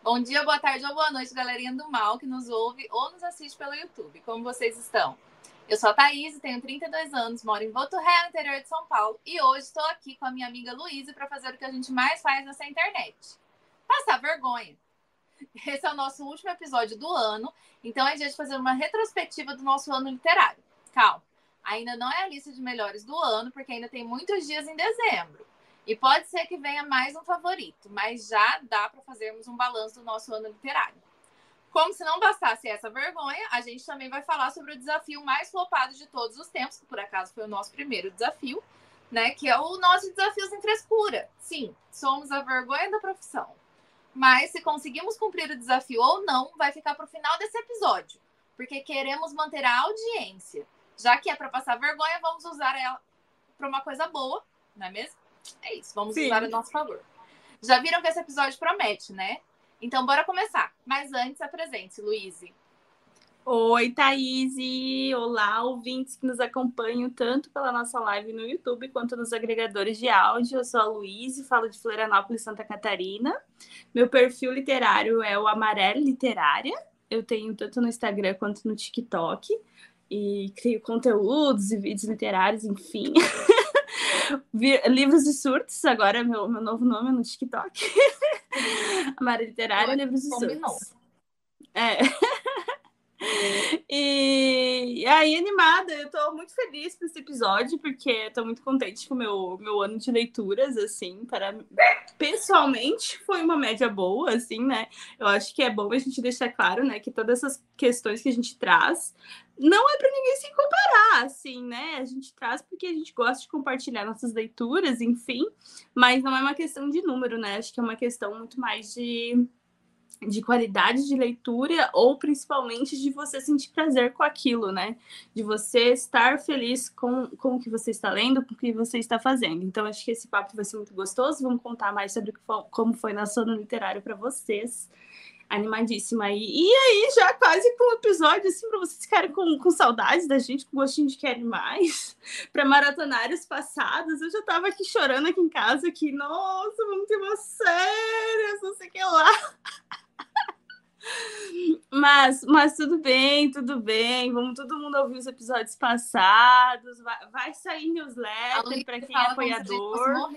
Bom dia, boa tarde ou boa noite, galerinha do mal que nos ouve ou nos assiste pelo YouTube. Como vocês estão? Eu sou a Thaís, tenho 32 anos, moro em Votoré, no interior de São Paulo, e hoje estou aqui com a minha amiga Luísa para fazer o que a gente mais faz nessa internet: passar vergonha. Esse é o nosso último episódio do ano, então é dia de fazer uma retrospectiva do nosso ano literário. Calma, ainda não é a lista de melhores do ano, porque ainda tem muitos dias em dezembro. E pode ser que venha mais um favorito, mas já dá para fazermos um balanço do nosso ano literário. Como se não bastasse essa vergonha, a gente também vai falar sobre o desafio mais flopado de todos os tempos, que por acaso foi o nosso primeiro desafio, né? Que é o nosso desafio sem frescura. Sim, somos a vergonha da profissão. Mas se conseguimos cumprir o desafio ou não, vai ficar para o final desse episódio, porque queremos manter a audiência. Já que é para passar vergonha, vamos usar ela para uma coisa boa, não é mesmo? É isso, vamos Sim. usar a nosso favor. Já viram que esse episódio promete, né? Então, bora começar. Mas antes, apresente, Luíse. Oi, Thaís! Olá, ouvintes que nos acompanham tanto pela nossa live no YouTube quanto nos agregadores de áudio. Eu sou a Luíse, falo de Florianópolis, Santa Catarina. Meu perfil literário é o Amarelo Literária. Eu tenho tanto no Instagram quanto no TikTok. E crio conteúdos e vídeos literários, enfim. Livros e Surtos, agora é meu, meu novo nome no TikTok. Amara Literária, Livros e Surtos. É. E, e aí, animada, eu tô muito feliz com esse episódio, porque tô muito contente com o meu, meu ano de leituras, assim, para pessoalmente foi uma média boa, assim, né? Eu acho que é bom a gente deixar claro, né, que todas essas questões que a gente traz não é para ninguém se comparar, assim, né? A gente traz porque a gente gosta de compartilhar nossas leituras, enfim, mas não é uma questão de número, né? Acho que é uma questão muito mais de, de qualidade de leitura ou principalmente de você sentir prazer com aquilo, né? De você estar feliz com, com o que você está lendo, com o que você está fazendo. Então, acho que esse papo vai ser muito gostoso. Vamos contar mais sobre como foi na sono literário para vocês animadíssima aí. E aí, já quase com o episódio, assim, para vocês ficarem com, com saudades da gente, com gostinho de querem mais, para maratonar os passados. Eu já tava aqui chorando aqui em casa, que, nossa, vamos ter uma série, não sei o que lá. Mas, mas tudo bem, tudo bem. Vamos todo mundo ouvir os episódios passados. Vai, vai sair newsletter para quem é apoiador.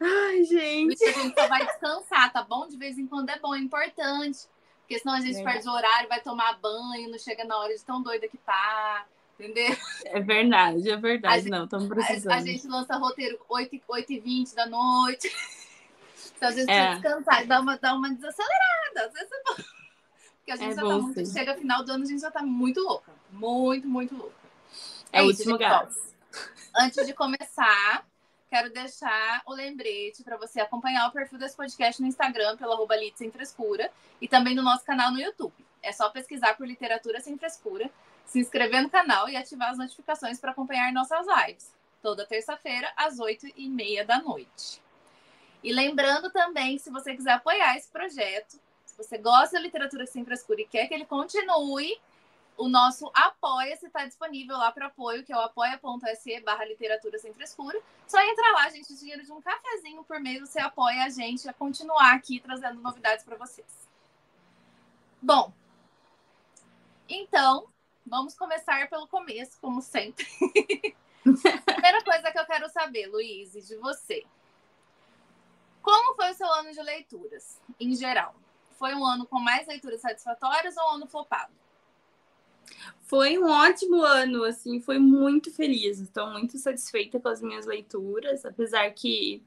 Ai, gente. A gente só vai descansar, tá bom? De vez em quando é bom, é importante. Porque senão a gente é. perde o horário, vai tomar banho, não chega na hora de tão doida que tá. Entendeu? É verdade, é verdade. não, estamos precisando. A, a, gente lança roteiro 8, 8 e 20 da noite. Então, às vezes, é. descansar e dar uma, dar uma desacelerada. Às vezes é bom. Porque a gente é já tá muito. Sim. Chega final do ano, a gente já tá muito louca. Muito, muito louca. É, é o último gás. Antes de começar, quero deixar o lembrete para você acompanhar o perfil desse podcast no Instagram, pelo arroba Sem Frescura, e também no nosso canal no YouTube. É só pesquisar por Literatura Sem Frescura, se inscrever no canal e ativar as notificações para acompanhar nossas lives, toda terça-feira, às oito e meia da noite. E lembrando também que se você quiser apoiar esse projeto, se você gosta da Literatura Sem Frescura e quer que ele continue, o nosso Apoia-se está disponível lá para apoio, que é o apoia.se barra literatura sem frescura. Só entra lá, gente, o dinheiro de um cafezinho por mês, você apoia a gente a continuar aqui trazendo novidades para vocês. Bom, então, vamos começar pelo começo, como sempre. Primeira coisa que eu quero saber, Luiz, de você. Como foi o seu ano de leituras, em geral? Foi um ano com mais leituras satisfatórias ou um ano flopado? Foi um ótimo ano, assim, foi muito feliz. Estou muito satisfeita com as minhas leituras, apesar que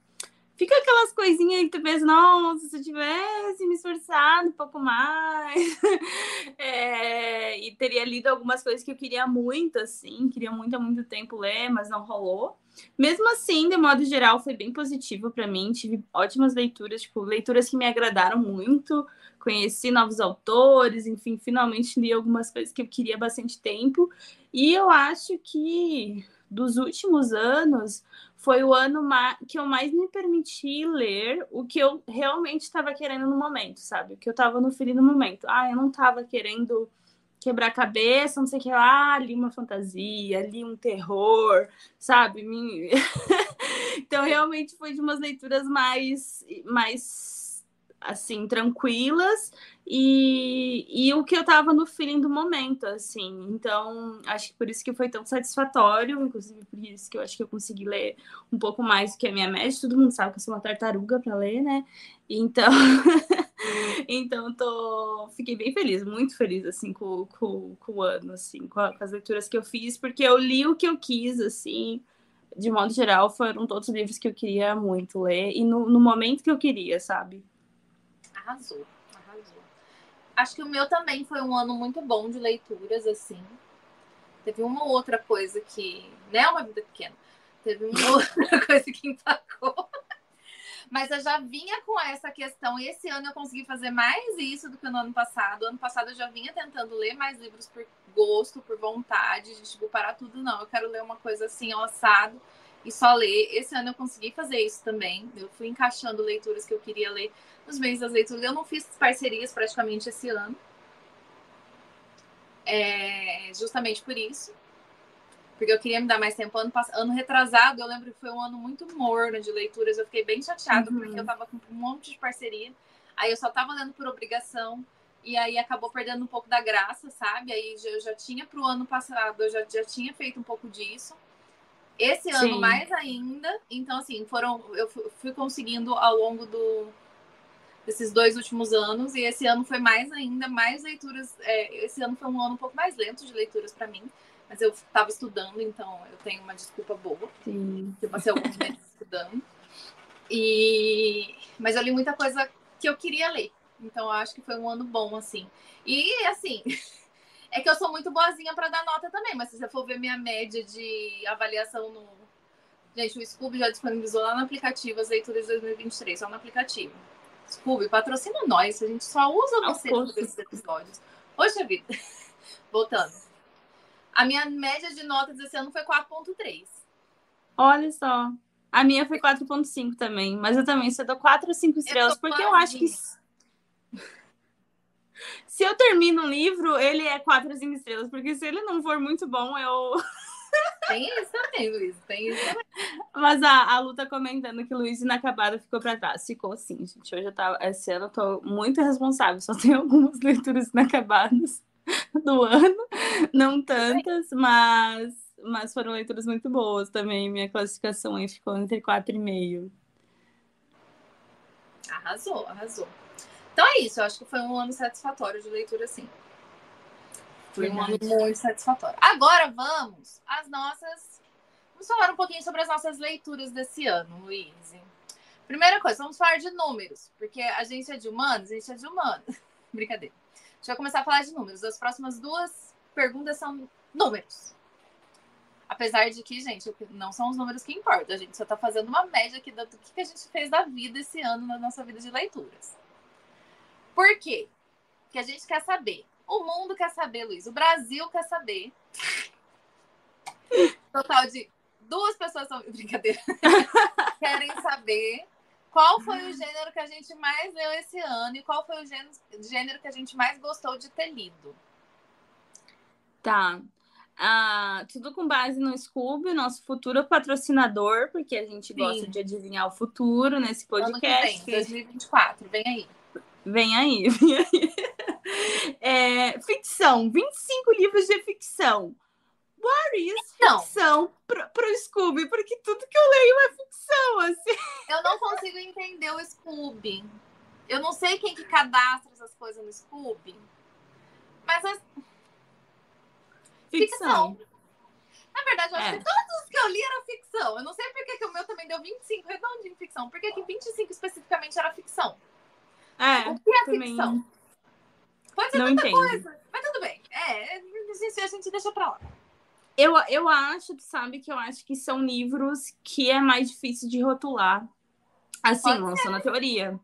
fica aquelas coisinhas que tu pensa, nossa, se eu tivesse me esforçado um pouco mais, é, e teria lido algumas coisas que eu queria muito, assim, queria muito há muito tempo ler, mas não rolou. Mesmo assim, de modo geral, foi bem positivo para mim, tive ótimas leituras, tipo, leituras que me agradaram muito, conheci novos autores, enfim, finalmente li algumas coisas que eu queria há bastante tempo, e eu acho que dos últimos anos, foi o ano que eu mais me permiti ler o que eu realmente estava querendo no momento, sabe? O que eu estava no fim momento. Ah, eu não estava querendo quebrar cabeça, não sei o que lá, li uma fantasia, li um terror, sabe? então, realmente foi de umas leituras mais, mais assim, tranquilas e, e o que eu tava no feeling do momento, assim. Então, acho que por isso que foi tão satisfatório, inclusive por isso que eu acho que eu consegui ler um pouco mais do que a minha média. Todo mundo sabe que eu sou uma tartaruga para ler, né? Então, então tô, fiquei bem feliz, muito feliz, assim, com, com, com o ano, assim, com, a, com as leituras que eu fiz, porque eu li o que eu quis, assim, de modo geral, foram todos os livros que eu queria muito ler e no, no momento que eu queria, sabe? Arrasou. Acho que o meu também foi um ano muito bom de leituras, assim. Teve uma outra coisa que. Não é uma vida pequena. Teve uma outra coisa que empacou. Mas eu já vinha com essa questão. E esse ano eu consegui fazer mais isso do que no ano passado. Ano passado eu já vinha tentando ler mais livros por gosto, por vontade, de tipo, parar tudo, não. Eu quero ler uma coisa assim, ossado e só ler. Esse ano eu consegui fazer isso também. Eu fui encaixando leituras que eu queria ler nos meios das leituras. Eu não fiz parcerias praticamente esse ano. É, justamente por isso. Porque eu queria me dar mais tempo. Ano, ano retrasado, eu lembro que foi um ano muito morno de leituras. Eu fiquei bem chateada, uhum. porque eu tava com um monte de parceria. Aí eu só tava lendo por obrigação. E aí acabou perdendo um pouco da graça, sabe? Aí eu já tinha pro ano passado, eu já, já tinha feito um pouco disso. Esse ano Sim. mais ainda. Então, assim, foram. Eu fui conseguindo ao longo do, desses dois últimos anos, e esse ano foi mais ainda, mais leituras. É, esse ano foi um ano um pouco mais lento de leituras para mim, mas eu estava estudando, então eu tenho uma desculpa boa. Sim. Eu passei alguns meses estudando. E... Mas eu li muita coisa que eu queria ler. Então eu acho que foi um ano bom, assim. E assim. É que eu sou muito boazinha para dar nota também, mas se você for ver minha média de avaliação no. Gente, o Scooby já disponibilizou lá no aplicativo as leituras de 2023, só no aplicativo. Scooby, patrocina nós, a gente só usa você nesses episódios. Poxa vida. Voltando. A minha média de notas esse ano foi 4,3. Olha só. A minha foi 4,5 também, mas eu também só dou 4 ou 5 estrelas, porque eu acho que se eu termino um livro, ele é quatro cinco estrelas, porque se ele não for muito bom, eu. Tem isso também, Luiz. Tem isso também. Mas a, a Lu tá comentando que Luiz inacabado ficou pra trás. Ficou sim, gente. Hoje eu tava. Esse ano eu tô muito responsável. Só tenho algumas leituras inacabadas do ano. Não tantas, mas, mas foram leituras muito boas também. Minha classificação aí ficou entre 4,5. Arrasou, arrasou. Então é isso, eu acho que foi um ano satisfatório de leitura, sim. Foi um ano muito satisfatório. Agora vamos às nossas. Vamos falar um pouquinho sobre as nossas leituras desse ano, Luiz. Primeira coisa, vamos falar de números, porque a gente é de humanos, a gente é de humanos. Brincadeira. A gente vai começar a falar de números. As próximas duas perguntas são números. Apesar de que, gente, não são os números que importam. A gente só está fazendo uma média aqui do que a gente fez da vida esse ano na nossa vida de leituras. Por quê? Porque a gente quer saber. O mundo quer saber, Luiz. O Brasil quer saber. Total de duas pessoas são. Brincadeira. Querem saber qual foi o gênero que a gente mais leu esse ano e qual foi o gênero, que a gente mais gostou de ter lido. Tá. Ah, tudo com base no Scooby, nosso futuro patrocinador, porque a gente Sim. gosta de adivinhar o futuro nesse podcast. Ano que vem, 2024, vem aí. Vem aí, vem aí. É, ficção, 25 livros de ficção. What is então, ficção pro, pro Scooby? Porque tudo que eu leio é ficção, assim. Eu não consigo entender o Scooby. Eu não sei quem que cadastra essas coisas no Scooby. Mas as... ficção. ficção. Na verdade, eu acho É. que todos os que eu li eram ficção. Eu não sei por que, o meu também deu 25 redondinho ficção. Por que que 25 especificamente era ficção? É, O que é também ficção? Pode ser não muita entendo. coisa, mas tudo bem. É, gente, a gente deixa pra lá. Eu, eu acho, tu sabe que eu acho que são livros que é mais difícil de rotular. Assim, lançando a teoria.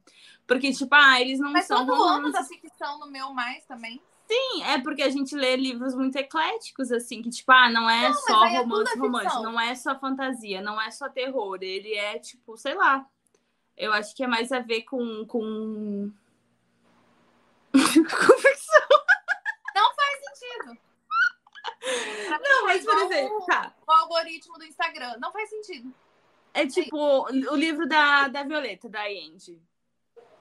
Porque, tipo, ah, eles não Mas são todo ano romances. da ficção no meu mais também. Sim, é porque a gente lê livros muito ecléticos, assim, que, tipo, ah, não é Não, mas só é romance, é romance, não é só fantasia, não é só terror. Ele é, tipo, sei lá. Eu acho que é mais a ver com. com... com ficção. Faz sentido. Não, mas, por exemplo, o- tá. O algoritmo do Instagram. Não faz sentido. É tipo o livro da, da Violeta, da Andy.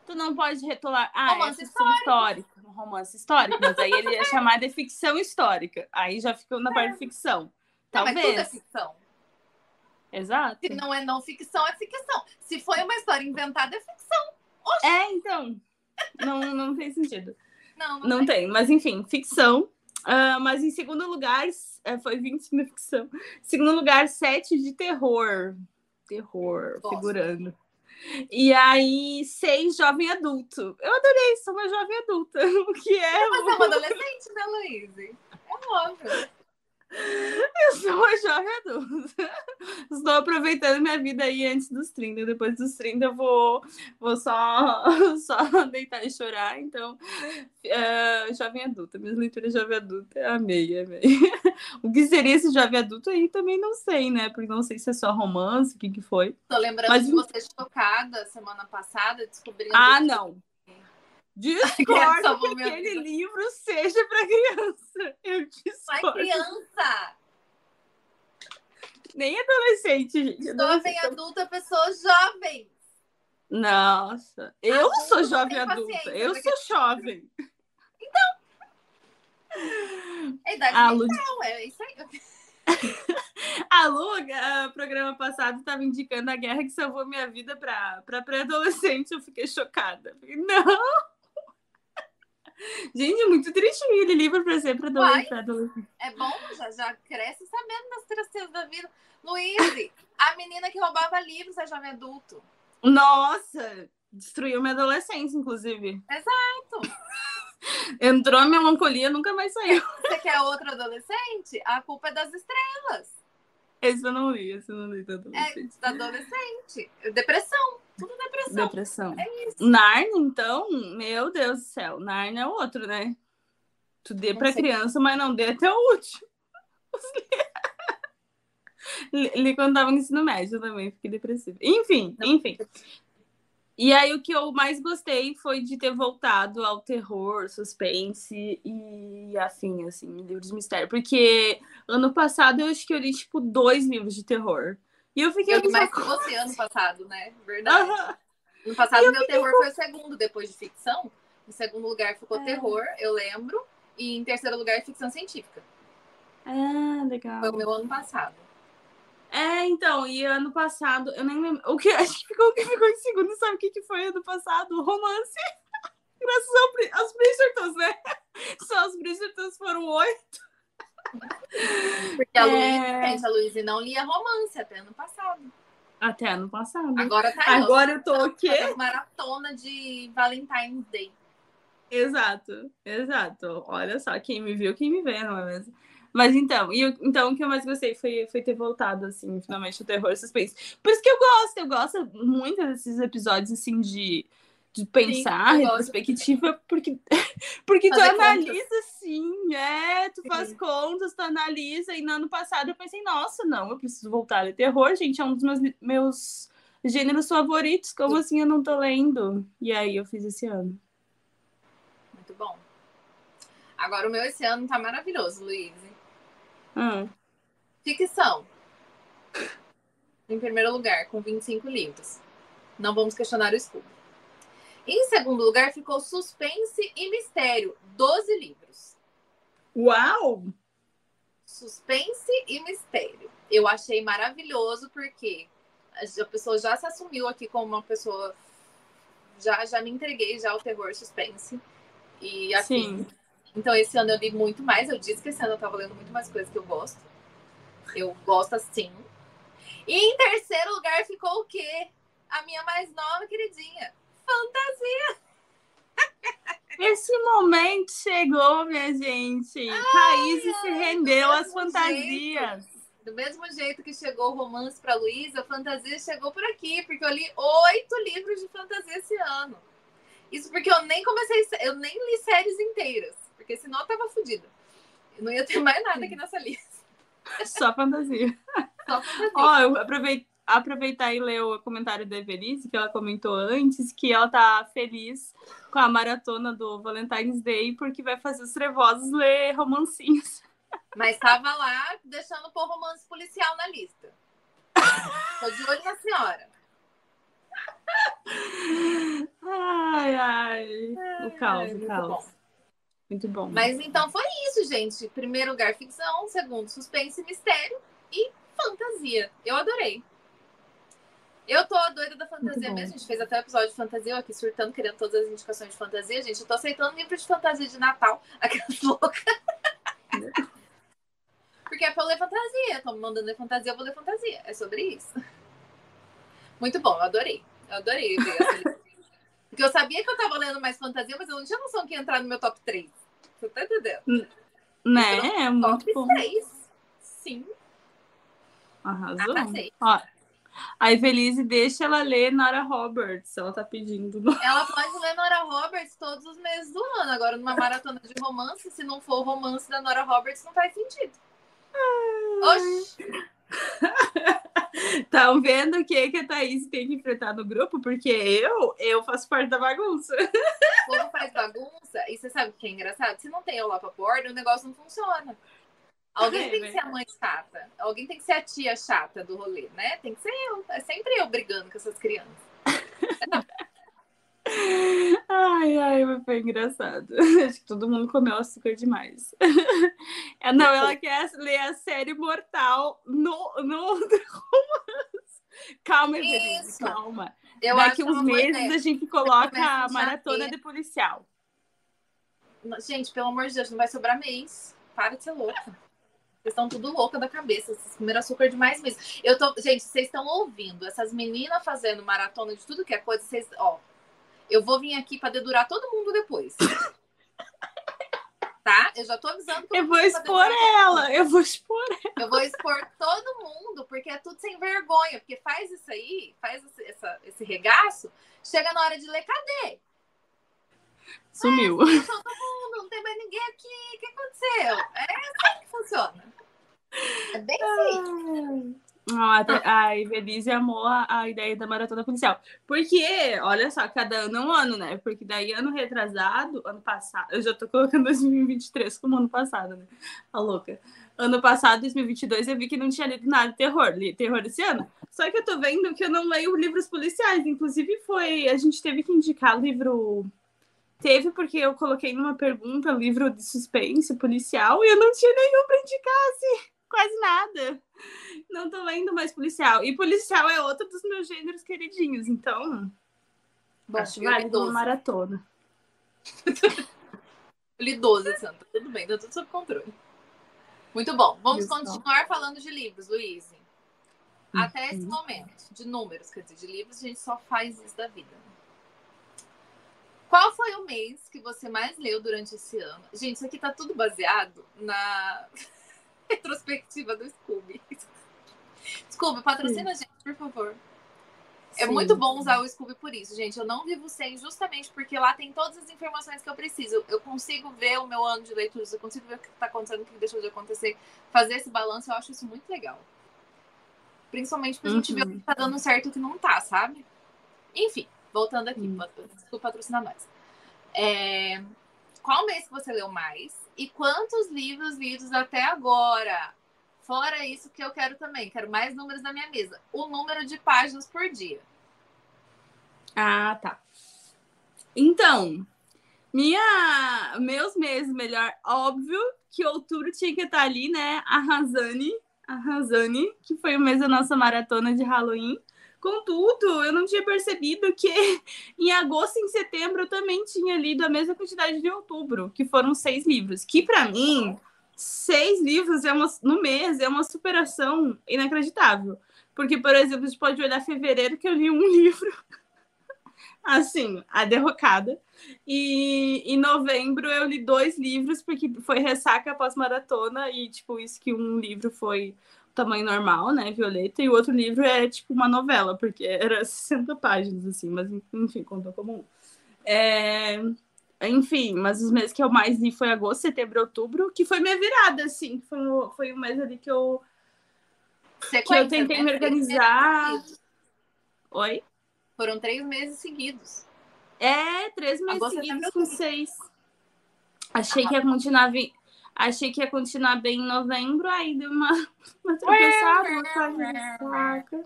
Tu não pode retolar. Ah, Romance é ficção histórica. Um romance histórico, mas aí ele é chamado de ficção histórica. Aí já ficou na parte de ficção. Não, mas tudo é Talvez. ficção. Exato. Se não é não ficção, é ficção. Se foi uma história inventada, é ficção. É, então. Não, não tem sentido. Não, não, Não tem. mas enfim, ficção. Ah, mas em segundo lugar, é, foi 25 na ficção. Segundo lugar, 7 de terror. Terror, Gosto. figurando. E aí, seis jovem adulto. Eu adorei, sou uma jovem adulta. O que é? Mas é uma adolescente, né, Luiz? É óbvio. Eu sou uma jovem adulta. Estou aproveitando minha vida aí antes dos 30. Depois dos 30 eu vou, vou só, só deitar e chorar. Então, é, jovem adulta. Minhas leituras jovem adulta, amei, amei. O que seria esse jovem adulto aí também não sei, né? Porque não sei se é só romance, o que, que foi. Tô lembrando Mas- de você chocada semana passada, descobrindo Ah, não. Discordo que aquele livro seja para criança. Eu Mas discordo. criança, Nem adolescente, gente. jovem adulta, pessoa jovem. Nossa, eu Adulto sou jovem adulta. Eu porque- sou jovem. É idade A Lu, é isso aí. a Lu, ah, programa passado, estava indicando a guerra que salvou minha vida para pré-adolescente. Eu fiquei chocada. Falei, não! Gente, é muito triste aquele livro para ser Vai. adolescente. É bom, já, já cresce sabendo das tristezas da vida. Luiz, a menina que roubava livros é jovem adulto. Nossa! Destruiu minha adolescência, inclusive. Exato. Entrou a melancolia, nunca mais saiu. Você quer outro adolescente? A culpa é das estrelas. Esse eu não li, esse eu não li tanto. É da adolescente. Depressão. Tudo depressão. Depressão. É isso. Narnia, então, meu Deus do céu. Narnia é outro, né? Tu dê pra criança, mas não dê até o último. li, quando tava no ensino médio também, fiquei depressiva. Enfim, Não. enfim. E aí o que eu mais gostei foi de ter voltado ao terror, suspense e afim, assim, livros de mistério. Porque ano passado eu acho que eu li, tipo, dois livros de terror. E eu fiquei Eu li mais que você ano passado, né? Verdade. Aham. No passado, meu terror foi o segundo, depois de ficção. Em segundo lugar ficou É. terror, eu lembro. E em terceiro lugar, ficção científica. Ah, legal. Foi o meu ano passado. É, então, e ano passado, eu nem lembro. O que acho que ficou, o que ficou em segundo, sabe o que, que foi ano passado? Romance. Graças ao, aos Bridgertons, né? Só os Bridgertons foram oito. Porque a É. Gente, a Luísa não lia romance até ano passado. Até ano passado. Agora tá Agora eu tô o quê? fazendo maratona de Valentine's Day. Exato, exato. Olha só, quem me viu, quem me vê, não é mesmo? Mas então, e eu- então o que eu mais gostei foi, foi ter voltado, assim, finalmente, o terror suspense. Por isso que eu gosto, eu gosto muito desses episódios, assim, de, de pensar, gosto retrospectiva, porque, porque tu analisa, assim, é, tu faz Sim. contas, tu analisa, e no ano passado eu pensei, nossa, não, eu preciso voltar a ler terror, gente, é um dos meus, meus gêneros favoritos, como assim eu não tô lendo? E aí eu fiz esse ano. Muito bom. Agora o meu esse ano tá maravilhoso, Luiz. Ah. Ficção. Em primeiro lugar, com 25 livros. Não vamos questionar o escudo. Em segundo lugar, ficou suspense e mistério. 12 livros. Uau! Suspense e mistério. Eu achei maravilhoso porque a pessoa já se assumiu aqui como uma pessoa. Já, já me entreguei já ao terror suspense. E assim. Sim. Então, esse ano eu li muito mais. Eu disse que esse ano eu tava lendo muito mais coisas que eu gosto. Eu gosto assim. E em terceiro lugar ficou o quê? A minha mais nova queridinha. Fantasia. Esse momento chegou, minha gente. Thaís se rendeu às fantasias. Jeito, do mesmo jeito que chegou o romance para Luísa, a fantasia chegou por aqui, porque eu li oito livros de fantasia esse ano. Isso porque eu nem comecei, eu nem li séries inteiras, porque senão eu tava fodida. Não ia ter mais nada aqui nessa lista. Só fantasia. Só fantasia. Ó, eu aproveitei aproveitar e ler o comentário da Evelise, que ela comentou antes, que ela tá feliz com a maratona do Valentine's Day, porque vai fazer os trevosos ler romancinhos. Mas tava lá deixando pôr romance policial na lista. Tô de olho na senhora. Ai, ai. O caos, o caos. Bom. Muito bom. Mas então foi isso, gente. Primeiro lugar, ficção. Segundo, suspense e mistério. E fantasia. Eu adorei. Eu tô doida da fantasia mesmo. A gente fez até um episódio de fantasia, eu aqui surtando, querendo todas as indicações de fantasia. Gente, eu tô aceitando livro de fantasia de Natal. Aquelas loucas. Porque é pra eu ler fantasia. Tô me mandando ler fantasia, eu vou ler fantasia. É sobre isso. Muito bom, eu adorei. Eu adorei ver Porque eu sabia que eu tava lendo mais fantasia, mas eu não tinha noção que ia entrar no meu top 3. Você tá entendendo? Né? É muito top bom. 3. Sim. Arrasou. Ó, a Evelise deixa ela ler Nora Roberts, ela tá pedindo. Ela pode ler Nora Roberts todos os meses do ano. Agora, numa maratona de romance, se não for o romance da Nora Roberts, não faz sentido. Oxi! Estão vendo o que, que a Thaís tem que enfrentar no grupo? Porque eu, eu faço parte da bagunça. O povo faz bagunça, e você sabe o que é engraçado? Se não tem lá pra pôr, o negócio não funciona. Alguém é, tem que ser a mãe chata. Alguém tem que ser a tia chata do rolê, né? Tem que ser eu. É sempre eu brigando com essas crianças. ai, ai, foi engraçado. Acho que todo mundo comeu açúcar demais. É, não, ela quer ler a série Mortal no, no Calma, Evelise, calma. Eu Daqui uns meses a gente coloca a maratona de policial. Gente, pelo amor de Deus, não vai sobrar mês. Para de ser louca. Vocês estão tudo louca da cabeça. Vocês comeram açúcar demais mesmo. Eu tô... Gente, vocês estão ouvindo essas meninas fazendo maratona de tudo que é coisa. Vocês, ó, eu vou vir aqui para dedurar todo mundo depois. Tá? Eu já tô avisando que eu, eu vou expor ela. Eu vou expor ela. Eu vou expor todo mundo, porque é tudo sem vergonha. Porque faz isso aí, faz esse, essa, esse regaço, chega na hora de ler, cadê? Sumiu. todo mundo, não tem mais ninguém aqui. O que aconteceu? É assim que funciona. É bem assim. Ah, a Evelise amou a, a, ideia da maratona policial. Porque, olha só, cada ano é um ano, né? Porque daí, ano retrasado, ano passado, eu já tô colocando 2023 como ano passado, né? A louca. Ano passado, 2022, eu vi que não tinha lido nada de terror, li terror esse ano. Só que eu tô vendo que eu não leio livros policiais. Inclusive, foi. A gente teve que indicar livro Teve porque eu coloquei numa pergunta livro de suspense policial e eu não tinha nenhum para indicar, assim, quase nada. Não tô lendo mais policial. E policial é outro dos meus gêneros queridinhos, então. Acho válido uma maratona. li 12, Santa. Tudo bem, tá tudo sob controle. Muito bom. Vamos Isso continuar falando de livros, Luiz. Até esse uhum. momento, de números, quer dizer, de livros, a gente só faz isso da vida. Qual foi o mês que você mais leu durante esse ano? Gente, isso aqui tá tudo baseado na retrospectiva do Scooby. Scooby, patrocina Sim. a gente, por favor. É Sim. muito bom usar o Scooby por isso, gente. Eu não vivo sem, justamente porque lá tem todas as informações que eu preciso. Eu consigo ver o meu ano de leituras, eu consigo ver o que está acontecendo, o que deixou de acontecer, fazer esse balanço, eu acho isso muito legal. Principalmente porque uhum. a gente vê o que tá dando certo e o que não tá, sabe? Enfim, Voltando aqui, hum. desculpa patrocinar nós. É, qual mês que você leu mais? E quantos livros lidos até agora? Fora isso que eu quero também, quero mais números na minha mesa. O número de páginas por dia. Ah, tá. Então, minha, meus meses melhor, óbvio que outubro tinha que estar ali, né? A Razane, a Razane, que foi o mês da nossa maratona de Halloween. Contudo, eu não tinha percebido que em agosto e em setembro eu também tinha lido a mesma quantidade de outubro, que foram seis livros. Que para mim, seis livros é uma, no mês é uma superação inacreditável. Porque, por exemplo, a gente pode olhar fevereiro que eu li um livro, assim, a derrocada. E em novembro eu li dois livros, porque foi ressaca pós-maratona, e, tipo, isso que um livro foi tamanho normal, né, Violeta, e o outro livro é, tipo, uma novela, porque era 60 páginas, assim, mas, enfim, contou como um. É... Enfim, mas os meses que eu mais li foi agosto, setembro, outubro, que foi minha virada, assim, foi, foi um mês ali que eu Sequência, que eu tentei né? me organizar. Oi? Foram três meses seguidos. É, três meses Agosto, seguidos com seis. Achei ah, que ia continuar Achei que ia continuar bem em novembro, aí deu uma, uma tropeçada, uma saca.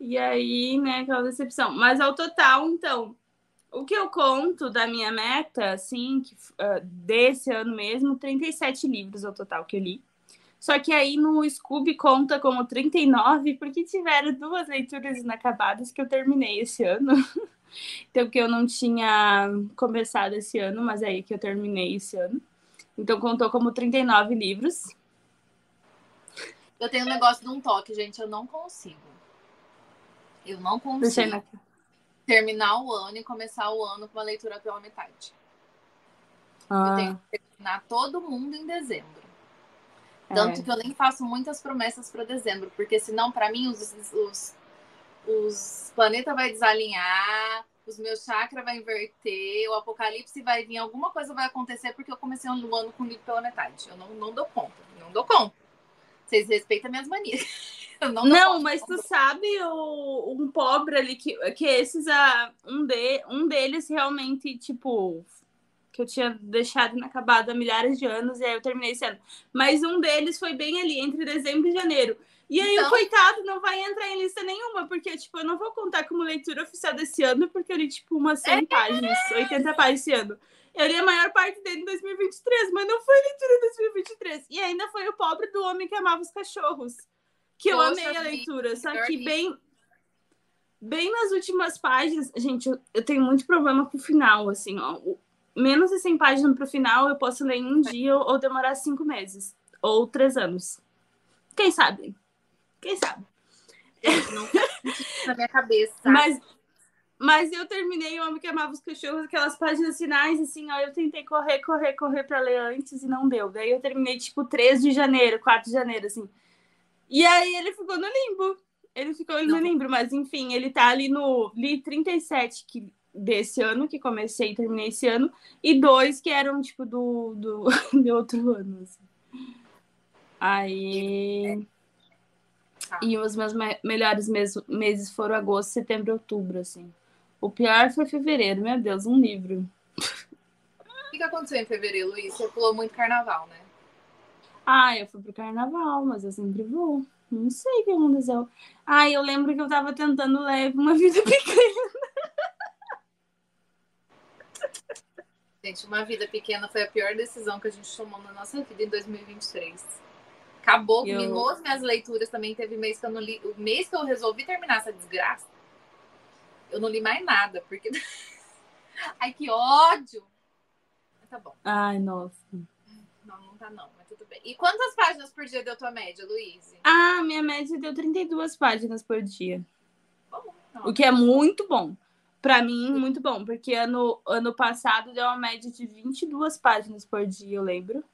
E aí, né, aquela decepção. Mas ao total, então, o que eu conto da minha meta, assim, que, uh, desse ano mesmo, 37 livros ao total que eu li. Só que aí no Scooby conta como 39, porque tiveram duas leituras inacabadas que eu terminei esse ano. então, que eu não tinha começado esse ano, mas aí que eu terminei esse ano. Então, contou como 39 livros. Eu tenho um negócio de um toque, gente, eu não consigo. Eu não consigo terminar o ano e começar o ano com uma leitura pela metade. Ah. Eu tenho que terminar todo mundo em dezembro. Tanto é. que eu nem faço muitas promessas para dezembro, porque senão, para mim, os, os, os planetas vai desalinhar, os meus chakras vai inverter, o apocalipse vai vir, alguma coisa vai acontecer, porque eu comecei um ano com livro pela metade. Eu não, não dou conta, não dou conta. Vocês respeitam minhas manias. não, não mas tu sabe o, um pobre ali que, que esses, uh, um, de, um deles realmente, tipo, que eu tinha deixado inacabado há milhares de anos, e aí eu terminei esse ano. Mas um deles foi bem ali, entre dezembro e janeiro. E aí então... o coitado não vai entrar em lista nenhuma, porque, tipo, eu não vou contar como leitura oficial desse ano, porque eu li, tipo, umas 100 é. páginas, 80 páginas esse ano. Eu li a maior parte dele em 2023, mas não foi leitura em 2023. E ainda foi o pobre do homem que amava os cachorros. Que eu amei a leitura, só que bem bem nas últimas páginas, gente, eu, eu, tenho muito problema com o final, assim, ó menos de 100 páginas para o final eu posso ler em um dia ou demorar cinco meses. Ou três anos. Quem sabe? Quem sabe? Não na minha cabeça. Mas, mas eu terminei O Homem que Amava os Cachorros, aquelas páginas finais, assim, ó, eu tentei correr, correr, correr para ler antes e não deu. Daí eu terminei, tipo, 3 de janeiro, 4 de janeiro, assim. E aí ele ficou no limbo. Ele ficou no limbo, mas enfim, ele tá ali no li 37, que desse ano, que comecei e terminei esse ano, e dois que eram, tipo, do, do, de outro ano. Assim. Aí. Ah. E os meus me melhores meses, meses foram agosto, setembro e outubro, assim. O pior foi fevereiro, meu Deus, um livro. O que, que aconteceu em fevereiro, Luiz? Você pulou muito carnaval, né? Ah, eu fui pro carnaval, mas eu sempre vou. Não sei o que aconteceu. Ah, eu lembro que eu tava tentando levar uma vida pequena. Gente, uma vida pequena foi a pior decisão que a gente tomou na nossa vida em 2023. Acabou, eu... minou as minhas leituras também. Teve mês que eu não li. O mês que eu resolvi terminar essa desgraça, eu não li mais nada, porque. Ai, que ódio! Mas tá bom. Ai, nossa. Não, não tá não, mas tudo bem. E quantas páginas por dia deu tua média, Luiz? Ah, minha média deu 32 páginas por dia. Bom, o que é muito bom. Para mim, muito bom, porque ano, ano passado deu uma média de 22 páginas por dia, eu lembro.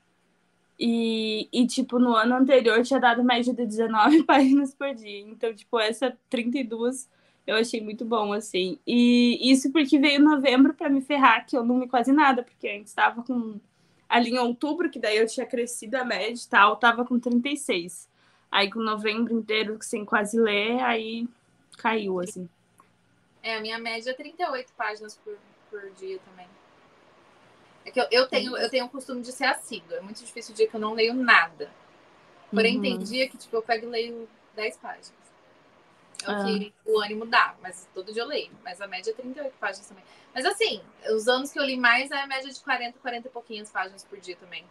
E, e, tipo, no ano anterior tinha dado média de 19 páginas por dia. Então, tipo, essa 32 eu achei muito bom, assim. E isso porque veio novembro para me ferrar, que eu não li quase nada, porque antes estava com. Ali em outubro, que daí eu tinha crescido a média e tal, tava com 36. Aí com novembro inteiro sem quase ler, aí caiu, assim. É, a minha média é 38 páginas por, por dia também. É que eu, eu, tenho, eu tenho o costume de ser assíduo. É muito difícil o dia que eu não leio nada. Porém, uhum. tem dia que tipo, eu pego e leio 10 páginas. É o que ah. o ânimo dá, mas todo dia eu leio. Mas a média é 38 páginas também. Mas assim, os anos que eu li mais é a média de 40, 40 e pouquinhas páginas por dia também.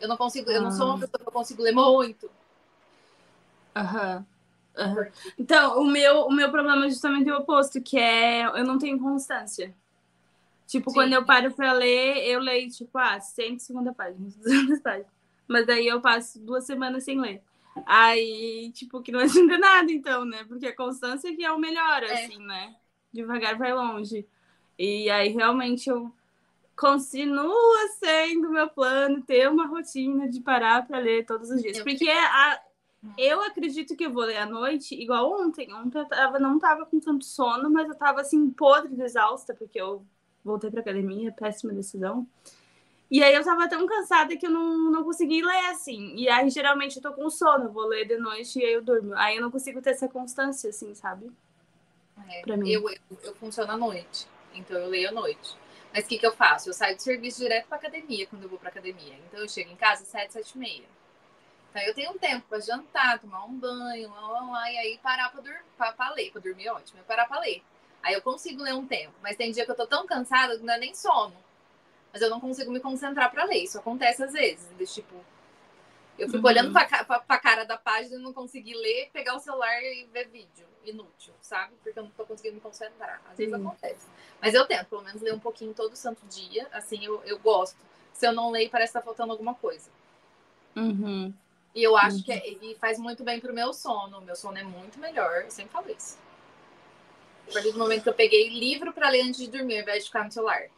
Eu não consigo, eu não sou uma ah. pessoa que eu consigo ler muito. Aham. Uhum. Uhum. Então, o meu, o meu problema é justamente o oposto, que é eu não tenho constância. Tipo, Sim. quando eu paro para ler, eu leio, tipo, ah, 150 páginas, 200 páginas. Mas daí eu passo duas semanas sem ler. Aí, tipo, que não adianta nada, então, né? Porque a constância que é o melhor, É. assim, né? Devagar vai longe. E aí, realmente, eu continua sendo meu plano ter uma rotina de parar para ler todos os dias. Eu Porque a, eu acredito que eu vou ler à noite, igual ontem. Ontem eu tava, não tava com tanto sono, mas eu tava assim, podre de exausta, porque eu voltei pra academia, péssima decisão. E aí eu tava tão cansada que eu não, não consegui ler, assim. E aí, geralmente, eu tô com sono, eu vou ler de noite e aí eu durmo. Aí eu não consigo ter essa constância, assim, sabe? É, Pra mim. Eu, eu, eu funciono à noite, então eu leio à noite. Mas o que, que eu faço? Eu saio do serviço direto pra academia quando eu vou pra academia. Então eu chego em casa às 7, 7 e meia. Então eu tenho um tempo pra jantar, tomar um banho, lá, lá, lá, e aí parar pra, dur pra, pra ler. Pra dormir é ótimo, é parar pra ler. Aí eu consigo ler um tempo. Mas tem dia que eu tô tão cansada que não é nem sono. Mas eu não consigo me concentrar pra ler. Isso acontece às vezes. De, tipo, eu fico Uhum. olhando pra, pra, pra cara da página e não conseguir ler, pegar o celular e ver vídeo. Inútil, sabe? Porque eu não tô conseguindo me concentrar. Às vezes Sim. acontece. Mas eu tento, pelo menos, ler um pouquinho todo santo dia. Assim, eu, eu gosto. Se eu não leio, parece que tá faltando alguma coisa. Uhum. E eu acho Uhum. que é- e faz muito bem pro meu sono. O meu sono é muito melhor. Eu sempre falo isso. A partir do momento que eu peguei livro pra ler antes de dormir, ao invés de ficar no celular.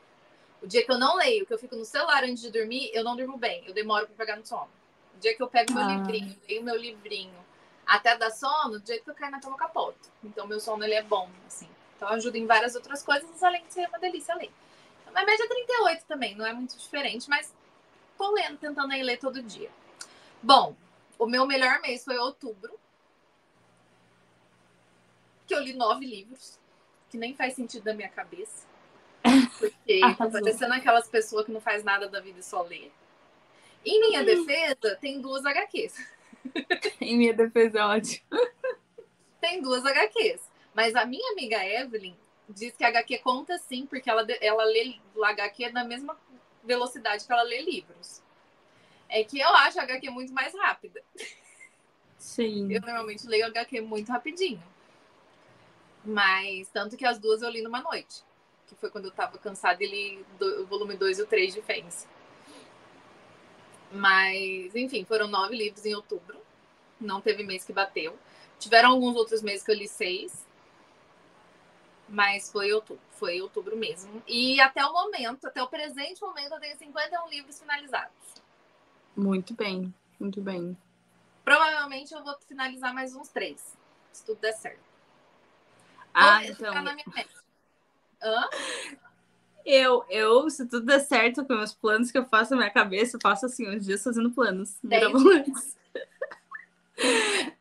O dia que eu não leio, que eu fico no celular antes de dormir, eu não durmo bem. Eu demoro pra pegar no sono. O dia que eu pego meu Ah. livrinho, leio meu livrinho, até dar sono, o dia que eu caio na cama eu capoto. Então meu sono ele é bom, assim. Então ajuda em várias outras coisas, além de ser uma delícia ler. Então, minha média é 38 também, não é muito diferente, mas tô lendo, tentando aí ler todo dia. Bom, o meu melhor mês foi outubro. Que eu li nove livros, que nem faz sentido na minha cabeça. Porque tô Arrasou. parecendo aquelas pessoas que não faz nada da vida e só lê. Em minha defesa, tem duas HQs. Em minha defesa, é ótimo. Tem duas HQs. Mas a minha amiga Evelyn diz que a HQ conta sim, porque ela, ela lê HQ na mesma velocidade que ela lê livros. É que eu acho a HQ muito mais rápida. Sim. Eu normalmente leio HQ muito rapidinho. Mas, tanto que as duas eu li numa noite. Que foi quando eu tava cansada e li do- o volume 2 e o 3 de Fence. Mas, enfim, foram nove livros em outubro. Não teve mês que bateu. Tiveram alguns outros meses que eu li seis. Mas foi outubro, foi outubro mesmo. E até o momento, até o presente momento, eu tenho 51 livros finalizados. Muito bem, muito bem. Provavelmente eu vou finalizar mais uns três, se tudo der certo. Ah, Vou então. na minha. Hã? Eu, eu, se tudo der certo com meus planos que eu faço na minha cabeça, eu passo assim, uns dias fazendo planos.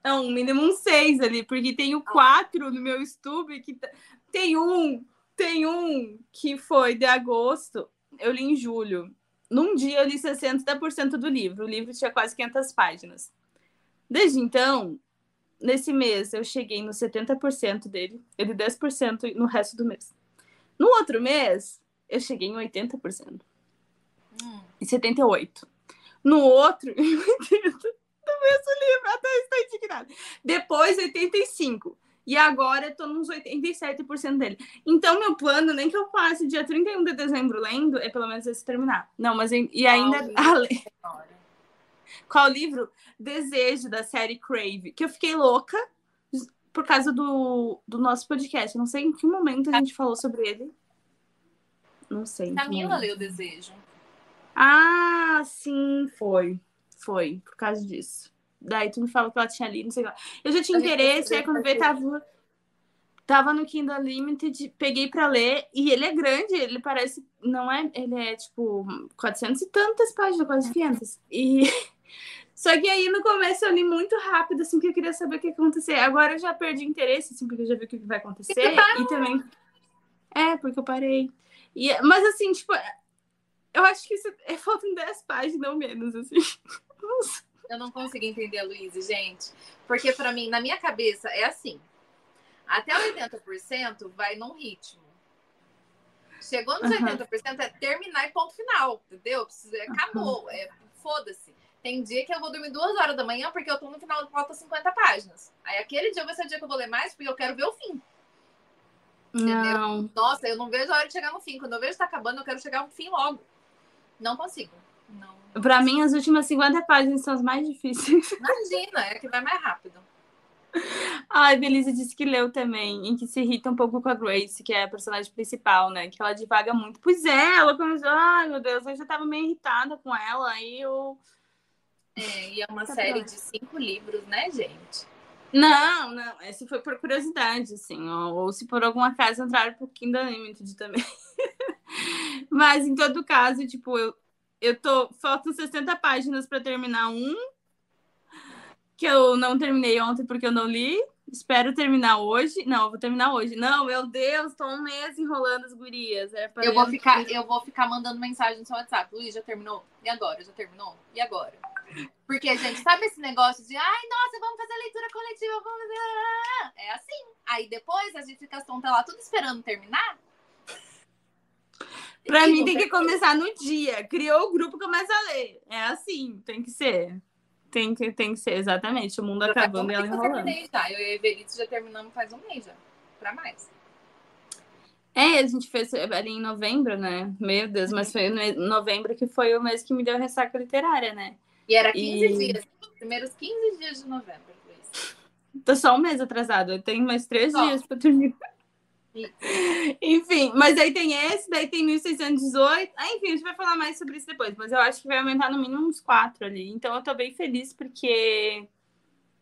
Não, mínimo um seis ali, porque tenho quatro no meu YouTube que tá- tem um, tem um que foi de agosto, eu li em julho. Num dia eu li 60% do livro, o livro tinha quase 500 páginas. Desde então, nesse mês eu cheguei no 70% dele, eu li 10% no resto do mês. No outro mês, eu cheguei em 80%. Hum. Em 78. No outro, em 80. No mesmo livro, até estou indignada. Depois, 85. E agora eu tô nos 87% dele. Então, meu plano, nem que eu passe dia 31 de dezembro lendo, é pelo menos esse terminar. Não, mas e ainda. livro? além-. Qual livro? Desejo, da série Crave. Que eu fiquei louca por causa do, do nosso podcast. Não sei em que momento a gente falou sobre ele. Não sei. Camila leu Desejo. Ah, sim, foi. Foi, por causa disso. Daí tu me falou que ela tinha lido, não sei o lá. Eu já tinha gente interesse, aí quando veio, tava, tava no Kindle Limited, peguei pra ler, e ele é grande, ele parece, não é, ele é tipo 400 e tantas páginas, quase 500. E... Só que aí no começo eu li muito rápido, assim, que eu queria saber o que ia acontecer. Agora eu já perdi interesse, assim, porque eu já vi o que vai acontecer. E também. É, porque eu parei. E, mas assim, tipo, eu acho que isso é, faltam 10 páginas ou menos, assim. Eu não consigo entender Luísa, gente. Porque pra mim, na minha cabeça, é assim. Até 80% vai num ritmo. Chegou nos Aham. 80% é terminar e ponto final, entendeu? Acabou, é, foda-se. Tem dia que eu vou dormir duas horas da manhã porque eu tô no final, falta 50 páginas. Aí aquele dia vai ser o dia que eu vou ler mais porque eu quero ver o fim. Não. Nossa, eu não vejo a hora de chegar no fim. Quando eu vejo que tá acabando, eu quero chegar no fim logo. Não consigo. Não. Pra mim, as últimas 50 páginas são as mais difíceis. Imagina, é que vai mais rápido. Ai, Belisa disse que leu também, em que se irrita um pouco com a Grace, que é a personagem principal, né? Que ela divaga muito. Pois é, ela começou, ai meu Deus, eu já tava meio irritada com ela, aí eu. É, e é uma Tá série bom. de cinco livros, né, gente? Não, não, esse foi por curiosidade, assim, ou, ou se por algum acaso entraram pro Kindle Unlimited também. Mas em todo caso, tipo, eu, eu tô. Faltam 60 páginas para terminar um. Que eu não terminei ontem porque eu não li. Espero terminar hoje. Não, eu vou terminar hoje. Não, meu Deus, tô um mês enrolando as gurias. É Eu vou, ficar, eu vou ficar mandando mensagem no seu WhatsApp. Luiz, já terminou? E agora? Já terminou? E agora? Porque, gente, sabe esse negócio de ai, nossa, vamos fazer leitura coletiva, vamos fazer. É assim. Aí depois a gente fica tonta lá, tudo esperando terminar. Pra mim tem que começar no dia. Criou o grupo, começa a ler. É assim, tem que ser. Tem que, tem que ser, exatamente. O mundo acabando e ela que eu enrolando. terminei já. Eu e a Everito já terminamos faz um mês já. Pra mais. É, a gente fez ali em novembro, né? Meu Deus, mas foi no novembro que foi o mês que me deu ressaca literária, né? E era 15 E- dias. Os primeiros 15 dias de novembro, Luiz. Tô só um mês atrasado, eu tenho mais três Só. dias pra terminar. Enfim, mas aí tem esse, daí tem 1618. Ah, enfim, a gente vai falar mais sobre isso depois, mas eu acho que vai aumentar no mínimo uns quatro ali. Então eu tô bem feliz porque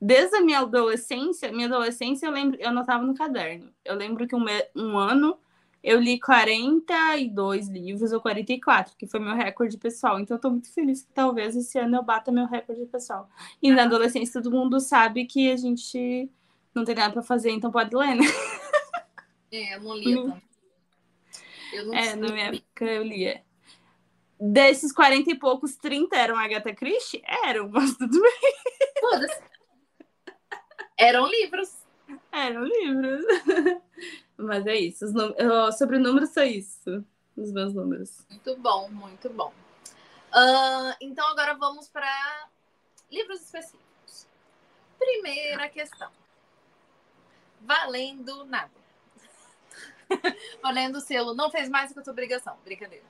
desde a minha adolescência, minha adolescência eu lembro, eu anotava no caderno. Eu lembro que um, um ano eu li 42 livros ou 44, que foi meu recorde pessoal. Então eu tô muito feliz que talvez esse ano eu bata meu recorde pessoal. E na adolescência todo mundo sabe que a gente não tem nada pra fazer, então pode ler, né? É, eu não lia tanto. Eu não É, na não minha época eu lia. Desses 40 e poucos, 30 eram Agatha Christie? Eram, mas tudo bem. Foda-se. Eram livros. Eram livros. Mas é isso. Os num- Sobre números, são isso. Os meus números. Muito bom, muito bom. Ah, então agora vamos para livros específicos. Primeira questão. Valendo nada. Valendo o selo não fez mais do que a sua obrigação. Brincadeira.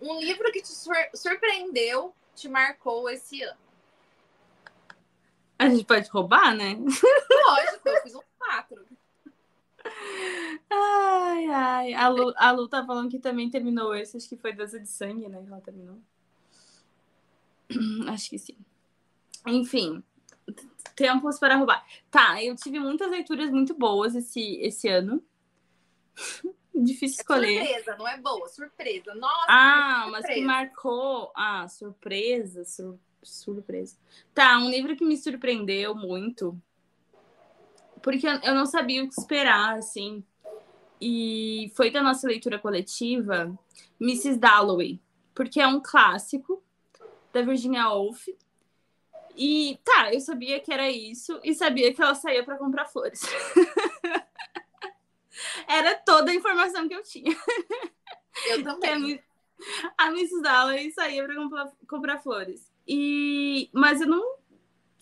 Um livro que te sur- surpreendeu, te marcou esse ano. A gente pode roubar, né? Lógico, eu fiz um quatro. Ai, ai. A Lu, a Lu tá falando que também terminou esse. Acho que foi Dança de Sangue, né? Que ela terminou. Acho que sim. Enfim. Tempos para roubar. Tá, eu tive muitas leituras muito boas esse, esse ano. Difícil É escolher. surpresa, não é boa, surpresa. Nossa, Ah, mas que surpresa. marcou. Ah, surpresa, sur- surpresa. Tá, um livro que me surpreendeu muito. Porque eu não sabia o que esperar, assim. E foi da nossa leitura coletiva, Mrs. Dalloway. Porque é um clássico da Virginia Woolf. E tá, eu sabia que era isso e sabia que ela saía para comprar flores. era toda a informação que eu tinha. eu também. A Mrs. Dalloway saía para comprar, comprar flores. E mas eu não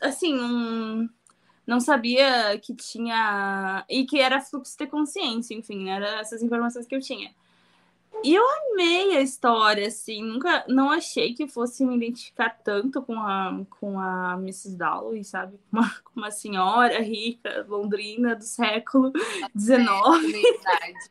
assim, não, não sabia que tinha e que era fluxo de consciência, enfim, né? Eram essas informações que eu tinha. E eu amei a história, assim, nunca não achei que fosse me identificar tanto com a com a Mrs. Dalloway, sabe? Uma, uma senhora rica, londrina do século XIX Humildade.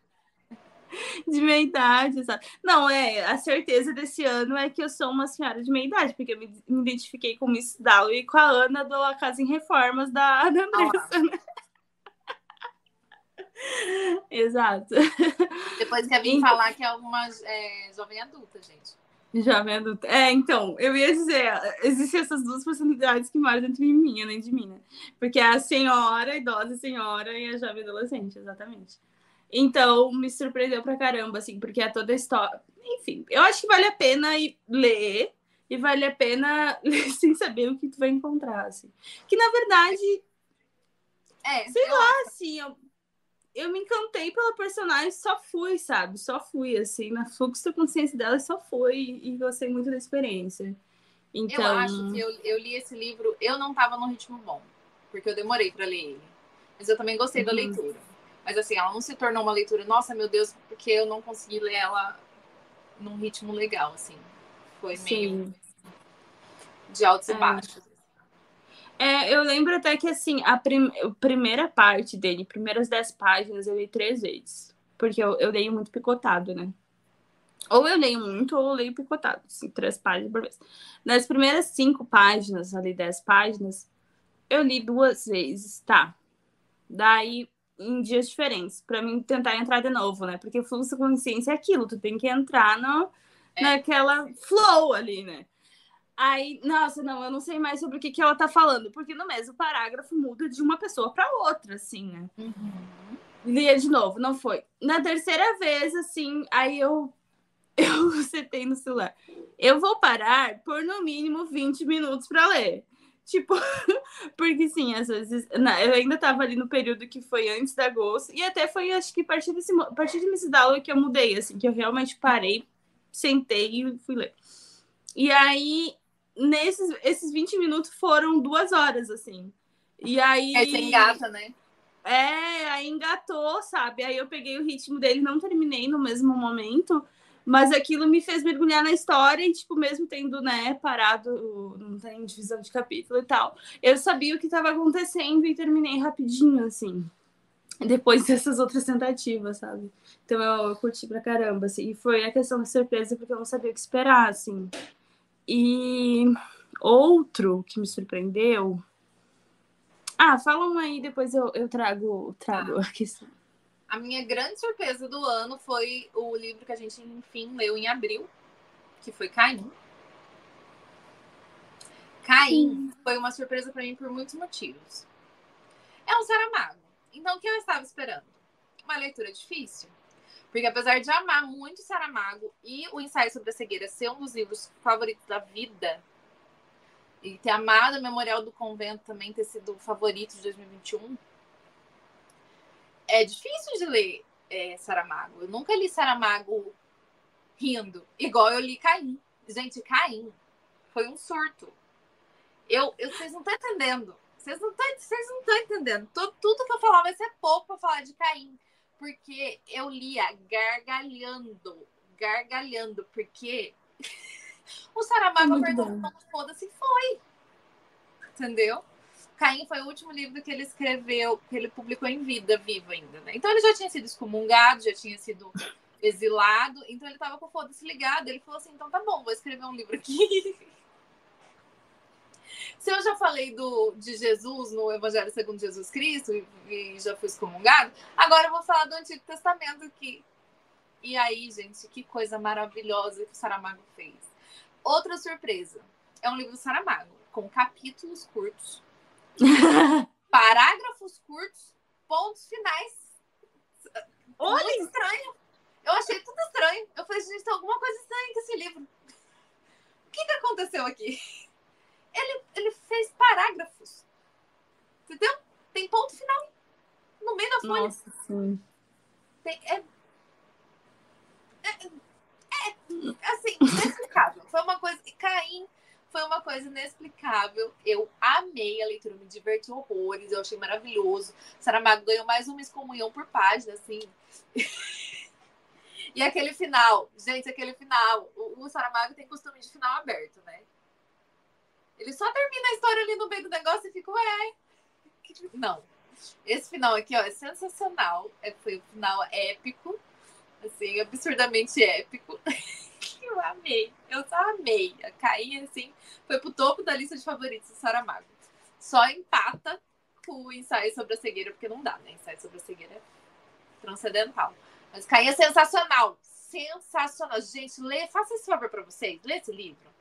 de meia idade, sabe? Não, é, a certeza desse ano é que eu sou uma senhora de meia idade, porque eu me, me identifiquei com Miss Dalloway e com a Ana do A Casa em Reformas da, da Andressa, né? Exato. Depois quer vir Então- falar que é uma é, jovem adulta, gente. Jovem adulta. É, então, eu ia dizer, existem essas duas personalidades que moram dentro de mim, além de mim, né? Porque é a senhora, a idosa senhora e a jovem adolescente, exatamente. Então, me surpreendeu pra caramba, assim, porque é toda a história. Enfim, eu acho que vale a pena ir ler e vale a pena ler sem saber o que tu vai encontrar, assim. Que, na verdade, É, Sei eu assim, eu, eu me encantei pela personagem, só fui, sabe? Só fui, assim, na fluxo da consciência dela, só foi e gostei muito da experiência. Então, Eu acho que eu, eu li esse livro, eu não tava num ritmo bom, porque eu demorei pra ler ele. Mas eu também gostei da Uhum. leitura. Mas assim, ela não se tornou uma leitura, nossa, meu Deus, porque eu não consegui ler ela num ritmo legal, assim. Foi meio. sim. de altos e baixos. É, eu lembro até que, assim, a, prim a primeira parte dele, primeiras dez páginas, eu li três vezes. Porque eu, eu leio muito picotado, né? Ou eu leio muito, ou eu leio picotado, assim, três páginas por vez. Nas primeiras cinco páginas, ali, dez páginas, eu li duas vezes, tá? Daí, em dias diferentes, para mim tentar entrar de novo, né? Porque fluxo consciência é aquilo, tu tem que entrar no, é. naquela flow ali, né? Aí, nossa, não, eu não sei mais sobre o que, que ela tá falando, porque no mesmo parágrafo muda de uma pessoa para outra, assim, né? Uhum. Lia de novo, não foi. Na terceira vez, assim, aí eu eu setei no celular. Eu vou parar por no mínimo 20 minutos para ler. Tipo, porque sim, às vezes. Não, eu ainda tava ali no período que foi antes da agosto, e até foi, acho que a partir, desse, a partir de Miss Dallow que eu mudei, assim, que eu realmente parei, sentei e fui ler. E aí, nesses esses 20 minutos foram duas horas, assim. E aí. É, você engata, né? É, aí engatou, sabe? Aí eu peguei o ritmo dele, não terminei no mesmo momento. Mas aquilo me fez mergulhar na história e, tipo, mesmo tendo, né, parado, não tem divisão de capítulo e tal, eu sabia o que estava acontecendo e terminei rapidinho, assim. Depois dessas outras tentativas, sabe? Então eu, eu curti pra caramba, assim. E foi a questão da surpresa, porque eu não sabia o que esperar, assim. E outro que me surpreendeu. Ah, fala um aí, depois eu, eu trago, trago a questão. A minha grande surpresa do ano foi o livro que a gente, enfim, leu em abril, que foi Caim. Caim Sim. foi uma surpresa para mim por muitos motivos. É um Saramago. Então, o que eu estava esperando? Uma leitura difícil. Porque apesar de amar muito Saramago e o ensaio sobre a cegueira ser um dos livros favoritos da vida, e ter amado o Memorial do Convento também ter sido o favorito de 2021, é difícil de ler é, Saramago. Eu nunca li Saramago rindo, igual eu li Caim. Gente, Caim foi um surto. Eu, eu, vocês não estão entendendo. Vocês não estão entendendo. Tudo, tudo que eu falar vai ser pouco para falar de Caim. Porque eu lia gargalhando. Gargalhando. Porque o Saramago apertou foda-se foi. Entendeu? Caim foi o último livro que ele escreveu, que ele publicou em vida, vivo ainda, né? Então ele já tinha sido excomungado, já tinha sido exilado, então ele tava com o foda-se ligado. Ele falou assim: então tá bom, vou escrever um livro aqui. Se eu já falei do, de Jesus no Evangelho segundo Jesus Cristo e, e já fui excomungado, agora eu vou falar do Antigo Testamento aqui. E aí, gente, que coisa maravilhosa que o Saramago fez. Outra surpresa. É um livro do Saramago, com capítulos curtos, Parágrafos curtos, pontos finais. Olha! Muito estranho. Eu achei tudo estranho. Eu falei, gente, tem alguma coisa estranha com esse livro. O que, que aconteceu aqui? Ele, ele fez parágrafos. Entendeu? Tem ponto final. No meio da folha. Nossa, sim. Tem, é, é, é, assim, inexplicável. Foi uma coisa. Caim foi uma coisa inexplicável. Eu amei a leitura, me diverti horrores, eu achei maravilhoso. Saramago ganhou mais uma excomunhão por página, assim. e aquele final, gente, aquele final. O, o Saramago tem costume de final aberto, né? Ele só termina a história ali no meio do negócio e fica, ué. Não. Esse final aqui, ó, é sensacional. É, foi um final épico. Assim, absurdamente épico. eu amei. Eu só amei. A Caí, assim, foi pro topo da lista de favoritos do Saramago. Só empata com o ensaio sobre a cegueira, porque não dá, né? Ensaio sobre a cegueira é transcendental. Mas Caí é sensacional. Sensacional. Gente, lê, faça esse favor pra vocês. Lê esse livro.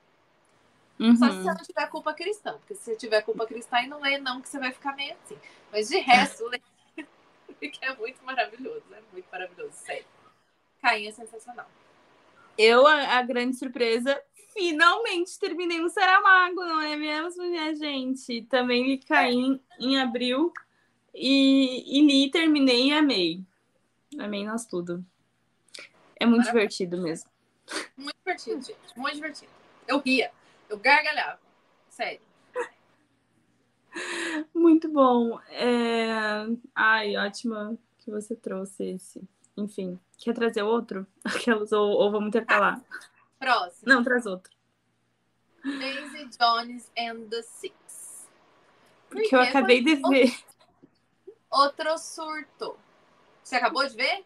Uhum. Só se você não tiver culpa cristã. Porque se você tiver culpa cristã e não lê, não, que você vai ficar meio assim. Mas de resto, lê. Porque é muito maravilhoso. É muito maravilhoso, sério. Caim é sensacional eu, a, a, grande surpresa, finalmente terminei no Saramago, não é mesmo, minha gente? Também li Caim em abril e, e li, terminei e amei. Amei nós tudo. É muito Maravilha. divertido mesmo. Muito divertido, gente. Muito divertido. Eu ria, eu gargalhava. Sério. Muito bom. É... Ai, ótima que você trouxe esse. Enfim. Quer trazer outro? Aquelas, ou, ou vamos intercalar? Próximo. Não, traz outro. Daisy Jones and the Six. Porque eu acabei de ver. Outro surto. Você acabou de ver?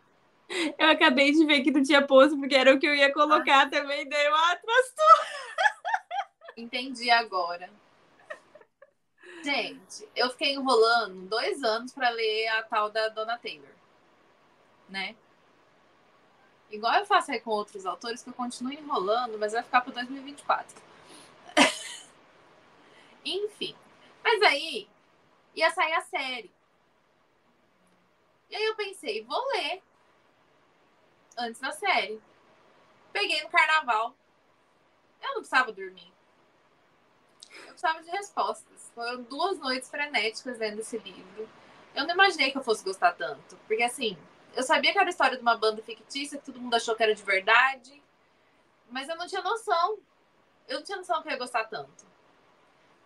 Eu acabei de ver que não tinha posto, porque era o que eu ia colocar ah. também, dei uma atrastou. Entendi agora. Gente, eu fiquei enrolando dois anos para ler a tal da Dona Taylor, né? Igual eu faço aí com outros autores, que eu continuo enrolando, mas vai ficar para 2024. Enfim. Mas aí ia sair a série. E aí eu pensei, vou ler antes da série. Peguei no carnaval. Eu não precisava dormir. Eu precisava de respostas. Foram duas noites frenéticas lendo esse livro. Eu não imaginei que eu fosse gostar tanto. Porque, assim, eu sabia que era a história de uma banda fictícia, que todo mundo achou que era de verdade. Mas eu não tinha noção. Eu não tinha noção que eu ia gostar tanto.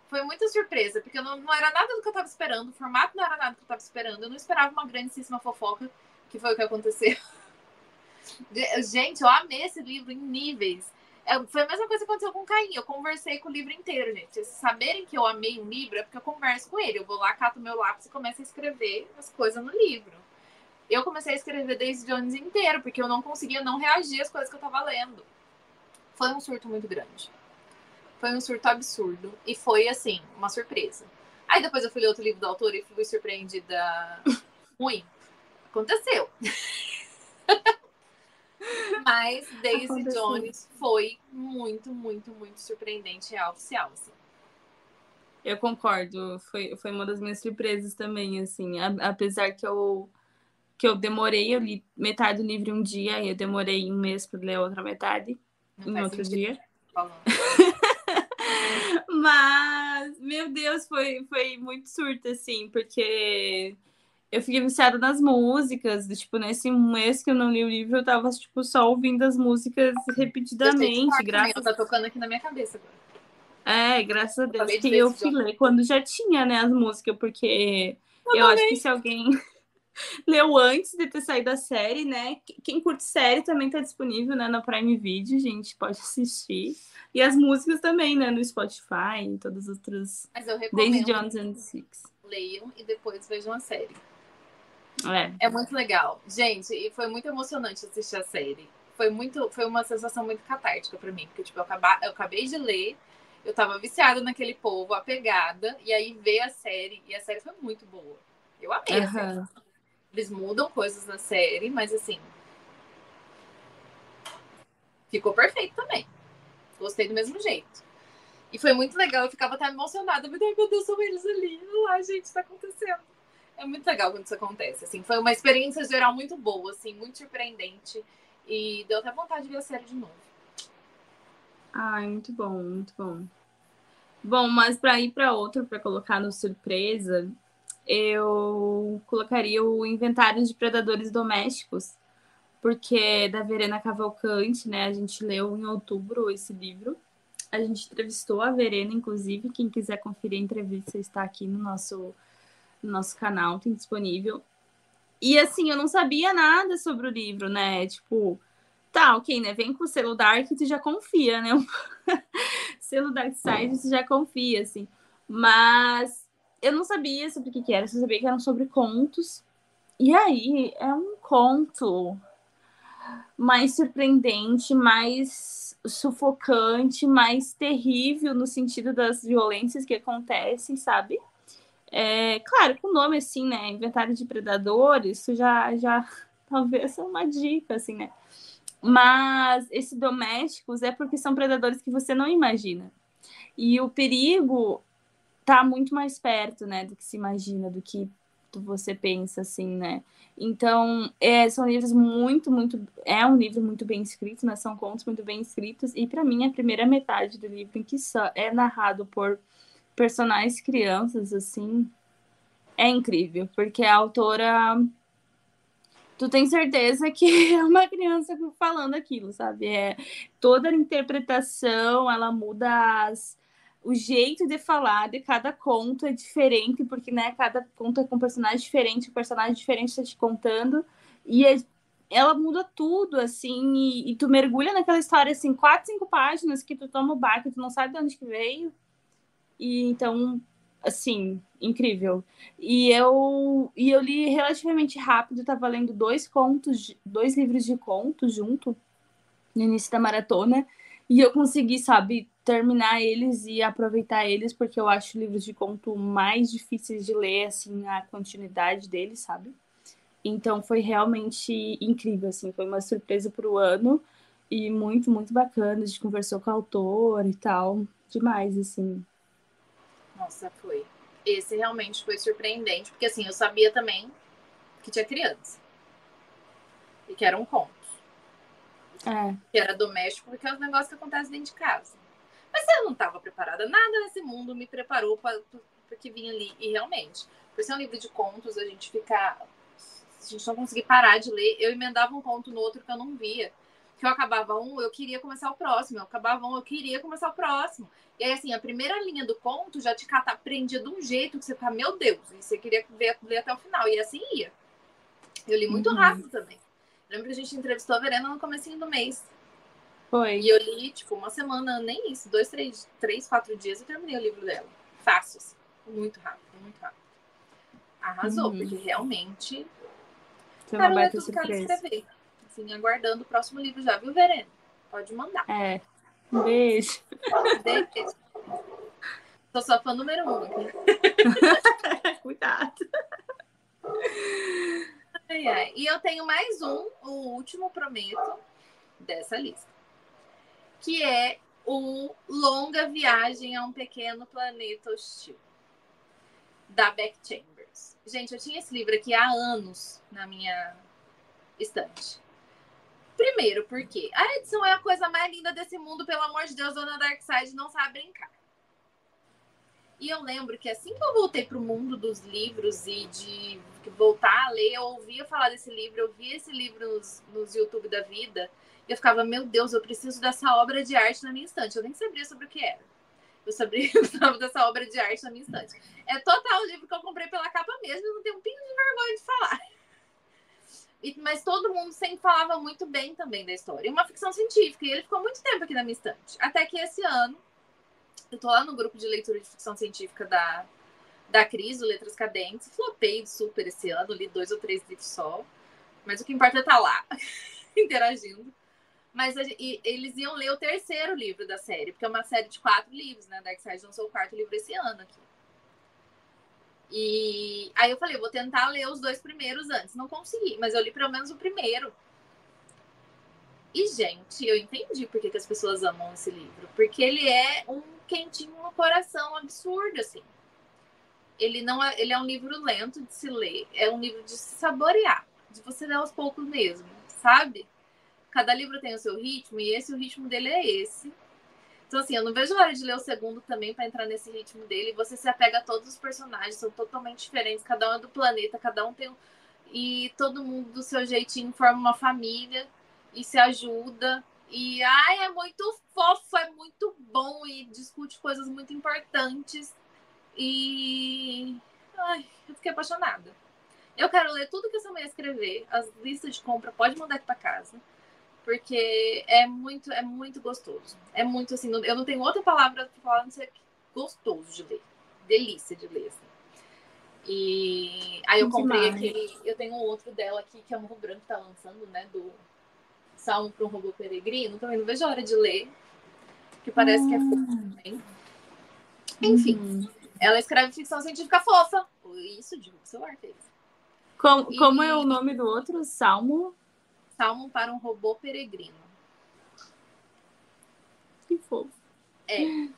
Foi muita surpresa, porque não, não era nada do que eu estava esperando. O formato não era nada do que eu estava esperando. Eu não esperava uma grandíssima fofoca, que foi o que aconteceu. Gente, eu amei esse livro em níveis. É, foi a mesma coisa que aconteceu com o Caim. Eu conversei com o livro inteiro, gente. Se saberem que eu amei um livro é porque eu converso com ele. Eu vou lá, cato meu lápis e começo a escrever as coisas no livro. Eu comecei a escrever Daisy Jones inteiro, porque eu não conseguia não reagir às coisas que eu tava lendo. Foi um surto muito grande. Foi um surto absurdo. E foi, assim, uma surpresa. Aí depois eu fui ler outro livro do autor e fui surpreendida ruim. Aconteceu. Mas Daisy Aconteceu. Jones foi muito, muito, muito surpreendente real oficial, assim. Eu concordo, foi, foi uma das minhas surpresas também, assim, apesar que eu que eu demorei, eu li metade do livro em um dia, e eu demorei um mês para ler a outra metade Não em outro dia. Mas, meu Deus, foi, foi muito surto, assim, porque eu fiquei viciada nas músicas. Tipo, nesse mês que eu não li o livro, eu tava, tipo, só ouvindo as músicas repetidamente. Graças... Tá tocando aqui na minha cabeça agora. É, graças a Deus que eu fui ler quando já tinha, né, as músicas, porque eu, eu acho que se alguém leu antes de ter saído a série, né? Quem curte série também tá disponível, né, na Prime Video, gente, pode assistir. E as músicas também, né, no Spotify, em todas as outras. Mas eu recomendo. Daisy Jones and Six. Leiam e depois vejam a série. É. é muito legal. Gente, e foi muito emocionante assistir a série. Foi muito, foi uma sensação muito catártica para mim, porque tipo, eu, acaba, eu acabei de ler, eu tava viciada naquele povo, apegada, e aí ver a série, e a série foi muito boa. Eu amei uhum. Eles mudam coisas na série, mas assim, ficou perfeito também. Gostei do mesmo jeito. E foi muito legal, eu ficava até emocionada. Ai, meu Deus, são eles ali. Ai, gente, tá acontecendo é muito legal quando isso acontece. Assim, foi uma experiência geral muito boa, assim, muito surpreendente. E deu até vontade de ver a série de novo. Ai, muito bom, muito bom. Bom, mas para ir para outro, para colocar no surpresa, eu colocaria o Inventário de Predadores Domésticos, porque é da Verena Cavalcante, né? A gente leu em outubro esse livro. A gente entrevistou a Verena, inclusive. Quem quiser conferir a entrevista está aqui no nosso no nosso canal, tem disponível. E assim, eu não sabia nada sobre o livro, né? Tipo, tá, ok, né? Vem com o selo Dark, tu já confia, né? selo Dark Side, tu já confia, assim. Mas eu não sabia sobre o que, que era, só sabia que eram sobre contos. E aí, é um conto mais surpreendente, mais sufocante, mais terrível no sentido das violências que acontecem, sabe? É, claro, com o nome assim, né? Inventário de predadores, isso já, já talvez é uma dica, assim, né? Mas esses domésticos é porque são predadores que você não imagina. E o perigo tá muito mais perto, né, do que se imagina, do que você pensa, assim, né? Então, é, são livros muito, muito. É um livro muito bem escrito, né? São contos muito bem escritos. E para mim, a primeira metade do livro, em que só é narrado por personagens crianças, assim, é incrível, porque a autora. Tu tem certeza que é uma criança falando aquilo, sabe? É toda a interpretação, ela muda as, o jeito de falar de cada conto é diferente, porque né, cada conto é com um personagem diferente, o personagem diferente está te contando, e é ela muda tudo, assim, e, e, tu mergulha naquela história, assim, quatro, cinco páginas que tu toma o baque, tu não sabe de onde que veio. E então, assim, incrível. E eu, e eu li relativamente rápido, tava lendo dois contos, dois livros de contos junto no início da maratona, e eu consegui, sabe, terminar eles e aproveitar eles, porque eu acho livros de conto mais difíceis de ler, assim, a continuidade deles, sabe? Então foi realmente incrível, assim, foi uma surpresa para o ano e muito, muito bacana. A gente conversou com a autora e tal, demais, assim. Nossa, foi. Esse realmente foi surpreendente, porque assim, eu sabia também que tinha criança. E que era um conto. É. Que era doméstico, porque é um negócio que acontece dentro de casa. Mas eu não estava preparada. Nada nesse mundo me preparou para o que vinha ali. E realmente, por ser um livro de contos, a gente fica a gente não conseguir parar de ler, eu emendava um ponto no outro que eu não via. Que eu acabava um, eu queria começar o próximo. Eu acabava um, eu queria começar o próximo. E aí, assim, a primeira linha do conto já te cata, prendia de um jeito que você fala, meu Deus, e você queria ver, ler até o final. E assim ia. Eu li muito uhum. rápido também. Lembro que a gente entrevistou a Verena no comecinho do mês. Foi. E eu li, tipo, uma semana, nem isso, dois, três, três, quatro dias, eu terminei o livro dela. Fácil, assim. Muito rápido, muito rápido. Arrasou, uhum. porque realmente foi uma baita surpresa. Escrever. Assim, aguardando o próximo livro já, viu, Verena? Pode mandar. É. Um beijo. Beijo. Sou sua fã número um aqui. Cuidado. Ai. E eu tenho mais um, o último, prometo, dessa lista. Que é o Longa Viagem a um Pequeno Planeta Hostil. Da Beck Chamber. Gente, eu tinha esse livro aqui há anos na minha estante. Primeiro, porque a edição é a coisa mais linda desse mundo, pelo amor de Deus, Dona Darkseid não sabe brincar. E eu lembro que assim que eu voltei para o mundo dos livros e de voltar a ler, eu ouvia falar desse livro, eu via esse livro nos, nos YouTube da vida, eu ficava, meu Deus, eu preciso dessa obra de arte na minha estante. Eu nem sabia sobre o que era. Eu sabia dessa obra de arte na minha estante. É total o livro que eu comprei pela capa mesmo e não tenho um pingo de vergonha de falar. E, mas todo mundo sempre falava muito bem também da história. Uma ficção científica. E ele ficou muito tempo aqui na minha estante. Até que esse ano, eu tô lá no grupo de leitura de ficção científica da, da Cris, o Letras Cadentes. Flopei super esse ano, li dois ou três livros só. Mas o que importa é estar tá lá, interagindo. Mas a, e, eles iam ler o terceiro livro da série, porque é uma série de quatro livros, né? Darkseid lançou o quarto livro esse ano aqui. E aí eu falei, vou tentar ler os dois primeiros antes. Não consegui, mas eu li pelo menos o primeiro. E, gente, eu entendi por que, que as pessoas amam esse livro. Porque ele é um quentinho no coração absurdo, assim. Ele não é, ele é um livro lento de se ler. É um livro de se saborear. De você ler aos poucos mesmo, sabe? Cada livro tem o seu ritmo e esse o ritmo dele é esse. Então, assim, eu não vejo a hora de ler o segundo também para entrar nesse ritmo dele. Você se apega a todos os personagens, são totalmente diferentes, cada um é do planeta, cada um tem. E todo mundo do seu jeitinho forma uma família e se ajuda. E ai, é muito fofo, é muito bom e discute coisas muito importantes. E ai, eu fiquei apaixonada. Eu quero ler tudo que essa mulher escrever. As listas de compra pode mandar aqui para casa porque é muito, é muito gostoso. É muito assim, eu não tenho outra palavra para falar não ser gostoso de ler. Delícia de ler. Assim. E aí eu comprei aquele, eu tenho um outro dela aqui que é um Branco que tá lançando, né, do Salmo para um robô peregrino, também não vejo a hora de ler, que parece hum. que é fofo hum. também. Enfim, hum. ela escreve ficção científica fofa. Isso, de celular fez. Como, e... como é o nome do outro? Salmo? Salmo para um robô peregrino. Que fofo. É.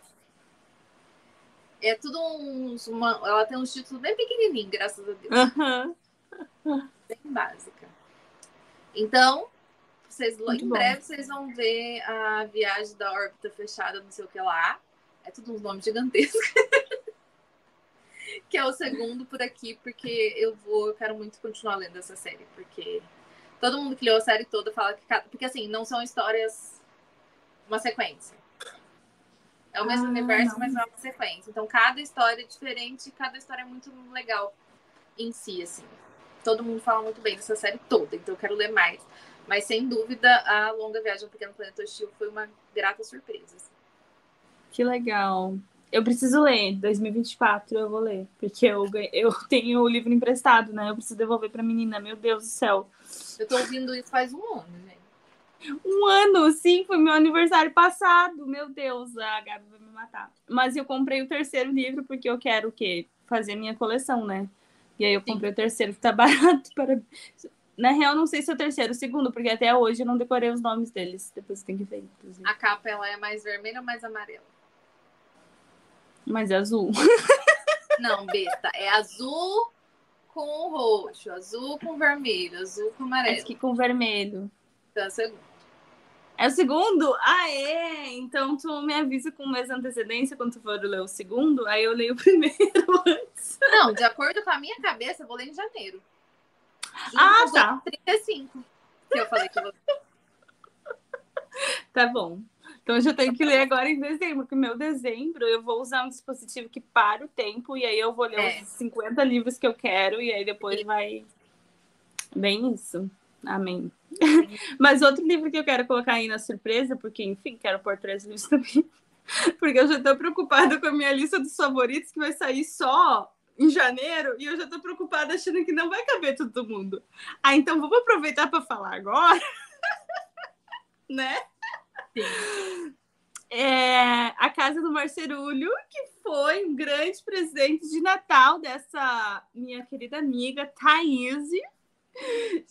É tudo uns. Uma, ela tem uns títulos bem pequenininhos, graças a Deus. Uhum. Bem básica. Então, vocês, em bom. breve vocês vão ver a viagem da órbita fechada, não sei o que lá. É tudo uns nomes gigantescos. que é o segundo por aqui, porque eu vou, eu quero muito continuar lendo essa série, porque Todo mundo que leu a série toda fala que. Porque assim, não são histórias. Uma sequência. É o mesmo ah, universo, não. mas não é uma sequência. Então, cada história é diferente, cada história é muito legal em si, assim. todo mundo fala muito bem dessa série toda, então eu quero ler mais. Mas sem dúvida, a longa viagem ao Pequeno Planeta Hostil foi uma grata surpresa. assim. Que legal. Eu preciso ler, 2024 eu vou ler, porque eu, eu tenho o livro emprestado, né? Eu preciso devolver pra menina, meu Deus do céu. Eu tô ouvindo isso faz um ano, gente. Um ano, sim, foi meu aniversário passado. Meu Deus, a Gabi vai me matar. Mas eu comprei o terceiro livro porque eu quero o quê? Fazer minha coleção, né? E aí eu comprei o terceiro, que tá barato. Para... Na real, não sei se é o terceiro, o segundo, porque até hoje eu não decorei os nomes deles. Depois tem que ver, inclusive. A capa ela é mais vermelha ou mais amarela? Mas é azul. Não, besta. É azul com roxo, azul com vermelho, azul com amarelo. Acho que com vermelho. Então, você- É o segundo? Ah, é? Então tu me avisa com mês de antecedência quando tu for ler o segundo, aí eu leio o primeiro antes. Não, de acordo com a minha cabeça, eu vou ler em janeiro. Ah, tá. outros 35. Que eu falei que vou Tá bom. Então eu já tenho que ler agora em dezembro, porque meu dezembro eu vou usar um dispositivo que para o tempo e aí eu vou ler É. os 50 livros que eu quero e aí depois vai. Bem isso. Amém. Mas outro livro que eu quero colocar aí na surpresa, porque enfim, quero pôr três livros também. Porque eu já tô preocupada com a minha lista dos favoritos que vai sair só em janeiro e eu já tô preocupada achando que não vai caber todo mundo. Ah, então vamos aproveitar para falar agora. né? É, a casa do Marcerulho, que foi um grande presente de Natal dessa minha querida amiga Thaís.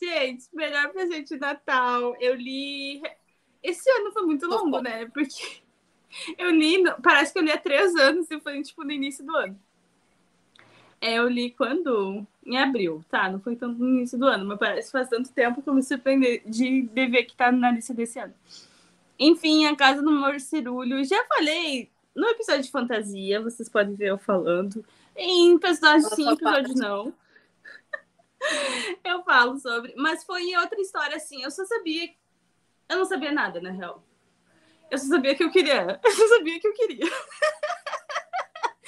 Gente, melhor presente de Natal. Eu li. Esse ano foi muito longo, né? Porque eu li, parece que eu li há três anos e foi tipo no início do ano. É, eu li quando? Em abril, tá? Não foi tanto no início do ano, mas parece faz tanto tempo que eu me surpreendi de de ver que tá na lista desse ano. Enfim, a Casa do Morcirulho. Já falei no episódio de fantasia, vocês podem ver eu falando. Em episódio sim, episódio não. eu falo sobre. Mas foi em outra história, assim. Eu só sabia. Eu não sabia nada, na real. Eu só sabia que eu queria. Eu só sabia que eu queria.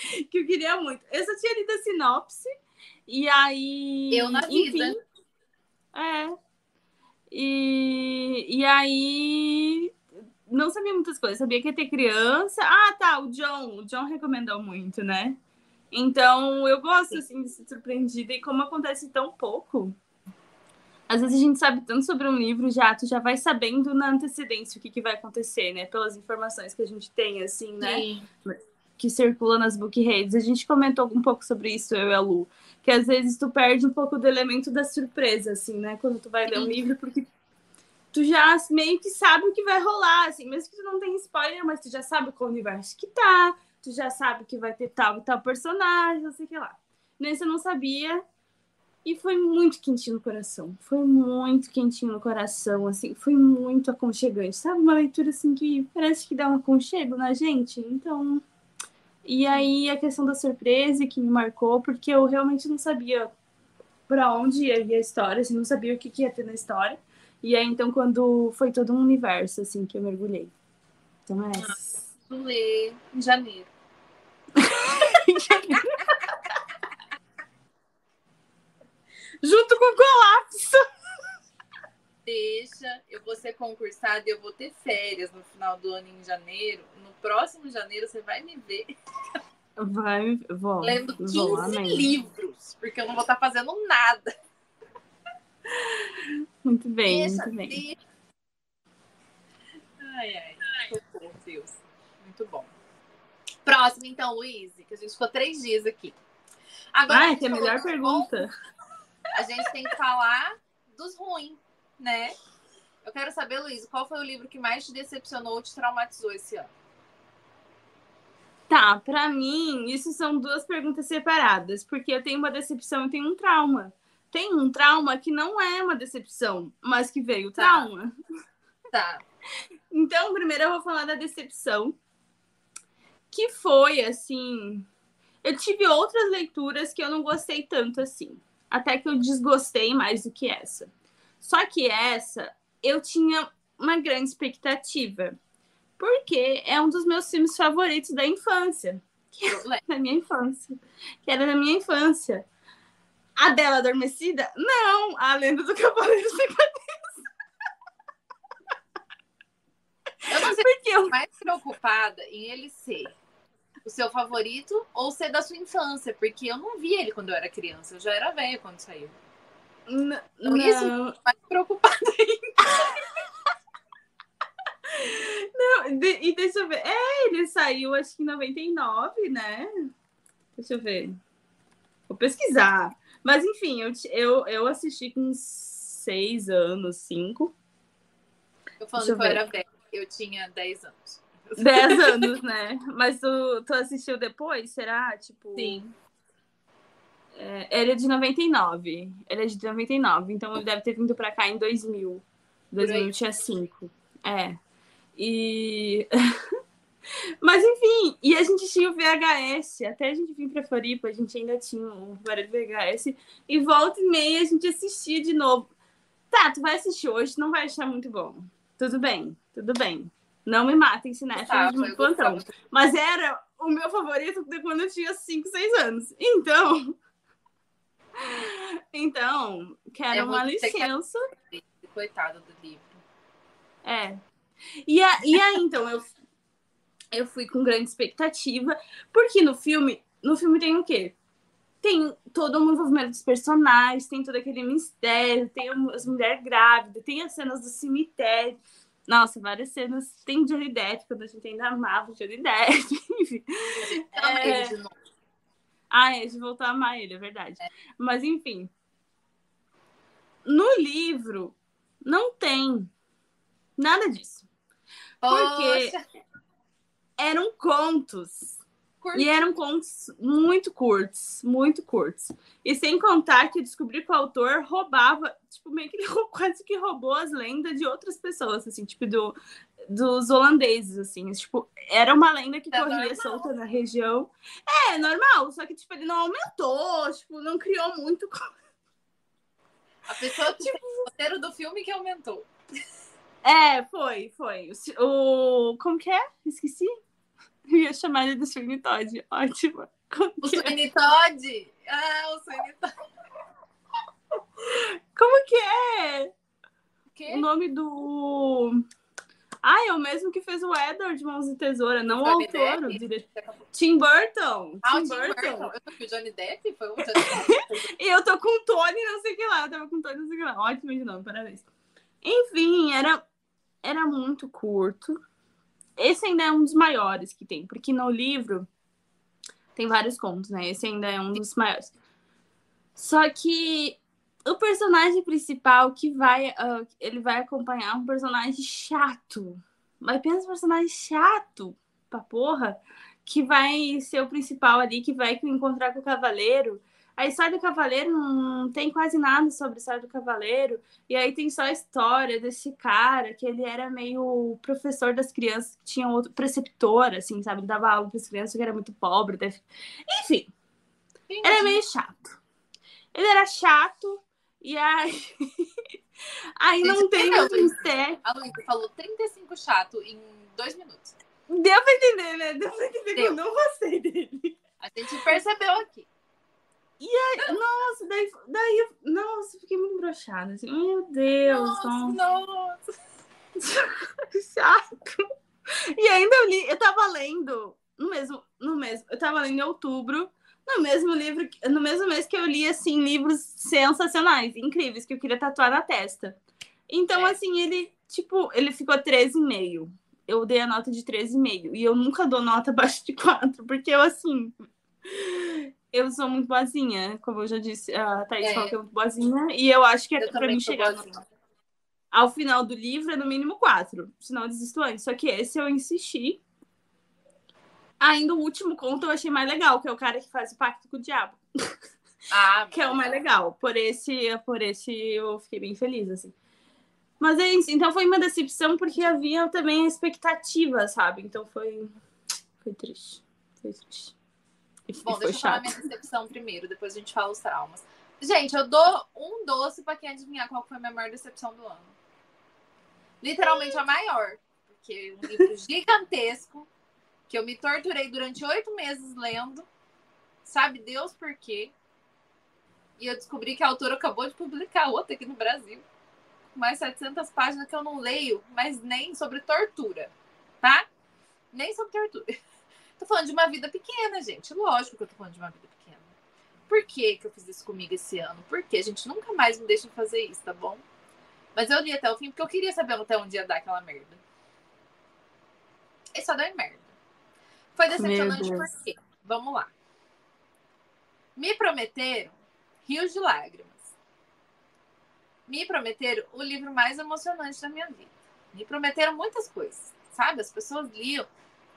que eu queria muito. Eu só tinha lido a sinopse. E aí. Eu na vida. Enfim, é. E, e aí. Não sabia muitas coisas. Sabia que ia ter criança. Ah, tá. O John. O John recomendou muito, né? Então, eu gosto, assim, de ser surpreendida. E como acontece tão pouco, às vezes a gente sabe tanto sobre um livro já, tu já vai sabendo na antecedência o que, que vai acontecer, né? Pelas informações que a gente tem, assim, né? Sim. Que circula nas book redes. A gente comentou um pouco sobre isso, eu e a Lu, que às vezes tu perde um pouco do elemento da surpresa, assim, né? Quando tu vai ler um Sim. livro, porque tu já meio que sabe o que vai rolar, assim, mesmo que tu não tenha spoiler, mas tu já sabe qual universo que tá, tu já sabe que vai ter tal e tal personagem, não sei o que lá. Nesse eu não sabia. E foi muito quentinho no coração. Foi muito quentinho no coração, assim. Foi muito aconchegante. Sabe? Uma leitura, assim, que parece que dá um aconchego na gente. Então, e aí a questão da surpresa que me marcou, porque eu realmente não sabia para onde ia a história, assim, não sabia o que, que ia ter na história. E aí então quando foi todo um universo assim que eu mergulhei. Então é. essa. Vou ler em janeiro. Junto com o colapso. Deixa, eu vou ser concursada e eu vou ter férias no final do ano em janeiro. Próximo janeiro você vai me ver Vai, vou. lendo 15 vou, livros, porque eu não vou estar fazendo nada. Muito bem, Deixa, muito bem. Ai, ai. Deus. Muito bom. Próximo, então, Luiz, que a gente ficou três dias aqui. Agora, a Ai, gente que é a melhor pergunta. a gente tem que falar dos ruins, né? Eu quero saber, Luiz, qual foi o livro que mais te decepcionou ou te traumatizou esse ano? Tá, pra mim, isso são duas perguntas separadas, porque eu tenho uma decepção e tenho um trauma. Tem um trauma que não é uma decepção, mas que veio Tá. trauma. Tá. Então, primeiro eu vou falar da decepção, que foi assim. Eu tive outras leituras que eu não gostei tanto assim. Até que eu desgostei mais do que essa. Só que essa eu tinha uma grande expectativa. Porque é um dos meus filmes favoritos da infância. Lembro. Da minha infância. Que era da minha infância. A dela adormecida? Não, a lenda do Cavaleiro Sem Cabeça. Eu não sei Porque eu... mais preocupada em ele ser o seu favorito ou ser da sua infância, porque eu não vi ele quando eu era criança, eu já era velha quando saiu. N- Então, isso- Não, Mais preocupada não, de- e deixa eu ver. É, ele saiu acho que em 99, né? Deixa eu ver. Vou pesquisar. Mas enfim, eu, eu, eu assisti com seis anos, cinco. Eu falando eu que eu era velha, eu tinha 10 anos. 10 anos, né? Mas tu, tu assistiu depois? Será? Tipo. Sim. É, ele é de 99. Ele é de 99, então ele deve ter vindo pra cá em 2000. 2000 aí. eu tinha 5. É. E. Mas enfim, e a gente tinha o VHS. Até a gente vir pra Floripa, a gente ainda tinha o aparelho VHS. E volta e meia a gente assistia de novo. Tá, tu vai assistir hoje, não vai achar muito bom. Tudo bem, tudo bem. Não me matem, cinéfilos Tá, de plantão. Mas era o meu favorito de quando eu tinha 5, 6 anos. Então. Então, quero É uma quer- licença. Coitado do livro. É. E, a- e aí, então, eu, eu fui com grande expectativa, porque no filme, no filme tem o quê? Tem todo o envolvimento dos personagens, tem todo aquele mistério, tem as mulheres grávidas, tem as cenas do cemitério. Nossa, várias cenas. Tem Johnny Depp, quando a gente ainda amava o Johnny Depp. Enfim. Ama É. novo. Ah, é, de voltar a amar ele, é verdade. Mas enfim. No livro, não tem nada disso. Porque- Poxa, Eram contos. curti. E eram contos muito curtos, muito curtos. E sem contar que eu descobri que o autor roubava, tipo, meio que quase que roubou as lendas de outras pessoas, assim, tipo, do, dos holandeses, assim. Tipo, era uma lenda que É corria normal. solta na região. É, normal, só que, tipo, ele não aumentou, tipo, não criou muito. A pessoa que fez o roteiro do filme que aumentou. É, foi, foi. O, o- como que é? Esqueci. Eu ia chamar ele de Sweeney Todd. Ótimo. O é? Sweeney Todd. Ah, o Sweeney Todd. como que é? O? O nome do. Ah, é o mesmo que fez o Edward Mãos de Tesoura, não o Johnny autor, o Depp? diretor. Tim Burton. Ah, o Tim Tim Burton. Burton. Eu o Johnny Depp? Foi o Johnny Depp? E eu tô com o Tony, não sei o que lá. Eu tava com o Tony, não sei o que lá. Ótimo de nome, parabéns. Enfim, era, era muito curto. Esse ainda é um dos maiores que tem, porque no livro tem vários contos, né? Esse ainda é um dos maiores. Só que o personagem principal que vai, ah, ele vai acompanhar um personagem chato. Mas pensa um personagem chato pra porra, que vai ser o principal ali, que vai encontrar com o cavaleiro. A história do Cavaleiro não tem quase nada sobre a história do Cavaleiro. E aí tem só a história desse cara, que ele era meio professor das crianças, que tinha outro preceptor, assim, sabe? Ele dava aula para as crianças que era muito pobre. deve- Enfim, era meio chato. Ele era chato, e aí. aí não tem muito mistério. A Luísa falou 35 chato em dois minutos. Deu pra entender, né? Deu pra entender que eu Deu. não gostei dele. A gente percebeu aqui. Nossa, daí, daí eu- nossa, fiquei muito broxada. Assim, meu Deus, Nossa, nossa. chato. E ainda eu li, eu tava lendo no mesmo, no mesmo, eu tava lendo em outubro, no mesmo livro, no mesmo mês que eu li assim livros sensacionais, incríveis que eu queria tatuar na testa. Então É. assim, ele, tipo, ele ficou 13,5. Eu dei a nota de 13,5 e eu nunca dou nota abaixo de 4, porque eu assim, eu sou muito boazinha, como eu já disse, a Thaís É. falou que é muito boazinha, e eu acho que Eu pra mim sou chegar no ao final do livro é no mínimo quatro, senão eu desisto antes. Só que esse eu insisti. Ainda o último conto eu achei mais legal, que é o cara que faz o pacto com o diabo, Ah, que é o mais legal. Por esse, por esse eu fiquei bem feliz, assim. Mas é isso. Então foi uma decepção porque havia também a expectativa, sabe? Então foi. Foi triste. Foi triste. E Bom, deixa eu falar minha decepção primeiro, depois a gente fala os traumas. Gente, eu dou um doce pra quem adivinhar qual foi a minha maior decepção do ano. Literalmente a maior. Porque é um livro gigantesco, que eu me torturei durante oito meses lendo. Sabe Deus por quê? E eu descobri que a autora acabou de publicar outra aqui no Brasil. Mais 700 páginas que eu não leio, mas nem sobre tortura, tá? Nem sobre tortura. Tô falando de uma vida pequena, gente. Lógico que eu tô falando de uma vida pequena. Por que, que eu fiz isso comigo esse ano? Porque a gente nunca mais me deixa fazer isso, tá bom? Mas eu li até o fim porque eu queria saber até onde ia dar aquela merda. E só deu merda. Foi decepcionante por quê? Vamos lá. Me prometeram rios de lágrimas. Me prometeram o livro mais emocionante da minha vida. Me prometeram muitas coisas, sabe? As pessoas liam,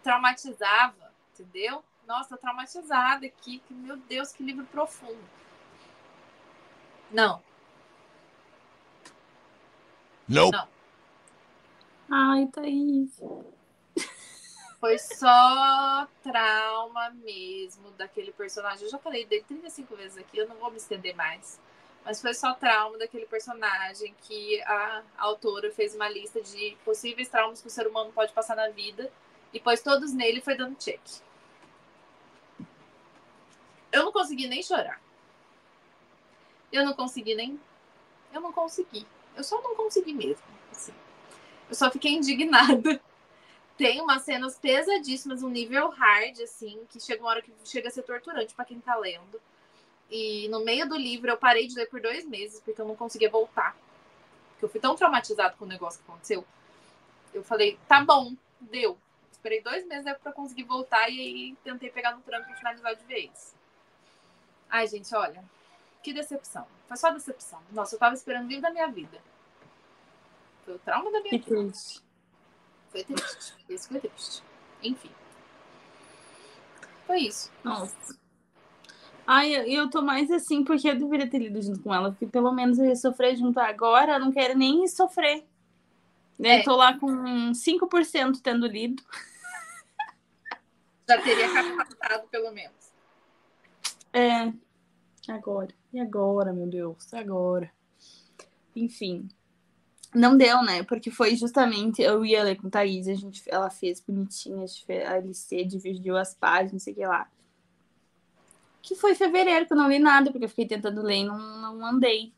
traumatizava, entendeu? Nossa, traumatizada aqui. Que, meu Deus, que livro profundo. Não. Nope. Não. Ai, Thaís. Foi só trauma mesmo daquele personagem. Eu já falei dele 35 vezes aqui, eu não vou me estender mais. Mas foi só trauma daquele personagem que a autora fez uma lista de possíveis traumas que o ser humano pode passar na vida e pôs todos nele e foi dando check. Eu não consegui nem chorar. Eu não consegui nem. Eu não consegui. Eu só não consegui mesmo. Assim. Eu só fiquei indignada. Tem umas cenas pesadíssimas, um nível hard, assim, que chega uma hora que chega a ser torturante para quem tá lendo. E no meio do livro eu parei de ler por dois meses, porque eu não conseguia voltar. Porque eu fui tão traumatizado com o negócio que aconteceu. Eu falei, tá bom, deu. Esperei dois meses para conseguir voltar e aí tentei pegar no tranco e finalizar de vez. Ai, gente, olha. Que decepção. Foi só decepção. Nossa, eu tava esperando o livro da minha vida. Foi o trauma da minha Que vida. triste. Foi triste. Esse foi triste. Enfim. Foi isso. Nossa. Ai, eu- eu tô mais assim porque eu deveria ter lido junto com ela, porque pelo menos eu ia sofrer junto agora, eu não quero nem sofrer. Né? É. Tô lá com 5% tendo lido. Já teria capacitado, pelo menos. É. Agora. E agora, meu Deus? Agora. Enfim. Não deu, né? Porque foi justamente. Eu ia ler com Thaís, a gente, ela fez bonitinha, a fez a LC, dividiu as páginas, sei o que lá. Que foi fevereiro, que eu não li nada, porque eu fiquei tentando ler e não, não andei.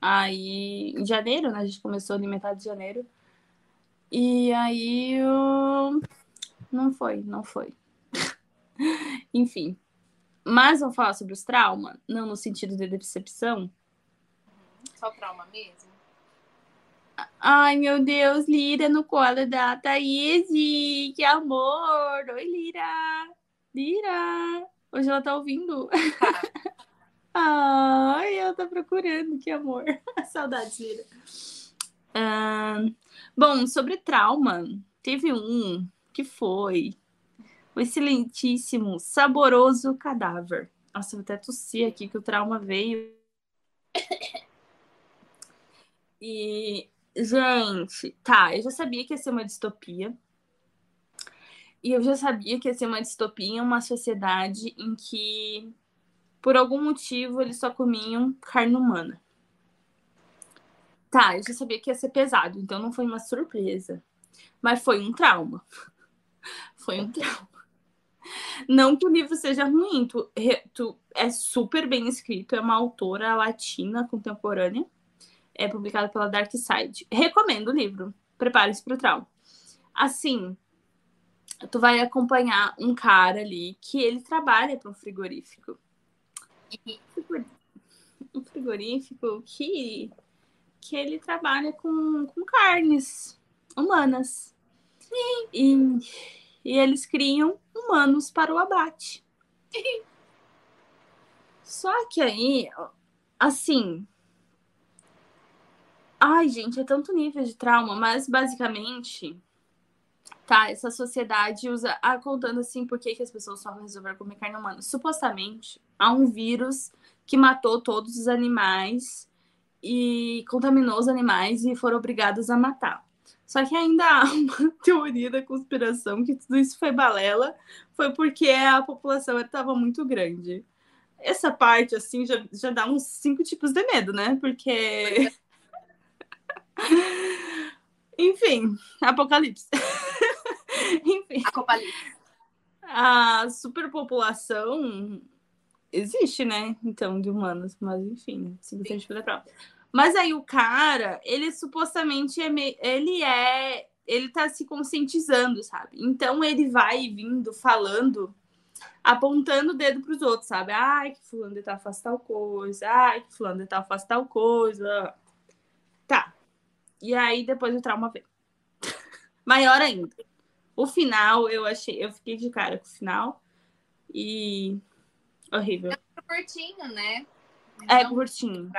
Aí, em janeiro, né? A gente começou ali metade de janeiro. E aí, eu... não foi, não foi. Enfim. Mas vou falar sobre os traumas, não no sentido de decepção. Só trauma mesmo. Ai, meu Deus, Lira no colo da Thaís. Que amor! Oi, Lira! Lira! Hoje ela tá ouvindo. Ai, ela tá procurando, que amor. Saudades, Lira. Bom, sobre trauma, teve um que foi o excelentíssimo, saboroso cadáver. Nossa, vou até tossir aqui que o trauma veio. E, gente, tá, eu já sabia que ia ser uma distopia. E eu já sabia que ia ser uma distopia uma sociedade em que, por algum motivo, eles só comiam carne humana. Tá, eu já sabia que ia ser pesado, então não foi uma surpresa. Mas foi um trauma. Foi um trauma. Não que o livro seja ruim, tu, tu- é super bem escrito, é uma autora latina contemporânea, é publicado pela Dark Side. Recomendo o livro, prepare-se para o trauma. Assim, tu vai acompanhar um cara ali que ele trabalha para um frigorífico. Frigor- Um frigorífico que, que ele trabalha com, com carnes humanas. E, e eles criam humanos para o abate. Só que aí, assim. Ai, gente, é tanto nível de trauma, mas basicamente, tá, essa sociedade usa. Ah, contando assim, por que, que as pessoas só resolveram comer carne humana? Supostamente, há um vírus que matou todos os animais e contaminou os animais e foram obrigados a matar. Só que ainda há uma teoria da conspiração que tudo isso foi balela, foi porque a população estava muito grande. Essa parte, assim, já, já dá uns cinco tipos de medo, né? Porque. Enfim, apocalipse. Enfim, A superpopulação existe, né? Então, de humanos, mas enfim, se você tiver prova. Mas aí o cara, ele supostamente é me... ele é, ele tá se conscientizando, sabe? Então ele vai vindo falando, apontando o dedo pros outros, sabe? Ai, que fulano de faz tal coisa, ai, que fulano de faz tal coisa. Tá. E aí depois o trauma vem. Maior ainda. O final, eu achei, eu fiquei de cara com o final. E horrível. É curtinho, né? É então, curtinho.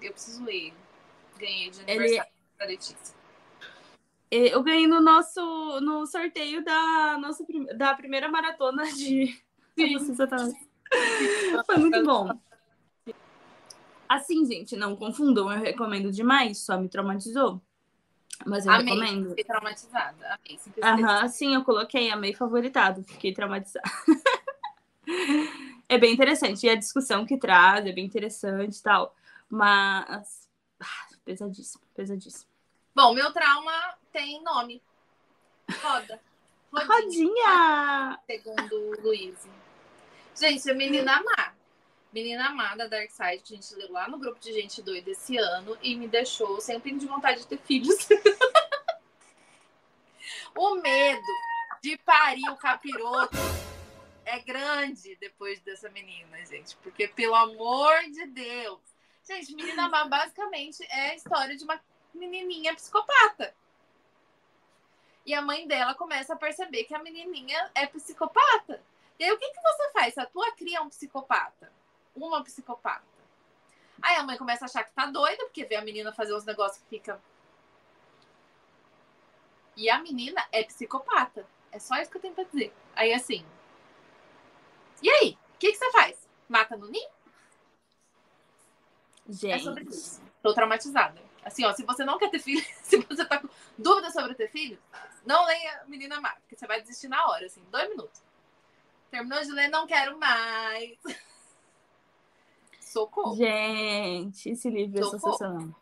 Eu preciso ler. Ganhei de aniversário Ele... da Letícia. Eu ganhei no nosso no sorteio da nossa da primeira maratona de Foi muito bom. Assim, gente, não confundam, eu recomendo demais, só me traumatizou. Mas eu amei, recomendo. Fiquei traumatizada. Amei, Aham, sim, eu coloquei, amei favoritado, fiquei traumatizada. é bem interessante. E a discussão que traz é bem interessante e tal. Mas. Ah, pesadíssimo, pesadíssimo. Bom, meu trauma tem nome. Roda. Rodinha. Rodinha. Segundo o Luiz. Gente, a menina má. Menina amada Dark Side, que a gente leu lá no grupo de gente doida esse ano e me deixou sem um de vontade de ter filhos. o medo de parir o capiroto é grande depois dessa menina, gente. Porque, pelo amor de Deus. Gente, Menina Má basicamente é a história de uma menininha psicopata. E a mãe dela começa a perceber que a menininha é psicopata. E aí, o que, que você faz a tua cria é um psicopata? uma psicopata. Aí a mãe começa a achar que tá doida, porque vê a menina fazer uns negócios que fica. E a menina é psicopata. É só isso que eu tenho pra dizer. Aí assim. E aí? O que, que você faz? Mata no ninho? Gente. É sobre isso. Tô traumatizada. Assim, ó, se você não quer ter filho, se você tá com dúvida sobre ter filho, não leia Menina Má, porque você vai desistir na hora, assim, dois minutos. Terminou de ler, não quero mais. Socorro. Gente, esse livro Socorro. é sensacional.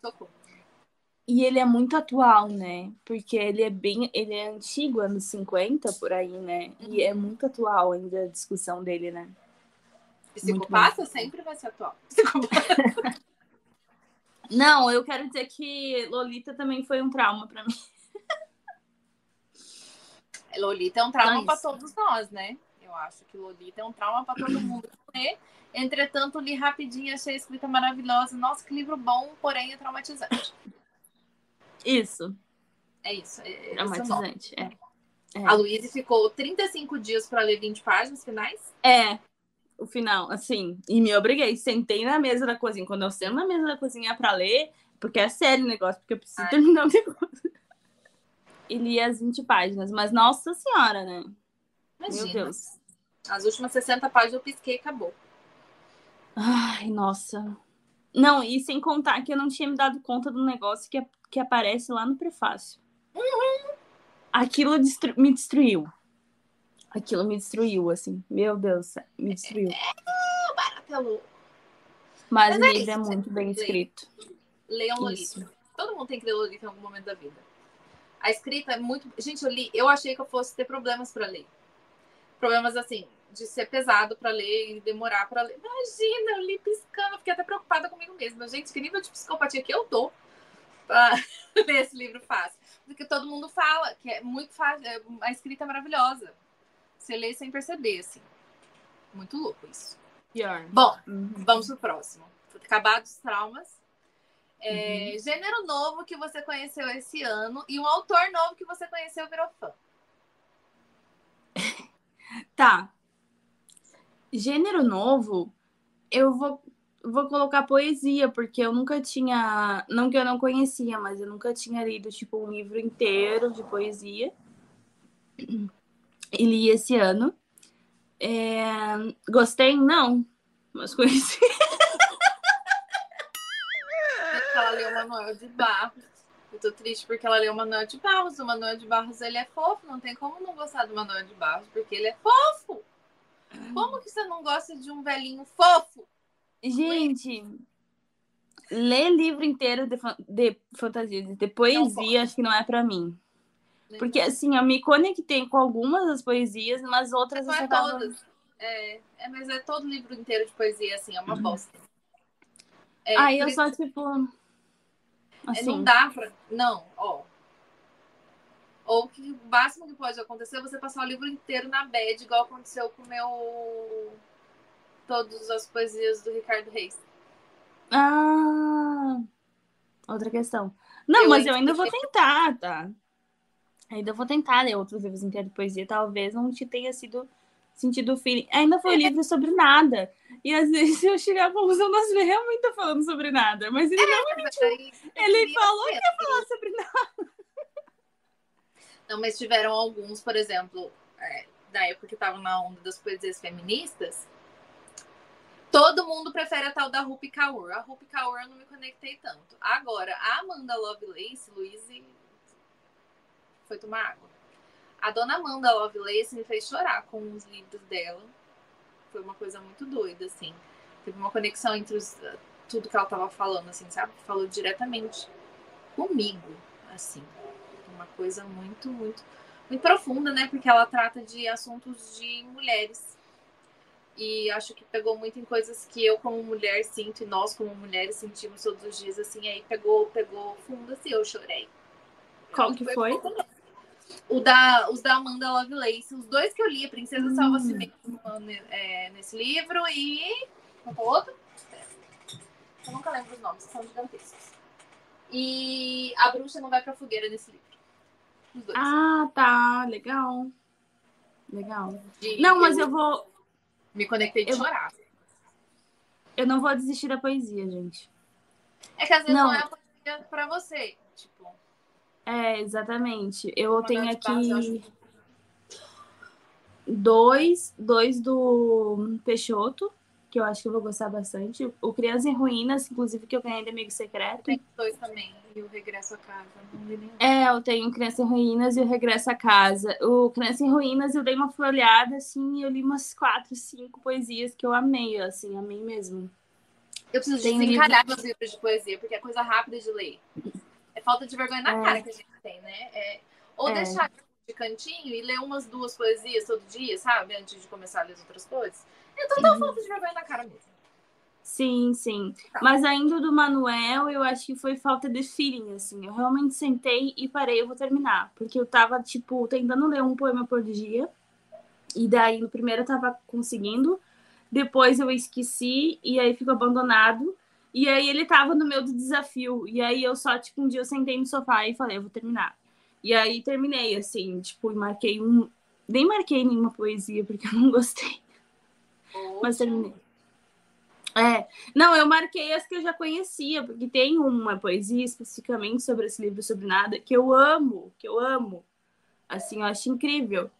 Socorro. E ele é muito atual, né? Porque ele é bem. Ele é antigo, anos 50, por aí, né? Uhum. E é muito atual ainda a discussão dele, né? Psicopata sempre vai ser atual. Psicopata. Não, eu quero dizer que Lolita também foi um trauma para mim. Lolita é um trauma para todos nós, né? Eu acho que Lolita é um trauma para todo mundo ler. Entretanto, li rapidinho, achei a escrita maravilhosa. Nossa, que livro bom, porém é traumatizante. Isso. É isso. É, é traumatizante, é. é. A Luísa ficou 35 dias para ler 20 páginas finais? É, o final, assim. E me obriguei. Sentei na mesa da cozinha. Quando eu sento na mesa da cozinha para ler, porque é sério o negócio, porque eu preciso Ai. terminar o negócio. E li as 20 páginas. Mas, nossa senhora, né? Imagina. Meu Deus. As últimas 60 páginas eu pisquei e acabou. Ai, nossa. Não, e sem contar que eu não tinha me dado conta do negócio que, que aparece lá no prefácio. Uhum. Aquilo destru me destruiu. Aquilo me destruiu, assim. Meu Deus, me destruiu. É, baratelou. Mas, Mas o é livro é, é muito bem escrito. Leiam Lolita. Todo mundo tem que ler Lolita em algum momento da vida. A escrita é muito. Gente, eu li. Eu achei que eu fosse ter problemas para ler. Problemas assim, de ser pesado para ler e demorar para ler. Imagina, eu li piscando, fiquei até preocupada comigo mesma. Gente, que nível de psicopatia que eu tô para ler esse livro fácil. Porque todo mundo fala que é muito fácil, é, a escrita é maravilhosa. Você lê sem perceber, assim. Muito louco isso. Pior. Bom, vamos pro próximo. Acabados os traumas. É, uhum. Gênero novo que você conheceu esse ano e um autor novo que você conheceu virou fã. tá. Gênero novo, eu vou, vou colocar poesia, porque eu nunca tinha. Não que eu não conhecia, mas eu nunca tinha lido, tipo, um livro inteiro de poesia. E li esse ano. É... Gostei? Não, mas conheci. Ela leu Manuel de Barros. Eu tô triste porque ela leu o Manuel de Barros. O Manuel de Barros, ele é fofo. Não tem como não gostar do Manuel de Barros, porque ele é fofo. Como que você não gosta de um velhinho fofo? Gente, ler livro inteiro de, de fantasia, de poesia, acho que não é para mim. Porque assim, eu me conectei com algumas das poesias, mas outras mas não é todas. É, é, mas é todo livro inteiro de poesia, assim, é uma bosta. É, Aí eu só, tipo. é, Assim. Não dá pra. Não, ó. Ou que o máximo que pode acontecer é você passar o livro inteiro na bad, igual aconteceu com o meu. Todas as poesias do Ricardo Reis. Ah, outra questão. Não, Eu mas eu ainda vou tentar, tá? Ainda vou tentar ler outros livros inteiros de poesia. Talvez não te tenha sido sentido o feeling. Ainda foi livro sobre nada. E às vezes eu chegar à conclusão, nossa, ele realmente tá falando sobre nada. Mas ele não, Mas aí eu ele falou que ia falar sobre nada. Não, mas tiveram alguns, por exemplo, é, época que estavam na onda das poesias feministas. Todo mundo prefere a tal da Rupi Kaur. A Rupi Kaur eu não me conectei tanto. Agora, a Amanda Lovelace, Luiz foi tomar água. A dona Amanda Lovelace me fez chorar com os livros dela. Foi uma coisa muito doida, assim. Teve uma conexão entre os- tudo que ela tava falando, assim, sabe? Falou diretamente comigo, assim uma coisa muito, muito, muito profunda, né? Porque ela trata de assuntos de mulheres. E acho que pegou muito em coisas que eu, como mulher, sinto e nós, como mulheres, sentimos todos os dias, assim. Aí pegou, pegou fundo, assim, eu chorei. Qual que foi? O da, os da Amanda Lovelace. Os dois que eu li, a Princesa Hum. Salva-se Mesmo, é, nesse livro e. Qual o outro? Eu nunca lembro os nomes, são gigantescos. E A Bruxa Não Vai Pra Fogueira nesse livro. Os dois. Ah, tá. Legal. Legal. De- Não, mas eu vou. me conectei de eu- chorar. Eu não vou desistir da poesia, gente. É que às vezes Não. não, é a poesia pra você. Tipo, É, exatamente. Eu Uma tenho eu aqui dois, dois do Peixoto, que eu acho que eu vou gostar bastante. O Criança em Ruínas, inclusive, que eu ganhei de Amigo Secreto. tem dois também. E o Regresso a Casa. Não li nenhum. É, eu tenho Criança em Ruínas e o Regresso a Casa. O Criança em Ruínas eu dei uma folhada, assim, e eu li umas quatro, cinco poesias que eu amei, assim, amei mesmo. Eu preciso Tem um desencalhar meus livros de poesia, porque é coisa rápida de ler. É falta de vergonha na É. cara que a gente tem, né? É- Ou É. deixar de cantinho e ler umas duas poesias todo dia, sabe? Antes de começar a ler as outras coisas. Então dá falta de vergonha na cara mesmo. Sim, sim. Mas ainda do Manuel, eu acho que foi falta de feeling, assim. Eu realmente sentei e parei, eu vou terminar. Porque eu tava, tipo, tentando ler um poema por dia. E daí, no primeiro eu tava conseguindo. Depois eu esqueci e aí ficou abandonado. E aí ele tava no meio do desafio. E aí eu só, tipo, um dia eu sentei no sofá e falei, eu vou terminar. E aí terminei, assim, tipo, e marquei um. Nem marquei nenhuma poesia, porque eu não gostei. Mas terminei. É, não, eu marquei as que eu já conhecia, porque tem uma poesia especificamente sobre esse livro sobre nada que eu amo, que eu amo. Assim, eu acho incrível.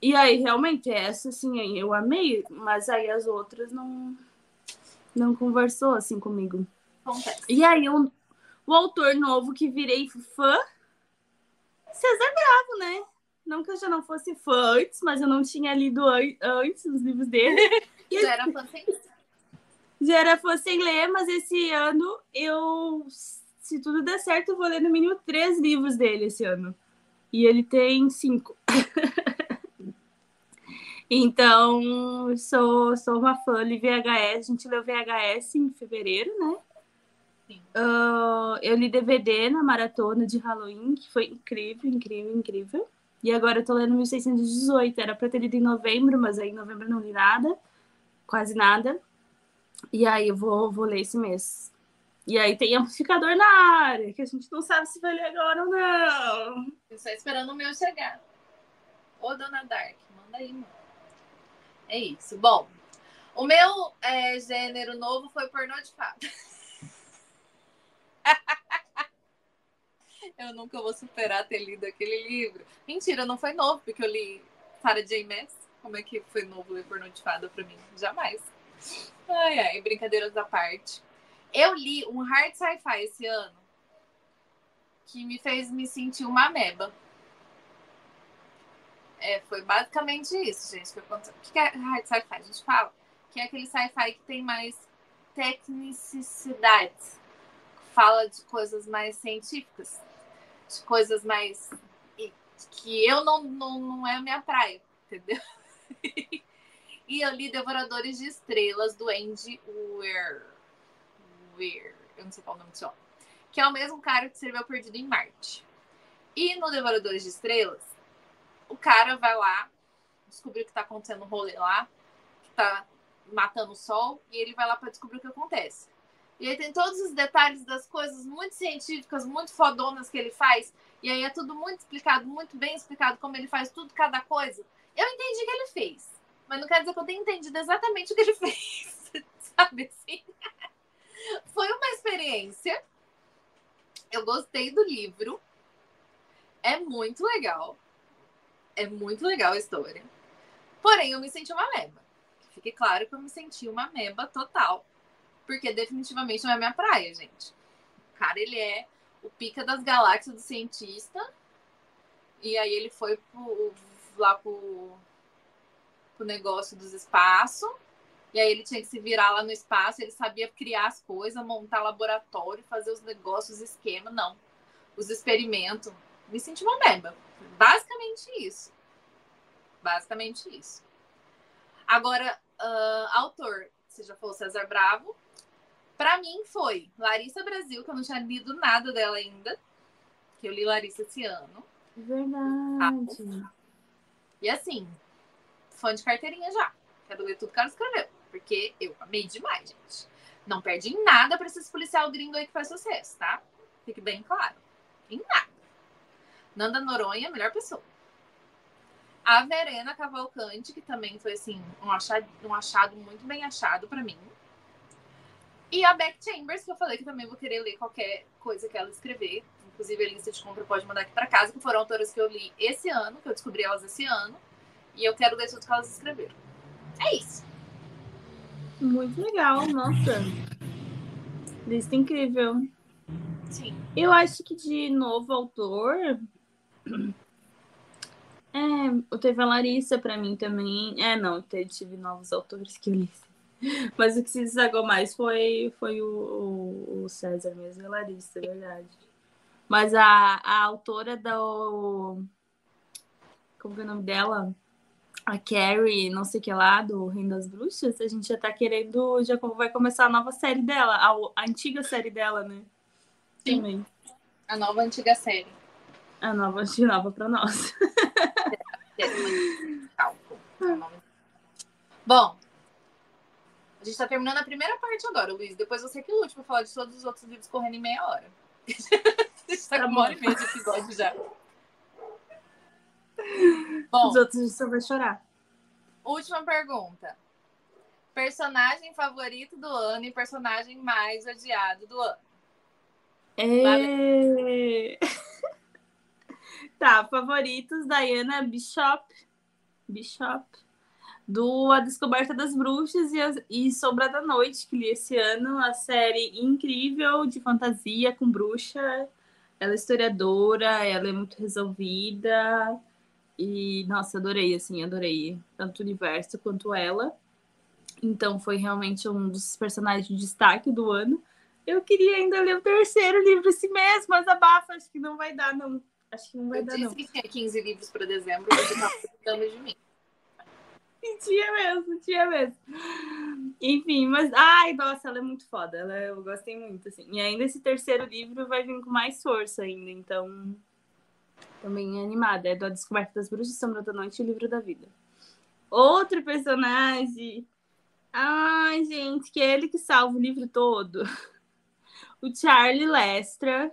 E aí, realmente, essa, assim, eu amei, mas aí as outras não não conversou, assim, comigo. Acontece. E aí, um, o autor novo que virei fã, César Bravo, né? Não que eu já não fosse fã antes, mas eu não tinha lido an- antes os livros dele. Já era fã sem Já era fã sem ler, mas esse ano eu, se tudo der certo, eu vou ler no mínimo três livros dele esse ano. E ele tem cinco. então, sou, sou uma fã de VHS. A gente leu VHS em fevereiro, né? Ah, eu li DVD na maratona de Halloween, que foi incrível, incrível, incrível. E agora eu tô lendo 1618. Era pra ter lido em novembro, mas aí em novembro eu não li nada, quase nada. E aí eu vou, vou ler esse mês. E aí tem amplificador na área, que a gente não sabe se vai ler agora ou não. Eu só esperando o meu chegar. Ô, Dona Dark, manda aí, mano. É isso. Bom, o meu é, gênero novo foi pornô de fato. eu nunca vou superar ter lido aquele livro. Mentira, não foi novo, porque eu li Sarah J. Maas. Como é que foi novo ler pornô de fada pra mim? Jamais. Ai, ai, brincadeiras à parte. Eu li um hard sci-fi esse ano que me fez me sentir uma ameba. É, foi basicamente isso, gente. que. O que é hard sci-fi? A gente fala que é aquele sci-fi que tem mais tecnicidades. Fala de coisas mais científicas, de coisas mais. que eu não, não, não é a minha praia, entendeu? E eu li Devoradores de Estrelas, do Andy Weir. Weir. Eu não sei qual é o nome desse homem. Que é o mesmo cara que escreveu Perdido em Marte. E no Devoradores de Estrelas, o cara vai lá, descobrir o que tá acontecendo no rolê lá, que tá matando o sol, e ele vai lá para descobrir o que acontece. E aí tem todos os detalhes das coisas muito científicas, muito fodonas que ele faz. E aí é tudo muito explicado, muito bem explicado como ele faz tudo, cada coisa. Eu entendi que ele fez. Mas não quer dizer que eu tenha entendido exatamente o que ele fez. Sabe assim? Foi uma experiência. Eu gostei do livro. É muito legal. É muito legal a história. Porém, eu me senti uma meba. Fique claro que eu me senti uma meba total. Porque definitivamente não é minha praia, gente. O cara, ele é o pica das galáxias do cientista. E aí ele foi pro, lá pro, pro negócio dos espaços. E aí ele tinha que se virar lá no espaço, ele sabia criar as coisas, montar laboratório, fazer os negócios, esquema, não. Os experimentos. Me senti uma meba. Basicamente isso. Basicamente isso. Agora, uh, autor, você já falou César Bravo. Para mim foi Larissa Brasil, que eu não tinha lido nada dela ainda. Que eu li Larissa esse ano. Verdade. E assim, fã de carteirinha já. Quero ler tudo que ela escreveu. Porque eu amei demais, gente. Não perde em nada pra esses policial gringo aí que faz sucesso, tá? Fique bem claro. Em nada. Nanda Noronha, melhor pessoa. A Verena Cavalcante, que também foi assim, um achado, um achado muito bem achado para mim. E a Beck Chambers, que eu falei que também vou querer ler qualquer coisa que ela escrever. Inclusive, a lista de compra pode mandar aqui para casa, que foram autoras que eu li esse ano, que eu descobri elas esse ano. E eu quero ler tudo que elas escreveram. É isso. Muito legal, nossa. Lista incrível. Sim. Eu acho que de novo autor. É, teve a Larissa para mim também. É, não, tive novos autores que eu li. Mas o que se destacou mais foi, foi o, o César mesmo e a Larissa, é verdade. Mas a, a autora do. Como é o nome dela? A Carrie, não sei o que lá, do Reino das Bruxas, a gente já tá querendo. Já vai começar a nova série dela, a, a antiga série dela, né? Sim. Também. A nova antiga série. A nova, antiga nova pra nós. Bom, a gente tá terminando a primeira parte agora, Luiz. Depois você que lute pra falar de todos os outros livros correndo em meia hora. a gente tá com uma hora e meia de episódio já. Bom, os outros só vai chorar. Última pergunta. Personagem favorito do ano e personagem mais odiado do ano? É... tá, favoritos, Diana Bishop. Bishop do A Descoberta das Bruxas e, a, e Sombra da Noite, que li esse ano, a série incrível de fantasia com bruxa. Ela é historiadora, ela é muito resolvida. E, nossa, adorei, assim, adorei tanto o universo quanto ela. Então, foi realmente um dos personagens de destaque do ano. Eu queria ainda ler o terceiro livro esse mês, mas abafa, acho que não vai dar, não. Acho que não vai Eu dar, disse não. que tinha 15 livros para dezembro, você tá de mim. tinha mesmo, tinha mesmo. Enfim, mas. Ai, nossa, ela é muito foda. Ela, eu gostei muito, assim. E ainda esse terceiro livro vai vir com mais força ainda, então. Também é animada. É do A Descoberta das Bruxas, Sombra da Noite e o Livro da Vida. Outro personagem. Ai, gente, que é ele que salva o livro todo. O Charlie Lestra,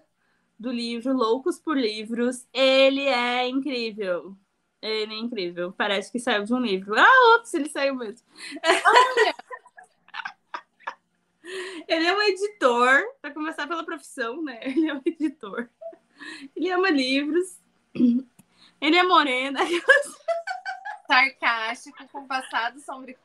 do livro Loucos por Livros. Ele é incrível. Ele é incrível. Parece que saiu de um livro. Ah, ops, ele saiu mesmo. ele é um editor, para começar pela profissão, né? Ele é um editor. Ele ama livros. Ele é morena. Sarcástico, com passado sombrio.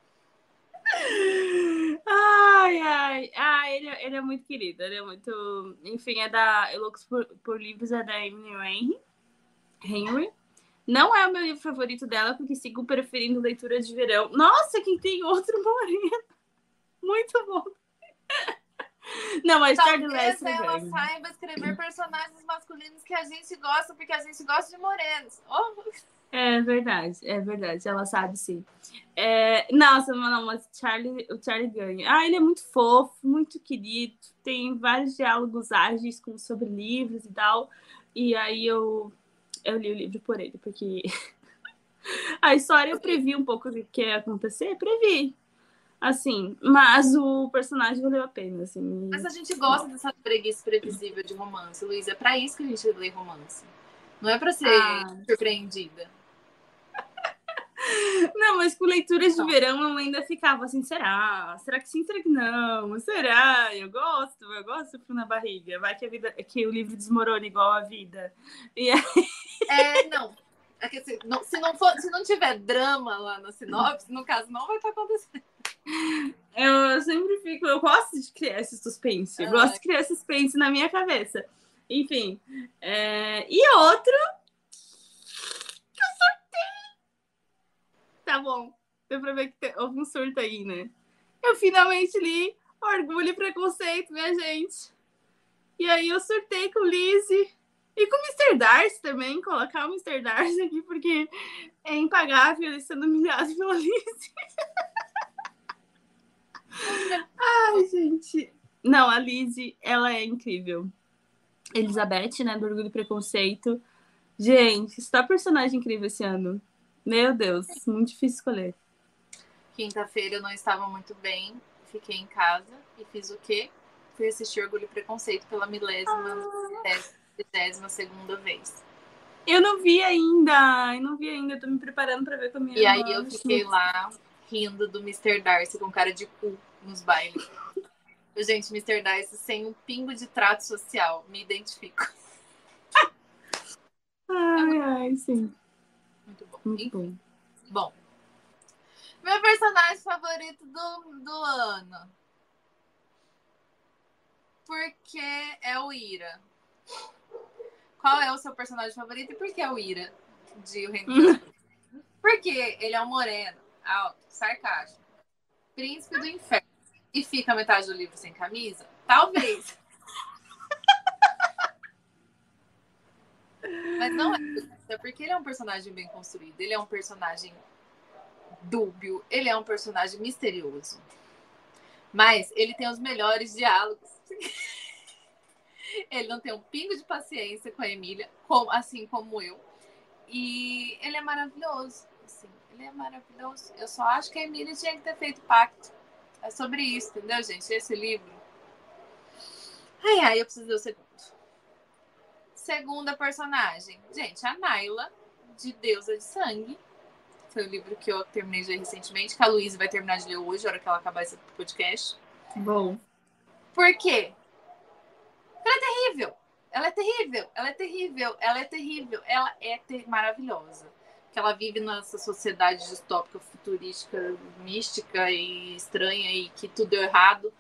Ai, ai, ai, ele, ele é muito querido, ele é muito. Enfim, é da. Loucos por, por Livros é da Emily Henry. Henry. Não é o meu livro favorito dela, porque sigo preferindo leitura de verão. Nossa, quem tem outro moreno. Muito bom. Não, do Talvez Lester ela Bang. saiba escrever personagens masculinos que a gente gosta, porque a gente gosta de morenos. Oh, É verdade, é verdade, ela sabe sim. É, nossa, não, mas Charlie, o Charlie ganha. Ah, ele é muito fofo, muito querido, tem vários diálogos ágeis com, sobre livros e tal. E aí eu, eu li o livro por ele, porque a história eu previ um pouco do que ia acontecer, previ. Assim, mas o personagem valeu a pena, assim. Mas a gente gosta dessa preguiça previsível de romance, Luiz. É pra isso que a gente lê romance. Não é pra ser ah. surpreendida. Não, mas com leituras de verão eu ainda ficava assim, será? Será que sim, será que não? Será? Eu gosto, eu gosto frio na barriga. Vai que a vida, que o livro desmorona igual a vida. E aí... É, não. É que, se, não, se, não for, se não tiver drama lá no sinopse, no caso, não vai estar acontecendo. Eu sempre fico, eu gosto de criar esse suspense. Eu ah, gosto de criar suspense na minha cabeça. Enfim. É... E outro tá bom. Deu pra ver que houve um surto aí, né? Eu finalmente li Orgulho e Preconceito, minha gente. E aí eu surtei com Lizzie e com o Mr. Darcy também, colocar o Mr. Darcy aqui, porque é impagável ele sendo humilhado pela Lizzie. Ai, gente. Não, a Lizzie, ela é incrível. Elizabeth, né, do Orgulho e Preconceito. Gente, está personagem incrível esse ano. Meu Deus, muito difícil escolher. Quinta-feira eu não estava muito bem, fiquei em casa e fiz o quê? Fui assistir Orgulho e Preconceito pela milésima, ah. segunda vez. Eu não vi ainda, eu não vi ainda, tô me preparando para ver com a minha E irmã. aí eu fiquei lá rindo do Mr. Darcy com cara de cu nos bailes. Gente, Mr. Darcy sem um pingo de trato social, me identifico. Ai, ai, sim. Muito bom. Muito bom. Bom. Meu personagem favorito do, do ano. Porque é o Ira. Qual é o seu personagem favorito e por que é o Ira de O Reino Porque ele é um moreno, alto, sarcástico, príncipe do inferno e fica metade do livro sem camisa? Talvez. Mas não é é porque ele é um personagem bem construído, ele é um personagem dúbio, ele é um personagem misterioso. Mas ele tem os melhores diálogos. ele não tem um pingo de paciência com a Emília, como, assim como eu. E ele é maravilhoso. Assim, ele é maravilhoso. Eu só acho que a Emília tinha que ter feito pacto. É sobre isso, entendeu, gente? Esse livro. Ai, ai, eu preciso ver o segundo. Segunda personagem. Gente, a Naila, de Deusa de Sangue. Foi o livro que eu terminei de ler recentemente, que a Luísa vai terminar de ler hoje, na hora que ela acabar esse podcast. Bom. Por quê? Ela é terrível. Ela é terrível. Ela é terrível. Ela é terrível. Ela é ter... maravilhosa. Que ela vive nessa sociedade distópica, futurística, mística e estranha e que tudo deu errado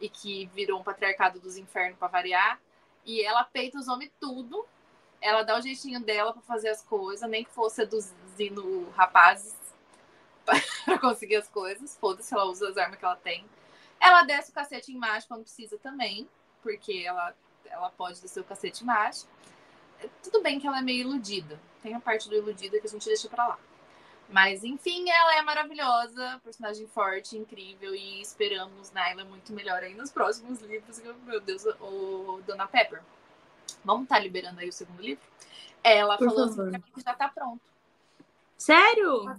e que virou um patriarcado dos infernos para variar e ela peita os homens tudo. Ela dá o jeitinho dela para fazer as coisas, nem que fosse seduzindo rapazes para conseguir as coisas. Foda-se, ela usa as armas que ela tem. Ela desce o cacete em macho quando precisa também, porque ela, ela pode descer o cacete em macho. Tudo bem que ela é meio iludida. Tem a parte do iludida que a gente deixa para lá. Mas, enfim, ela é maravilhosa, personagem forte, incrível, e esperamos Naila muito melhor aí nos próximos livros. Meu Deus, o Dona Pepper. Vamos estar tá liberando aí o segundo livro? Ela Por falou assim favor. assim que já está pronto. Sério?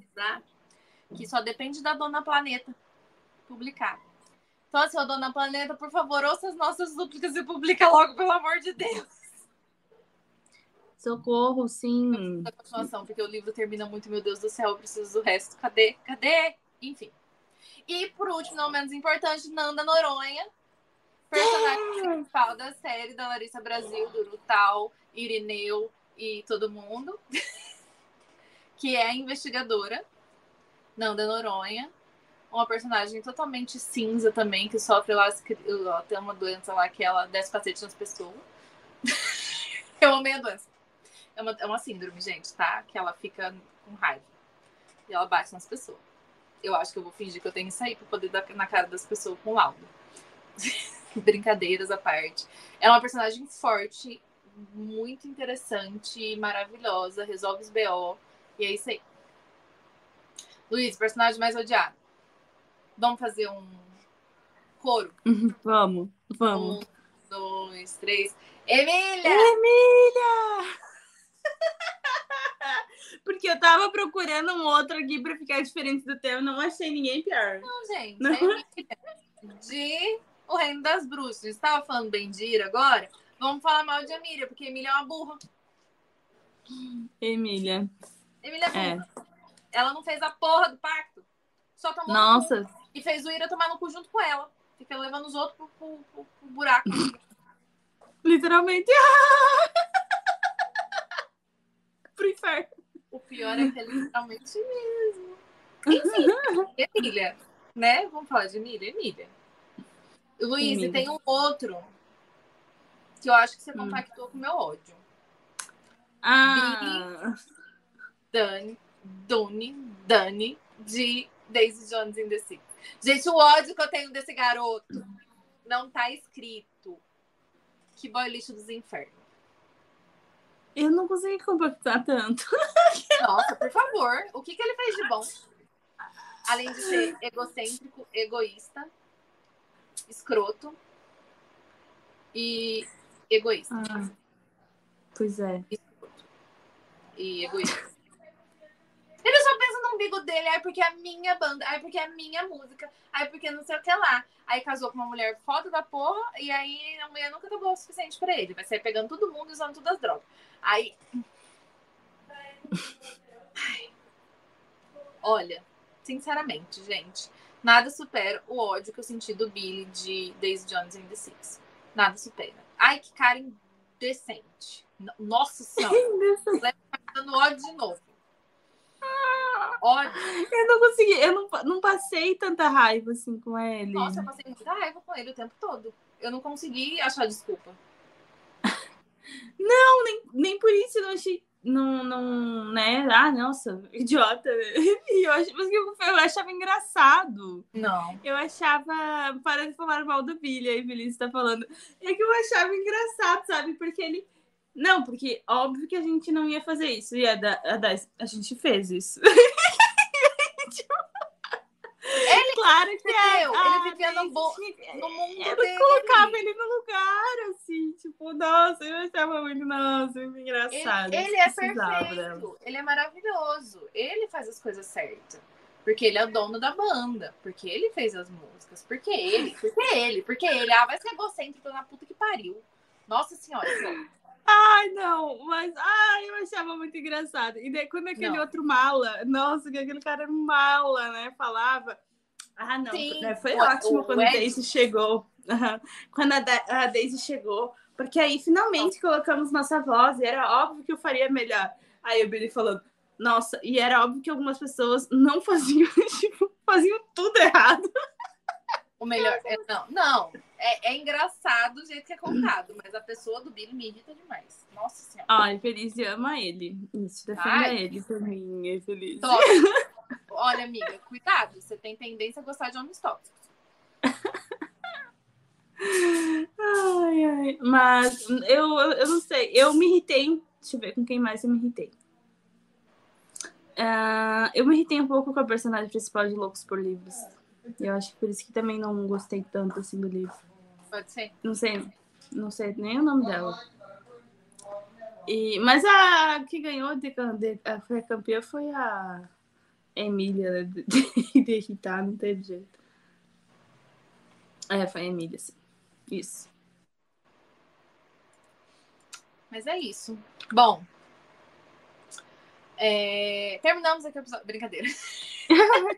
Que só depende da Dona Planeta publicar. Então, assim, Dona Planeta, por favor, ouça as nossas súplicas e publica logo, pelo amor de Deus. Socorro, sim. Da continuação, porque o livro termina muito, meu Deus do céu, eu preciso do resto. Cadê? Cadê? Enfim. E por último, não menos importante, Nanda Noronha, personagem principal da série da Larissa Brasil, do Rutal, Irineu e todo mundo, que é investigadora Nanda Noronha, uma personagem totalmente cinza também, que sofre lá, tem uma doença lá que ela desce cacete nas pessoas. Eu amei a doença. É uma, é uma síndrome, gente, tá? Que ela fica com raiva. E ela bate nas pessoas. Eu acho que eu vou fingir que eu tenho isso aí pra poder dar na cara das pessoas com laudo. Brincadeiras à parte. É uma personagem forte, muito interessante, maravilhosa, resolve os BO E é isso aí. Luiz, personagem mais odiado. Vamos fazer um coro? Vamos, vamos. Um, dois, três. Emília! Emília! Porque eu tava procurando um outro aqui pra ficar diferente do teu, não achei ninguém pior. Não, gente. Não. é de O Reino das Bruxas. Estava falando bem de Ira agora? Vamos falar mal de Emília, porque Emília é uma burra. Emília. Emília é É. burra. Ela não fez a porra do pacto. Só tomou. Nossa, E fez o Ira tomar no cu junto com ela. Fica levando os outros pro, pro, pro- pro buraco. literalmente. Pro inferno. o pior é que é literalmente mesmo. Enfim, Emília, né? Vamos falar de Emília? Emília. Luiz, e Emília. tem um outro que eu acho que você Hum. compactou com o meu ódio. Ah, Dani, Doni, Dani, de Daisy Jones in the Sea. Gente, o ódio que eu tenho desse garoto não tá escrito. Que boy lixo dos infernos. Eu não consegui compactar tanto. Nossa, por favor, o que, que ele fez de bom? Além de ser egocêntrico, egoísta, escroto e egoísta. Ah, pois é. E egoísta. Ele só pensa no umbigo dele, ai porque é a minha banda, ai porque é a minha música, ai porque não sei o que lá. Aí casou com uma mulher foda da porra, e aí a mulher nunca tá boa o suficiente pra ele. Vai sair pegando todo mundo e usando todas as drogas. Aí. Ai. Olha, sinceramente, gente, nada supera o ódio que eu senti do Billy de Daisy Jones and the Six. Nada supera. Ai, que cara indecente. Nossa senhora, dando ódio de novo. Ódio. Eu não consegui, eu não, não passei tanta raiva assim com ele. Nossa, eu passei muita raiva com ele o tempo todo. Eu não consegui achar desculpa. Nem por isso eu não achei. Não, não, né? Ah, nossa, idiota. Eu, ach- mas eu, eu achava engraçado. Não. Eu achava. Para de falar mal do Billy, aí Billy está falando. É que eu achava engraçado, sabe? Porque ele. Não, porque óbvio que a gente não ia fazer isso. E a, da, a, da- a gente fez isso. Ele claro que é. viveu, Ah, ele vivia no, bo... no mundo Eu dele. colocava ele no lugar, assim, tipo, nossa, eu achava muito, nossa, muito Ele, engraçado. ele é Precisava dela. perfeito, ele é maravilhoso. Ele faz as coisas certas. Porque ele é o dono da banda. Porque ele fez as músicas. Porque ele, porque ele, porque ele. Ah, vai ser egocêntrico na puta que pariu. Nossa senhora. Ai, não, mas ai, eu achava muito engraçado. E daí, quando aquele Não. outro mala, nossa, que aquele cara era um mala, né? Falava. Ah, não, Sim, né, foi o- ótimo o quando a Ed- Daisy chegou. Quando a, Da- a Daisy chegou, porque aí finalmente colocamos nossa voz e era óbvio que eu faria melhor. Aí o Billy falando, nossa, e era óbvio que algumas pessoas não faziam, tipo, faziam tudo errado. O melhor. É, não, não. É, é engraçado o jeito que é contado, mas a pessoa do Billy me irrita demais. Nossa senhora. Ai, Feliz ama ele. Isso, defenda Ai. ele por mim, é Feliz. Tóxico. Olha, amiga, cuidado. Você tem tendência a gostar de homens tóxicos. Ai, ai. Mas eu, eu, não sei, eu me irritei. Deixa eu ver com quem mais eu me irritei. Ah, eu me irritei um pouco com a personagem principal de Loucos por Livros. Eu acho que por isso que também não gostei tanto assim do livro. Pode ser. Não sei, não sei nem o nome dela. E, mas a que ganhou de, de, a, foi a campeã foi a Emília né, de, de, de irritar, não teve jeito. É, foi a Emília, sim. Isso. Mas é isso. Bom. é, Terminamos aqui o episódio. Brincadeira.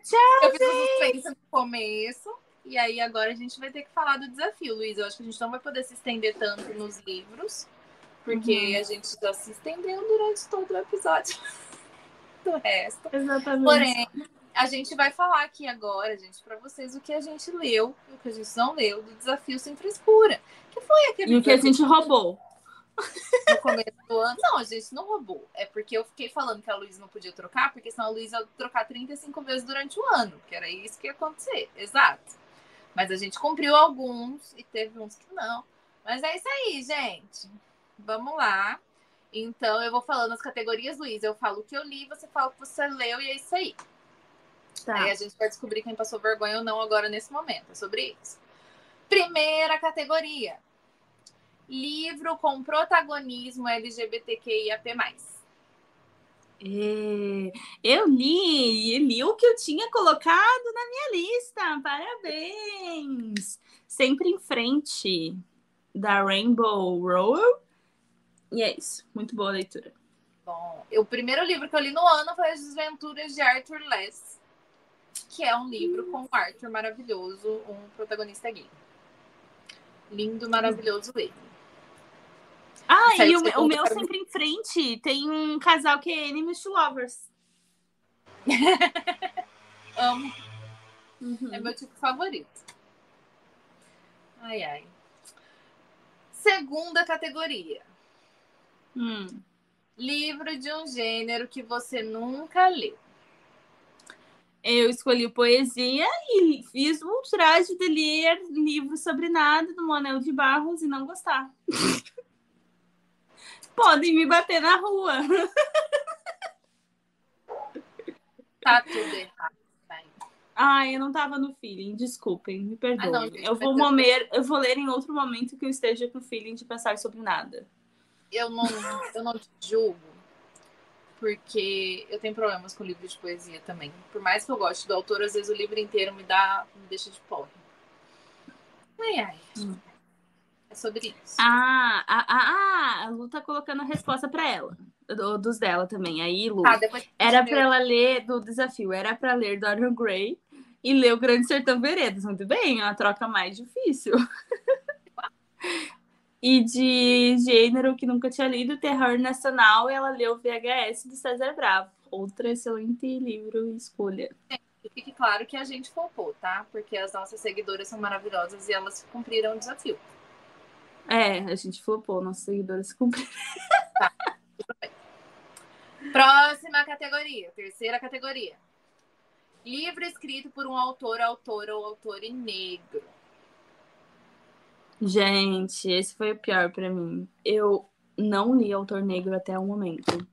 Tchau! Eu fiz o suspense no começo. E aí agora a gente vai ter que falar do desafio, Luiz. Eu acho que a gente não vai poder se estender tanto nos livros. Porque Uhum. a gente já se estendeu durante todo o episódio do resto. Exatamente. Porém, a gente vai falar aqui agora, gente, para vocês o que a gente leu e o que a gente não leu do desafio sem frescura. Que foi aquele E o que a gente roubou. no começo do ano. Não, a gente não roubou. É porque eu fiquei falando que a Luísa não podia trocar, porque senão a Luísa ia trocar 35 vezes durante o ano, que era isso que ia acontecer. Exato. Mas a gente cumpriu alguns e teve uns que não. Mas é isso aí, gente. Vamos lá. Então eu vou falando as categorias, Luiz. Eu falo o que eu li, você fala o que você leu e é isso aí. Tá. Aí a gente vai descobrir quem passou vergonha ou não agora nesse momento. É sobre isso. Primeira categoria: livro com protagonismo LGBTQIAP+. É, eu li, li o que eu tinha colocado na minha lista. Parabéns! Sempre em frente da Rainbow Row. E é isso. Muito boa leitura. Bom, o primeiro livro que eu li no ano foi As Desventuras de Arthur Less, que é um livro com Arthur maravilhoso, um protagonista gay. Lindo, maravilhoso ele. Ah, e o, o meu mim. sempre em frente tem um casal que é Enemies to Lovers. Amo, Uhum. é meu tipo favorito. Ai, ai. Segunda categoria. Hum. Livro de um gênero que você nunca leu. Eu escolhi poesia e fiz um traje de ler livro sobre nada do Manuel de Barros e não gostar. Podem me bater na rua. Tá tudo errado. Ai, eu não tava no feeling, desculpem, me perdoem. Ah, não, gente, eu, vou momer, eu vou ler em outro momento que eu esteja com feeling de pensar sobre nada. Eu não, eu não te julgo, porque eu tenho problemas com livro de poesia também. Por mais que eu goste do autor, às vezes o livro inteiro me dá, me deixa de porra. Ai, ai. Hum. É sobre isso. Ah, ah, ah, ah, a Lu tá colocando a resposta pra ela. do- dos dela também. Aí, Lu, depois era pra ela ler do desafio, era pra ler Dorian Gray e ler o Grande Sertão Veredas. Muito bem, é uma troca mais difícil. e de gênero que nunca tinha lido, Terror Nacional, ela leu VHS do César Bravo. Outra excelente livro e escolha. E fique claro que a gente poupou, tá? Porque as nossas seguidoras são maravilhosas e elas cumpriram o desafio. É, a gente flopou, nossos seguidores se cumpriram. Próxima categoria, terceira categoria. Livro escrito por um autor, autora ou autor negro. Gente, esse foi o pior pra mim. Eu não li Autor Negro até o momento.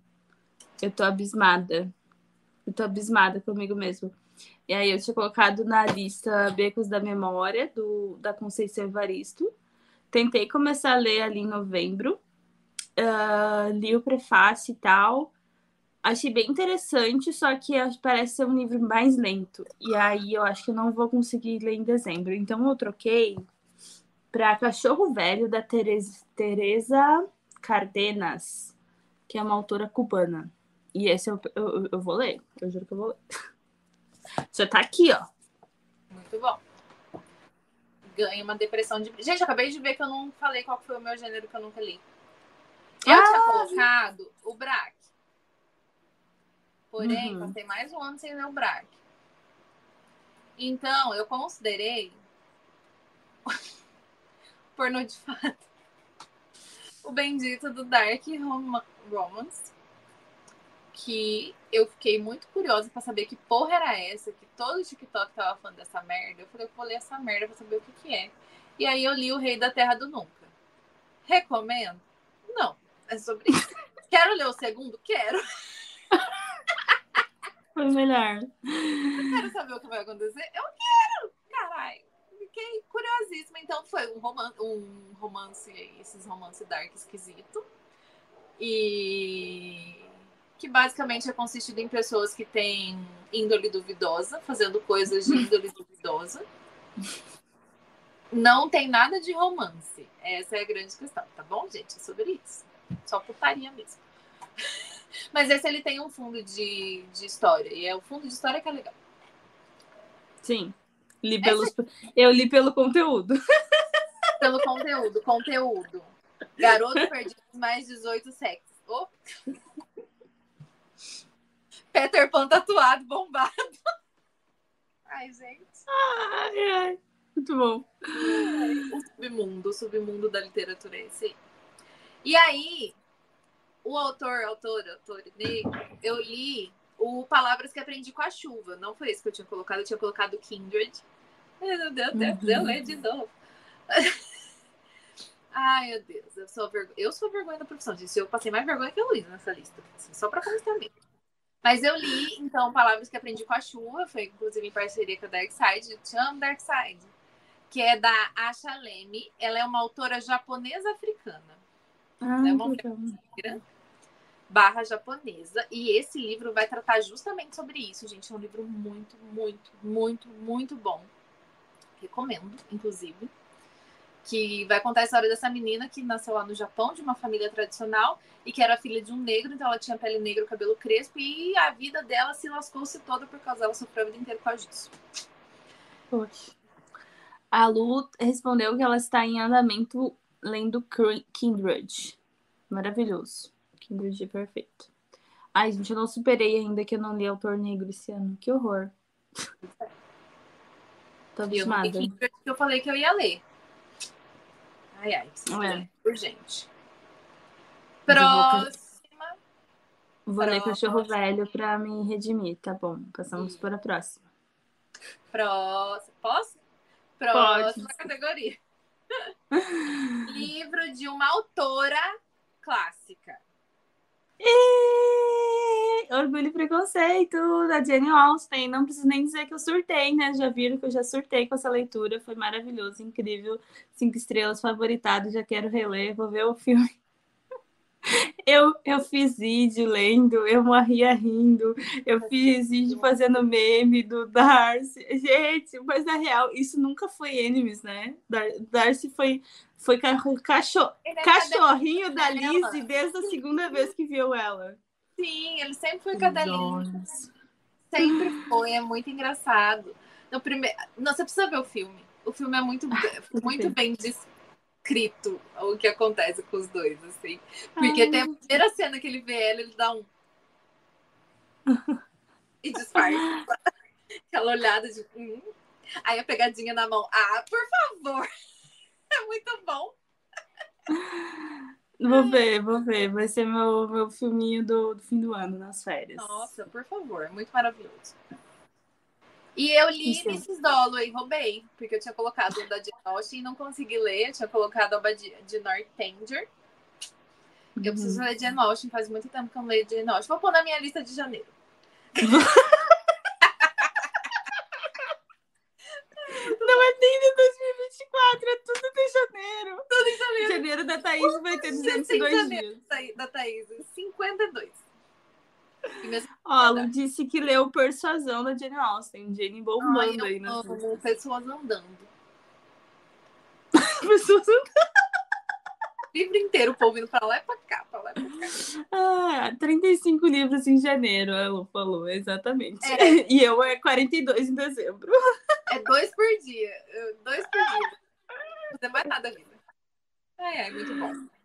Eu tô abismada. Eu tô abismada comigo mesmo. E aí eu tinha colocado na lista Becos da Memória, do, da Conceição Evaristo. Tentei começar a ler ali em novembro. Ah, li o prefácio e tal. Achei bem interessante, só que parece ser um livro mais lento. E aí eu acho que eu não vou conseguir ler em dezembro. Então eu troquei para Cachorro Velho, da Teresa, Cardenas, que é uma autora cubana. E esse eu, eu, eu vou ler, eu juro que eu vou ler. Já tá aqui, ó. Muito bom. Ganha uma depressão de. Gente, acabei de ver que eu não falei qual foi o meu gênero que eu nunca li. Eu Ah, tinha colocado o Braque. Porém, Uhum. passei mais um ano sem ler o Braque. Então, eu considerei pornô de fato. O bendito do Dark Roma- Romance. Que eu fiquei muito curiosa pra saber que porra era essa, que todo o TikTok tava falando dessa merda. Eu falei, eu vou ler essa merda pra saber o que, que é. E aí eu li O Rei da Terra do Nunca. Recomendo? Não. É sobre isso. Quero ler o segundo? Quero. Foi melhor. Quero saber o que vai acontecer? Eu quero! Caralho. Fiquei curiosíssima. Então foi um romance, um romance esses romances dark esquisito. E que basicamente é consistido em pessoas que têm índole duvidosa, fazendo coisas de índole duvidosa. Não tem nada de romance. Essa é a grande questão, tá bom, gente? É sobre isso. Só putaria mesmo. Mas esse ele tem um fundo de, de história. E é o fundo de história que é legal. Sim. Li pelos, eu li pelo conteúdo. Pelo conteúdo, conteúdo. Garoto perdido mais 18 sexos. Oh. Peter Pan tatuado, bombado. Ai, gente. Ai, ai. Muito bom. O submundo, o submundo da literatura é esse. aí. E aí, o autor, autor, autor negro, eu li o Palavras que Aprendi com a Chuva. Não foi esse que eu tinha colocado, eu tinha colocado Kindred. Ai, Meu Deus, Deus, Uhum. eu ler de novo. Ai, meu Deus, eu sou, vergo... eu sou vergonha da profissão, gente. Eu passei mais vergonha que a Luísa nessa lista, assim, só pra constar mesmo. Mas eu li, então, Palavras que Aprendi com a Chuva, foi inclusive em parceria com a Dark Side, Te amo Dark Side, que é da Asha Leme. Ela é uma autora japonesa-africana. Ah, é uma legal. brasileira barra japonesa. E esse livro vai tratar justamente sobre isso, gente. É um livro muito, muito, muito, muito bom. Recomendo, inclusive. Que vai contar a história dessa menina que nasceu lá no Japão, de uma família tradicional, e que era filha de um negro, então ela tinha pele negra, cabelo crespo, e a vida dela se lascou-se toda por causa dela sofreu a vida inteira por causa disso. Poxa. A Lu respondeu que ela está em andamento lendo Kindred. Maravilhoso. Kindred é perfeito. Ai, gente, eu não superei ainda que eu não li Autor Negro esse ano. Que horror. Tô E eu falei que eu ia ler. Ai, ai, preciso É. urgente. Eu vou Próxima. Vou ler Próxima. Cachorro Velho pra me redimir, tá bom? Passamos para a próxima. Próxima. Posso? Próxima categoria. Livro de uma autora clássica. E... Orgulho e Preconceito, da Jane Austen. Não preciso nem dizer que eu surtei, né? Já viram que eu já surtei com essa leitura. Foi maravilhoso, incrível. Cinco estrelas, favoritado. Já quero reler, vou ver o filme. Eu, eu fiz vídeo lendo, eu morria rindo, eu fiz vídeo fazendo meme do Darcy. Gente, mas na real, isso nunca foi enemies, né? Dar- Darcy foi, foi ca- cacho- Ele é cachorrinho da. Lizzie desde a segunda vez que viu ela. Sim, ele sempre foi cadelinho. Sempre foi, é muito engraçado. No primeiro... Não, você precisa ver o filme. O filme é muito, tudo muito bem. Bem descrito o que acontece com os dois, assim. Porque Ai. tem a primeira cena que ele vê ela, ele dá um. e disfarça. Aquela olhada de. Hum. Aí a pegadinha na mão. Ah, por favor! É muito bom. Vou ver, vou ver. Vai ser meu, meu filminho do, do fim do ano, nas férias. Nossa, por favor, é muito maravilhoso. E eu li Isso. Mrs. Dalloway, roubei, porque eu tinha colocado o da Jane Austen e não consegui ler. Eu tinha colocado a de, de Northanger. Eu preciso ler Jane Austen, faz muito tempo que eu não leio Jane Austen. Vou pôr na minha lista de janeiro. Não é nem de 2024, é tudo de janeiro. Tudo em janeiro. Janeiro da Thaís vai ter dias tem 202 janeiro? dias. Da Thaís, 52. Ó, Lu disse que leu Persuasão da Jane Austen. Jane Ai, bombando aí eu nas amo pessoas andando. pessoas. O livro inteiro, o povo indo pra lá e pra cá, pra lá e pra cá. Ah, 35 livros em janeiro, a Lu falou, exatamente. É. E eu é 42 em dezembro. É dois por dia. Dois por dia. Não tem mais nada, vida. Ai, ai, muito bom.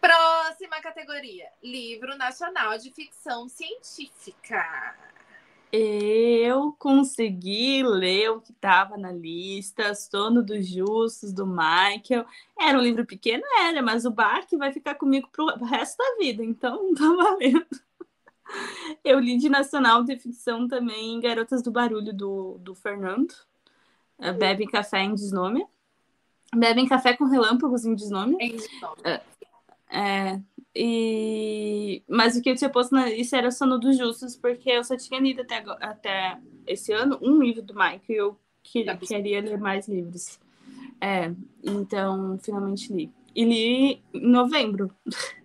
Próxima categoria: Livro Nacional de Ficção Científica. Eu consegui ler o que estava na lista, Sono dos Justos, do Michael. Era um livro pequeno, era, mas o Barque vai ficar comigo pro resto da vida, então tá valendo. Eu li de nacional de ficção também Garotas do Barulho, do, do Fernando. É, Bebem Café em Desnome. Bebem Café com Relâmpagos em Desnome. Em nome. É, e... Mas o que eu tinha posto na lista era Sono dos Justos, porque eu só tinha lido até, até esse ano um livro do Mike e eu que- Tá. queria ler mais livros. É, então, finalmente li. E li em novembro.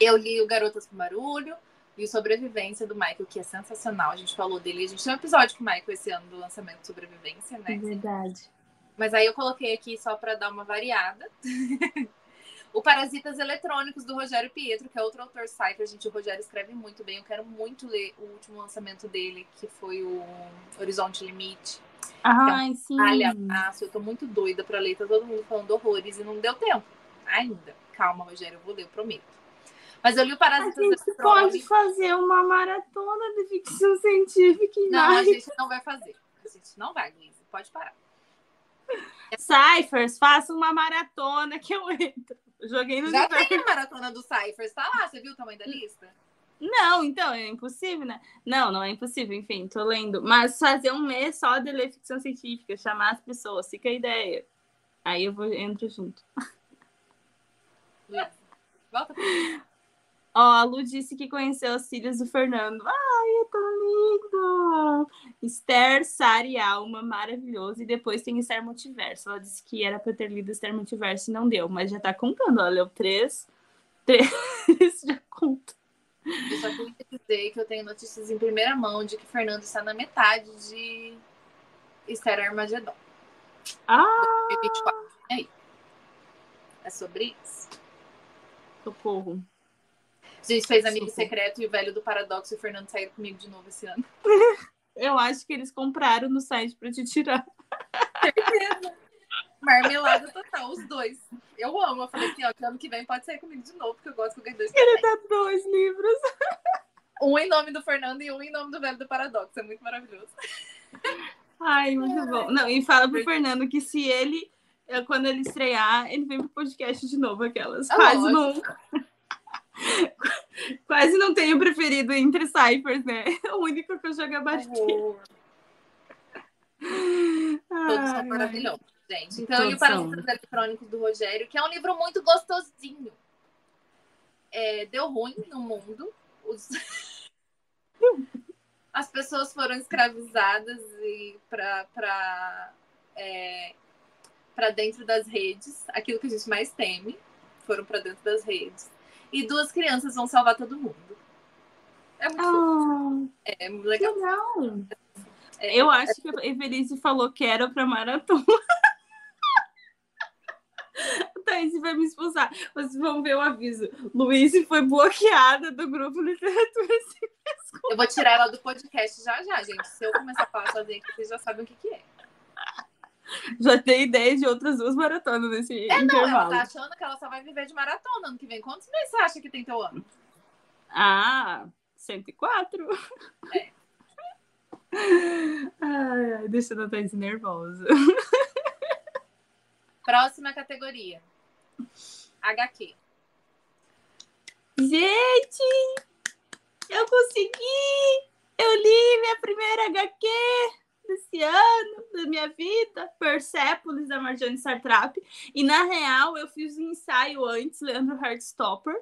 Eu li o Garotas com Barulho e o Sobrevivência do Michael, que é sensacional. A gente falou dele. A gente tem um episódio com o Michael esse ano do lançamento de Sobrevivência, né? É verdade. Mas aí eu coloquei aqui só para dar uma variada. o Parasitas Eletrônicos, do Rogério Pietro, que é outro autor cypher. Gente, o Rogério escreve muito bem. Eu quero muito ler o último lançamento dele, que foi o Horizonte Limite. Ai, sim. Olha, Márcio, eu tô muito doida para ler. Tá todo mundo falando horrores e não deu tempo ainda. Calma, Rogério, eu vou ler, eu prometo. Mas eu li o A Parasitas gente pode fazer uma maratona de ficção científica em Não, a gente não vai fazer. A gente não vai, Luísa. Pode parar. Cyphers, faça uma maratona que eu entro. Joguei no Já tem a maratona do Cyphers, tá lá. Você viu o tamanho da lista? Não, então, é impossível, né? Não, não é impossível, enfim, tô lendo. Mas fazer um mês só de ler ficção científica, chamar as pessoas, fica a ideia. Aí eu vou entro junto. Volta pra mim. Ó, a Lu disse que conheceu os filhos do Fernando. Ai, é tão lindo! Esther, Sara e Alma, maravilhoso. E depois tem Esther Multiverso. Ela disse que era pra ter lido Esther Multiverso e não deu, mas já tá contando. Ela leu três. Três já conta. Eu só queria dizer que eu tenho notícias em primeira mão de que Fernando está na metade de Esther Armagedon. Ah, 2024. E aí? É sobre isso. socorro. A gente fez Amigo Socorro. Secreto e o Velho do Paradoxo e o Fernando saíram comigo de novo esse ano. Eu acho que eles compraram no site pra te tirar. Certeza. Marmelada total, os dois. Eu amo. Eu falei assim, ó, que ano que vem pode sair comigo de novo, porque eu gosto que eu ganhe dois Ele dá dois livros. Um em nome do Fernando e um em nome do Velho do Paradoxo. É muito maravilhoso. Ai, muito bom. Não, e fala pro Fernando que se ele, eh, quando ele estrear, ele vem pro podcast de novo, aquelas. Ah, Quase lógico. nunca. Quase não tenho preferido entre Cyphers, né? O único que eu é Batman. Horror. Todos são maravilhosos, gente. Então, e Todos o Parasitas Eletrônicos do Rogério, que é um livro muito gostosinho. É, deu ruim no mundo. Os- As pessoas foram escravizadas e para para é, para dentro das redes, aquilo que a gente mais teme, foram para dentro das redes. E duas crianças vão salvar todo mundo. É muito, Ah, é muito legal. legal. É, Eu acho que a Evelise falou que era pra maratona. Thaís vai me expulsar. Vocês vão ver o aviso. Luiz foi bloqueada do grupo Literatura Eu vou tirar ela do podcast já já, gente. Se eu começar a falar sozinha aqui, vocês já sabem o que, que é. Já tem ideia de outras duas maratonas nesse É, não, ela intervalo. tá achando que ela só vai viver de maratona ano que vem. Quantos meses você acha que tem teu ano? Ah, 104? É. Ai, deixando a Thaís nervosa. Próxima categoria. HQ. Gente, eu consegui! Eu li minha primeira HQ desse ano, da minha vida, Persepolis, da Marjane Sartrap. E, na real, eu fiz um ensaio antes, Leandro Heartstopper,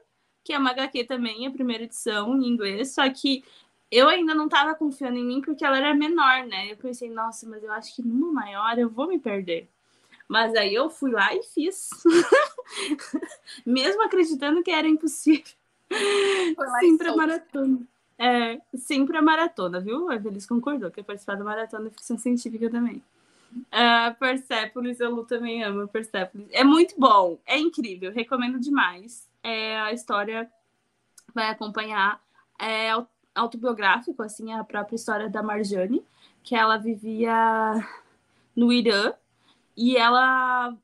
que é uma HQ também, a primeira edição em inglês, só que eu ainda não estava confiando em mim porque ela era menor, né? Eu pensei, nossa, mas eu acho que numa maior eu vou me perder. Mas aí eu fui lá e fiz. Mesmo acreditando que era impossível. Foi lá e Sempre a soltou. maratona. É, sempre a maratona, viu? A Evelis concordou que ia participar da maratona de ficção científica também. Uh, Persepolis, a Lu também ama Persepolis. É muito bom, é incrível, recomendo demais. É, a história vai acompanhar é au- autobiográfico, assim, a própria história da Marjane, que ela vivia no Irã e ela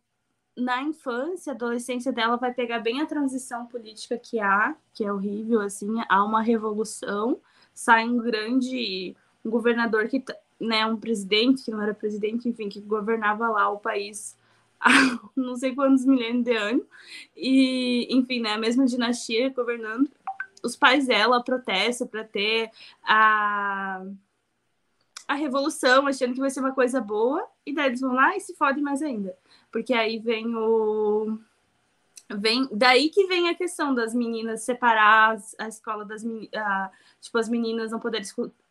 na infância, adolescência dela vai pegar bem a transição política que há, que é horrível, assim, há uma revolução, sai um grande governador que, né, um presidente, que não era presidente, enfim, que governava lá o país há não sei quantos milênios de anos, e, enfim, né, a mesma dinastia governando. Os pais dela protestam para ter a, a revolução, achando que vai ser uma coisa boa, e daí eles vão lá e se fodem mais ainda porque aí vem o vem daí que vem a questão das meninas separar a escola das meni- a- tipo as meninas não poderem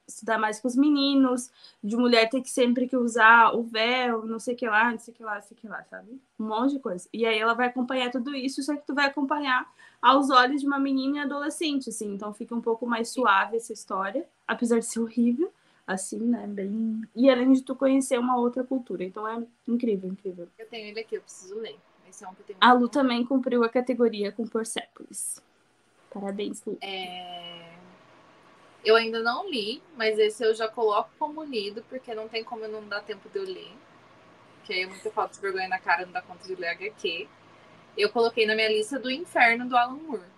estudar mais com os meninos, de mulher ter que sempre que usar o véu, não sei o que lá, não sei o que lá, não sei o que lá, sabe? Um monte de coisa. E aí ela vai acompanhar tudo isso, só que tu vai acompanhar aos olhos de uma menina adolescente, assim, então fica um pouco mais suave essa história, apesar de ser horrível, assim, né, bem... E além de tu conhecer uma outra cultura, então é incrível, incrível. Eu tenho ele aqui, eu preciso ler. Esse é um que eu tenho. A Lu também cumpriu a categoria com Persepolis. Parabéns, Lu. É, Eu ainda não li, mas esse eu já coloco como lido, porque não tem como eu não dar tempo de eu ler. Que aí é muita falta de vergonha na cara, não dá conta de ler HQ. Eu coloquei na minha lista do Inferno do Alan Moore.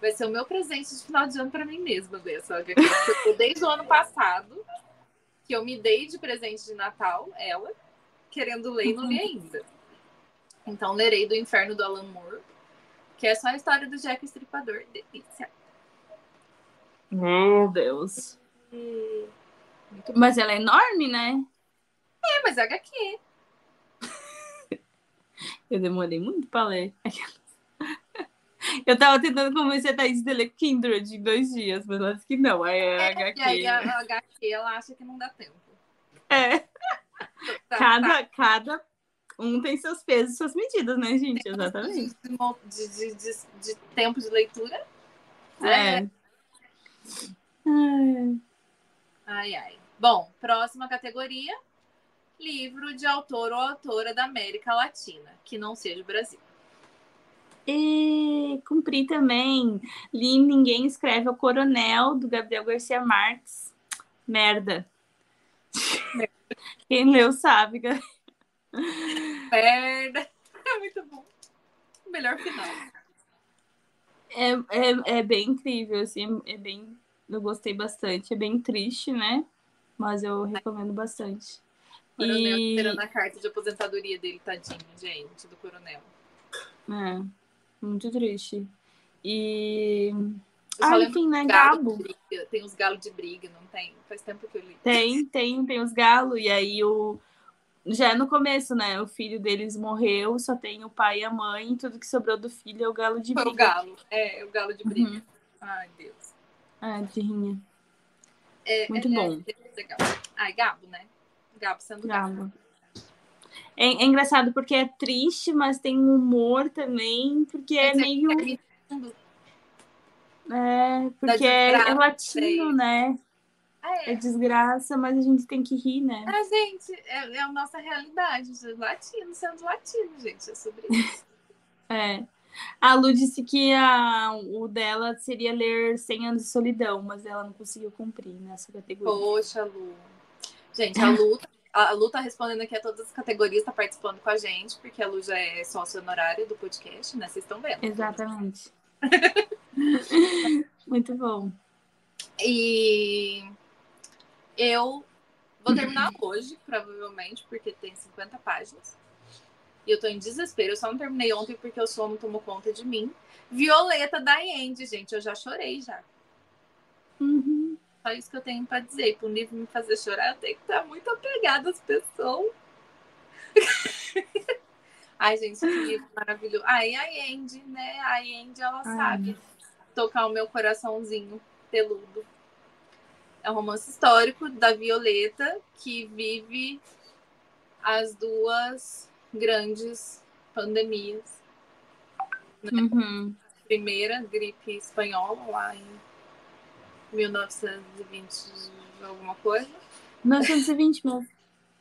Vai ser o meu presente de final de ano pra mim mesma, dessa desde o ano passado, que eu me dei de presente de Natal, ela, querendo ler e não li ainda. Então, lerei do Inferno do Alan Moore, que é só a história do Jack Estripador. Delícia. Meu Deus. Mas ela é enorme, né? É, mas é HQ. Eu demorei muito pra ler. Eu tava tentando convencer a Thaís de ler Kindred em dois dias, mas ela disse que não. Aí é, HQ. E aí a, HQ, ela acha que não dá tempo. É. Tá, Cada, tá. cada um tem seus pesos e suas medidas, né, gente? Exatamente. De, de, de, de tempo de leitura. É. Ai. Ai, ai. Bom, próxima categoria: livro de autor ou autora da América Latina, que não seja o Brasil. E cumpri também. Li Ninguém Escreve ao Coronel, do Gabriel Garcia Marques. Merda. Quem leu sabe, cara. Merda. É muito bom. Melhor final. É, é, é bem incrível, assim, é bem. Eu gostei bastante. É bem triste, né? Mas eu recomendo bastante. Coronel E- esperando a carta de aposentadoria dele, tadinho, gente, do coronel. É, muito triste. E. Ah, enfim, né, Gabo? Tem os galos de briga, não tem? Faz tempo que eu li. Tem, tem, tem os galos. E aí o. Já é no começo, né? O filho deles morreu, só tem o pai e a mãe, e tudo que sobrou do filho é o galo de Foi briga. o galo. É, o galo de briga. Uhum. Ai, Deus. É, de rinha. É, Muito é, bom. É, legal. Ai, Gabo, né? Gabo sendo Gabo. Galo. É, é engraçado porque é triste, mas tem um humor também, porque é dizer, meio. é É, porque é, é latino, né? É, É desgraça, mas a gente tem que rir, né? Ah, gente, é, é a nossa realidade. Latino sendo latino, gente. É sobre isso. É. A Lu disse que a, o dela seria ler 100 anos de solidão, mas ela não conseguiu cumprir nessa categoria. Poxa, Lu. Gente, a Lu, a Lu tá respondendo aqui a todas as categorias, tá participando com a gente, porque a Lu já é sócia honorária do podcast, né? Vocês estão vendo. Exatamente. Muito bom. E eu vou terminar hoje, provavelmente, porque tem 50 páginas. E eu tô em desespero. Eu só não terminei ontem porque o sono tomou conta de mim. Violeta da Andy, gente. Eu já chorei já. Uhum. Só isso que eu tenho pra dizer. E Para um livro me fazer chorar, eu tenho que estar muito apegada às pessoas. Ai, gente, que livro maravilhoso. Ai, a Andy, né? A Andy, ela Ai. sabe tocar o meu coraçãozinho peludo. É um romance histórico da Violeta, que vive as duas grandes pandemias. Uhum. Primeira, gripe espanhola, lá em 1920 alguma coisa. 920 mesmo.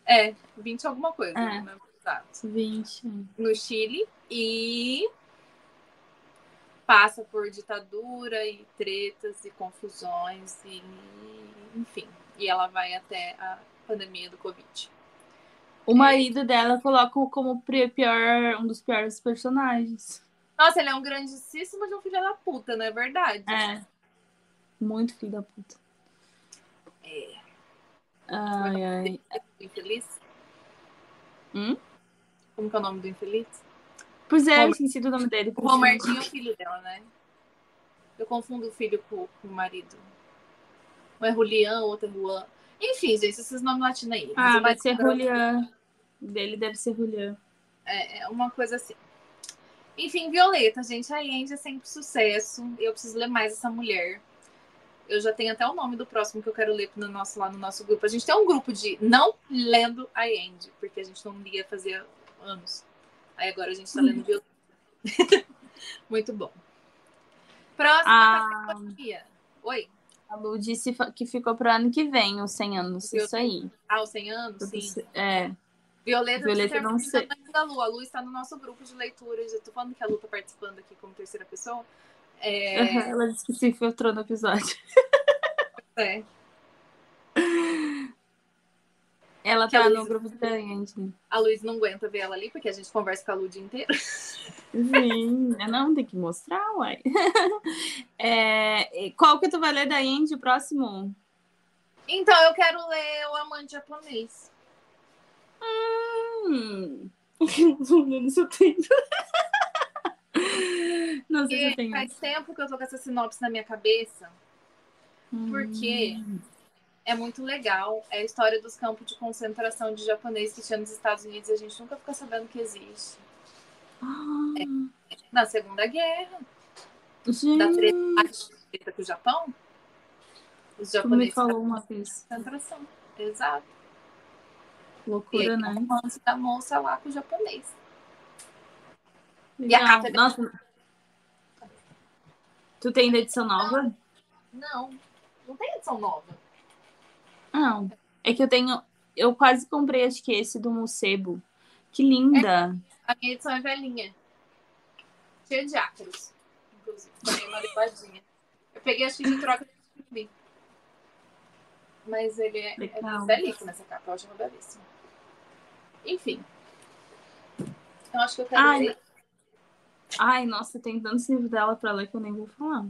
É, 20 alguma coisa, É. né? Exato. 20. No Chile e passa por ditadura e tretas e confusões e enfim. E ela vai até a pandemia do Covid. O marido dela coloca como pior, um dos piores personagens. Nossa, ele é um grandíssimo de um filho da puta, não é verdade? É. Muito filho da puta. É. Ai, ai. Infeliz? Hum? Como que é o nome do infeliz? Pois é, eu Homer. esqueci do nome dele. O Romartinho é o filho dela, né? Eu confundo o filho com, com o marido. Um é Julian, o outro é Juan. Enfim, gente, esses nomes latinos aí. Ah, vai ser Julian. Dele deve ser Julian. É, é uma coisa assim. Enfim, Violeta, gente, a Andy é sempre sucesso. Eu preciso ler mais essa mulher. Eu já tenho até o nome do próximo que eu quero ler no nosso, lá no nosso grupo. A gente tem um grupo de não lendo a Andy, porque a gente não lia fazia anos. Aí agora a gente tá lendo Violeta. Muito bom. Próxima Ah. categoria. Oi. A Lu disse que ficou pro ano que vem, os 100 anos. Isso aí. Ah, os 100 anos? Sim. É. Violeta, Violeta, não sei. da Lu. A Lu está no nosso grupo de leituras. Eu tô falando que a Lu tá participando aqui como terceira pessoa. É, Ela disse que se infiltrou no episódio. é. Ela Que tá no Luísa- grupo da Andy. A Luiz não aguenta ver ela ali, porque a gente conversa com a Lu o dia inteiro. Sim, não, tem que mostrar, uai. É, qual que tu vai ler da Andy, o próximo? Então, eu quero ler O Amante Japonês. Hum. Não sei. Não sei se eu Porque tenho. faz tempo que eu tô com essa sinopse na minha cabeça. Hum. É muito legal. É a história dos campos de concentração de japonês que tinha nos Estados Unidos e a gente nunca fica sabendo que existe. Ah, Na Segunda Guerra. gente, Da treta com o Japão. Os japoneses falou uma vez. concentração. Exato. E aí, Loucura, né? o romance da moça lá com o japonês. Legal. a capa é bem- Nossa. Tu tem edição nova? Não, não tem edição nova. Não. É que eu tenho. Eu quase comprei, acho que esse do Musebo. Que linda. A minha edição é velhinha. Cheia de ácaros, inclusive. Também uma levadinha. Eu peguei acho que de troca de mim. Mas ele é, é belíssimo essa capa, eu acho uma belíssima. Enfim. Eu acho que eu quero Ai, ler. Ai, nossa, tem tantos livros dela pra ler que eu nem vou falar.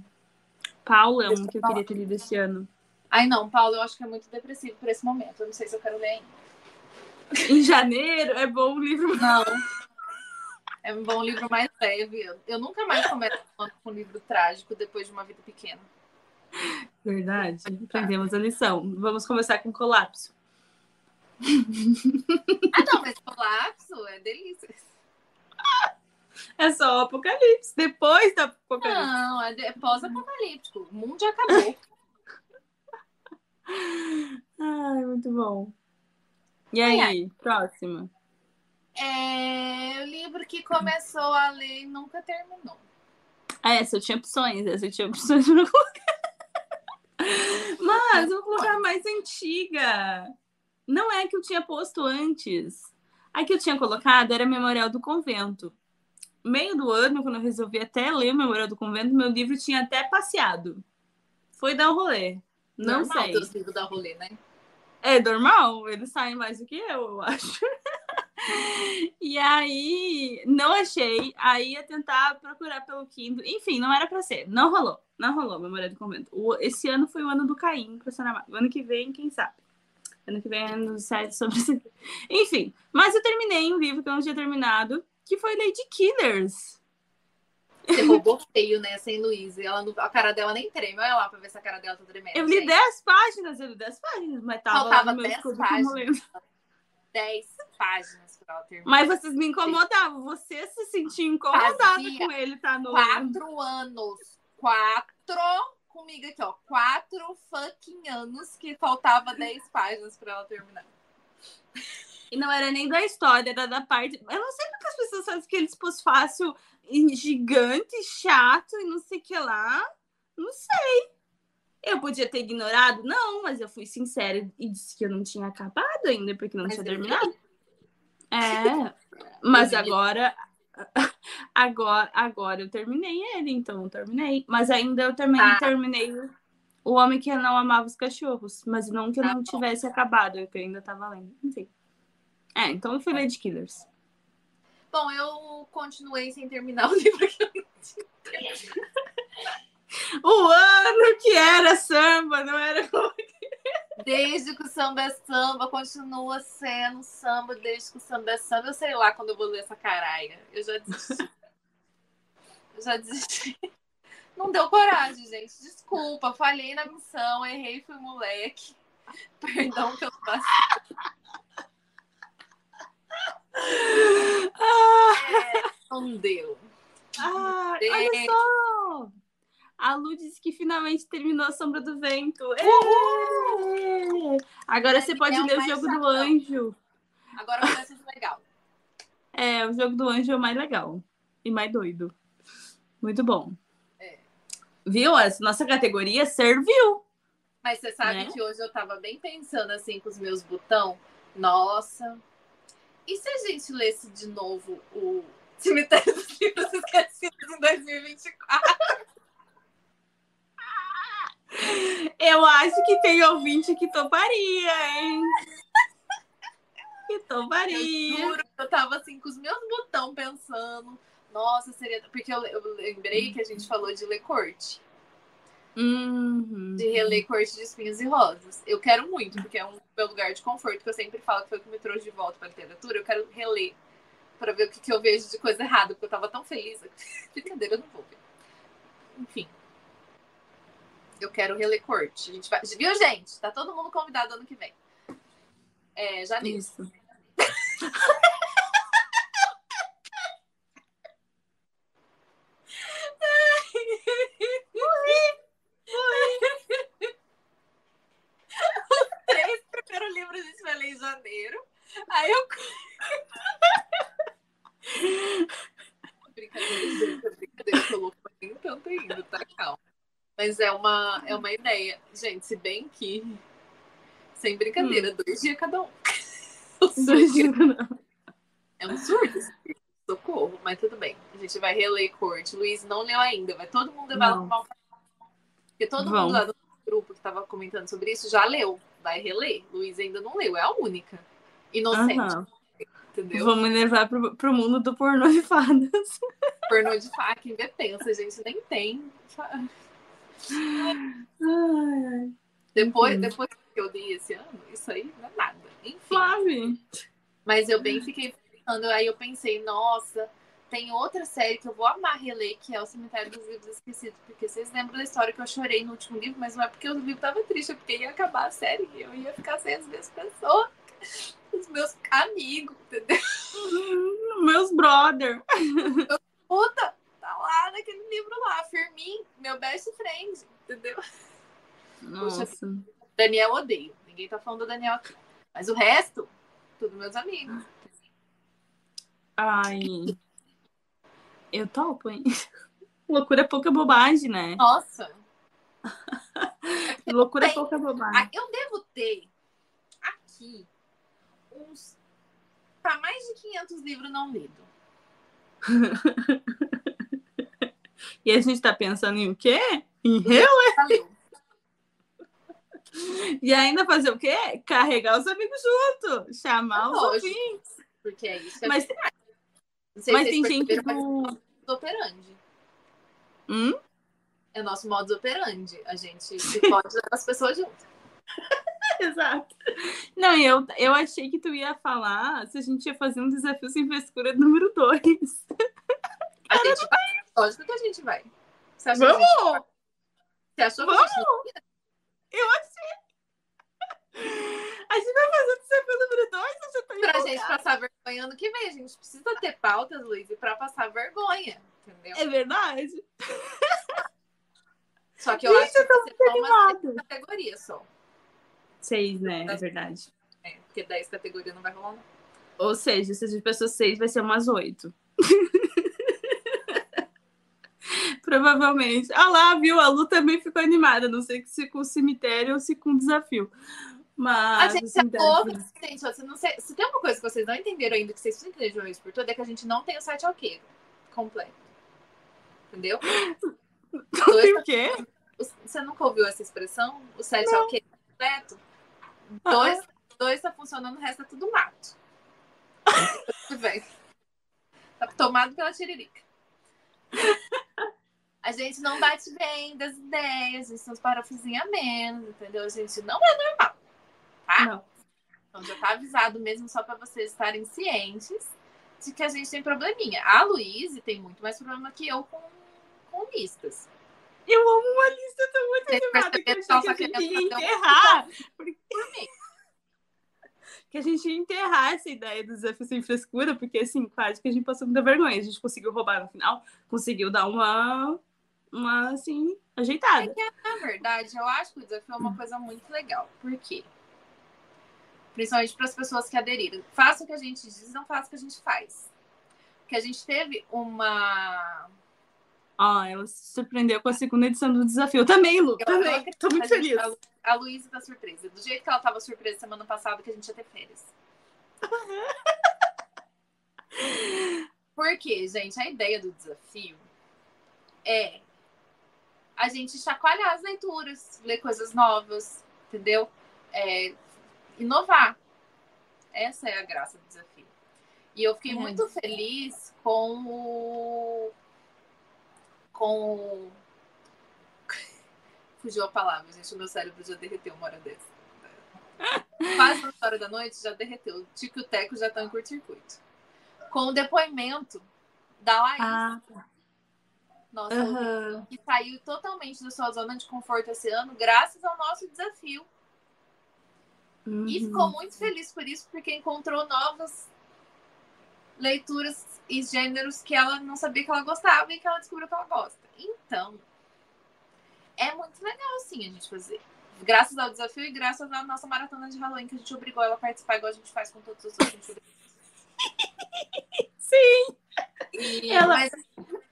Paula é um que eu queria ter lido esse ano. Ai, não, Paulo, eu acho que é muito depressivo por esse momento. Eu não sei se eu quero ler ainda. Em janeiro é bom o livro. Não. É um bom livro mais leve. Eu- nunca mais começo com um livro trágico depois de uma vida pequena. Verdade. Aprendemos a lição. Vamos começar com colapso. Ah, não, mas colapso é delícia. É só o apocalipse. Depois do apocalipse. Não, é é pós-apocalíptico. O mundo já acabou. Ai, muito bom. E Ai, aí, próxima. É o livro que começou a ler e nunca terminou. Ah, essa eu tinha opções. Essa eu tinha opções pra colocar. Mas vou colocar mais antiga. Não é que eu tinha posto antes. A que eu tinha colocado era Memorial do Convento. Meio do ano, quando eu resolvi até ler o Memorial do Convento, meu livro tinha até passeado. Foi dar um rolê. Não Normal sei. teus livros da rolê, né? É normal, eles saem mais do que eu, eu acho. e aí, não achei. Aí ia tentar procurar pelo Kindle. Enfim, não era pra ser. Não rolou. Não rolou, Memória do Convento. O- esse ano foi o ano do Caim. O ano que vem, quem sabe? Ano que vem é ano do site sobre isso. Enfim, mas eu terminei um livro que eu não tinha terminado, que foi Lady Killers. Você roubou feio, né, sem Luísa. E Ela, não- a cara dela nem treme. Olha lá pra ver se a cara dela tá tremendo. Eu li gente. 10 páginas, eu li 10 páginas, mas tava Faltava no meu 10 escudo páginas. como lendo. 10 páginas pra ela terminar. Mas vocês me incomodavam. Você se sentia incomodada Fazia com ele tá no. Quatro anos. Quatro. Comigo aqui, ó. Quatro fucking anos que faltava 10 páginas pra ela terminar. E não era nem da história, era da parte. Eu não sei porque as pessoas fazem aquele pós-fácil gigante, chato e não sei o que lá. Não sei. Eu podia ter ignorado? Não, mas eu fui sincera e disse que eu não tinha acabado ainda, porque não Mas tinha terminado. É. Mas agora. Agora, agora eu terminei ele, então eu terminei. Mas ainda eu também Ah. terminei o- Homem que Não Amava os Cachorros. Mas não que eu Ah, não tivesse acabado, que eu ainda tava lendo. Enfim. É, então eu fui Lady Killers. Bom, eu continuei sem terminar o livro que eu não tinha. O ano que era samba, não era. Desde que o samba é samba, continua sendo samba, desde que o samba é samba. Eu sei lá quando eu vou ler essa caralha. Eu já desisti. eu já desisti. Não deu coragem, gente. Desculpa, falhei na missão, errei, fui moleque. Perdão que eu faço. Ah, É, não deu. ah, olha só! A Lu disse que finalmente terminou a Sombra do Vento. Ê! Agora você pode É ler o jogo do anjo. Agora começa o legal. É, o jogo do anjo é o mais legal. E mais doido. Muito bom. É. Viu? Essa nossa categoria serviu. Mas você sabe Né? que hoje eu tava bem pensando assim com os meus botão. Nossa. E se a gente lesse de novo o Cemitério dos Livros Esquecidos em 2024? Eu acho que tem ouvinte que toparia, hein? Que Eu toparia. juro que eu tava assim com os meus botão pensando. Nossa, seria. Porque eu, eu lembrei que a gente falou de ler corte. Uhum. De reler Corte de Espinhos e Rosas. Eu quero muito, porque é um meu lugar de conforto, que eu sempre falo que foi o que me trouxe de volta pra literatura. Eu quero reler pra ver o que, que eu vejo de coisa errada, porque eu tava tão feliz. Brincadeira, eu não vou ver. Enfim. Eu quero reler Corte. A gente vai... Viu, gente? Tá todo mundo convidado ano que vem. É, janeiro. Isso. Aí eu. brincadeira, brincadeira, tô louco, mas nem tanto ainda, tá? Calma. Mas é uma, é uma ideia. Gente, se bem que. Sem brincadeira, hum. dois dias cada um. Dois dias cada um. É um surto. Socorro, mas tudo bem. A gente vai reler Corte. Luiz não leu ainda. Vai todo mundo levar no mal. Porque todo Vamos. mundo lá do grupo que tava comentando sobre isso já leu. Vai reler. Luiz ainda não leu. É a única. Inocente. Uhum. Entendeu? Vamos levar pro, pro mundo do pornô de fadas. Pornô de faca, quem vê pensa, gente, nem tem. Ai, depois, depois que eu li esse ano, isso aí não é nada. Enfim. Suave. Mas eu bem fiquei pensando, aí eu pensei, nossa, tem outra série que eu vou amar reler, que é O Cemitério dos Livros Esquecidos. Porque vocês lembram da história que eu chorei no último livro, mas não é porque o livro tava triste, é porque ia acabar a série e eu ia ficar sem as mesmas pessoas. Os meus amigos, entendeu? Uhum, meus brother. Puta, tá lá naquele livro lá, Fermin, meu best friend, entendeu? Nossa. Puxa, Daniel odeio. Ninguém tá falando do Daniel aqui. Mas o resto, tudo meus amigos. Ai. Eu topo, hein? Loucura é pouca bobagem, né? Nossa. Loucura é pouca bobagem. Eu devo ter aqui uns. Para mais de 500 livros não lidos. e a gente tá pensando em o quê? Em reler? E ainda fazer o quê? Carregar os amigos junto, chamar é os ouvintes. Porque é isso que mas, mas tem gente do... operandi. Hum? É o nosso modus operandi. A gente pode levar as pessoas junto. Exato. Não, eu, eu achei que tu ia falar se a gente ia fazer um desafio sem frescura número 2. A gente vai. Lógico que a gente vai. Você Vamos! Gente... Você achou Vamos! que Eu achei. A gente vai fazer o desafio número 2 ou você tá Pra gente passar vergonha ano que vem. A gente precisa ter pautas, Luiz, pra passar vergonha. Entendeu? É verdade. Só que eu gente, acho que você toma categoria só. Seis, né? É verdade. É, porque dez categorias não vai rolar, não. Ou seja, se as pessoas seis, vai ser umas oito. Provavelmente. Ah lá, viu? A Lu também ficou animada. Não sei se com o cemitério ou se com o desafio. Mas. A gente é louca, gente. Se, não sei, se tem uma coisa que vocês não entenderam ainda, que vocês precisam entender de uma vez por toda, é que a gente não tem o site alqueiro completo. Entendeu? Não tem o quê? Você nunca ouviu essa expressão? O site alqueiro completo? Dois, ah. dois tá funcionando, o resto é tudo mato. tá tomado pela tiririca. A gente não bate bem das ideias, a gente tem uns parafusinhos a menos, entendeu? A gente não é normal, tá? Não. Então já tá avisado mesmo só para vocês estarem cientes de que a gente tem probleminha. A Luíse tem muito mais problema que eu com, com listas. Eu amo uma lista tão muito animada que eu achei que a gente ia enterrar. Porque... que a gente ia enterrar essa ideia do desafio sem frescura, porque assim, quase que a gente passou muita vergonha. A gente conseguiu roubar no final, conseguiu dar uma, uma assim, ajeitada. É que, na verdade, eu acho que o desafio é uma coisa muito legal. Por quê? Principalmente para as pessoas que aderiram. Faça o que a gente diz, não faça o que a gente faz. Porque a gente teve uma ah, ela se surpreendeu com a segunda edição do desafio. Eu também, Lu. Eu também. Tô muito feliz. A, a Luísa tá surpresa. Do jeito que ela tava surpresa semana passada, que a gente ia ter férias. Porque, gente, a ideia do desafio é a gente chacoalhar as leituras, ler coisas novas, entendeu? É, inovar. Essa é a graça do desafio. E eu fiquei é. muito feliz com o com. Fugiu a palavra, gente. O meu cérebro já derreteu uma hora dessa. Quase na hora da noite já derreteu. O Tico e o Teco já estão em curto-circuito. Com o depoimento da Laís. Ah. Tá. Nossa, uhum. que saiu totalmente da sua zona de conforto esse ano, graças ao nosso desafio. Uhum. E ficou muito feliz por isso, porque encontrou novas leituras e gêneros que ela não sabia que ela gostava e que ela descobriu que ela gosta. Então, é muito legal, sim, a gente fazer. Graças ao desafio e graças à nossa maratona de Halloween, que a gente obrigou ela a participar, igual a gente faz com todos os outros. Sim! E, ela... Mas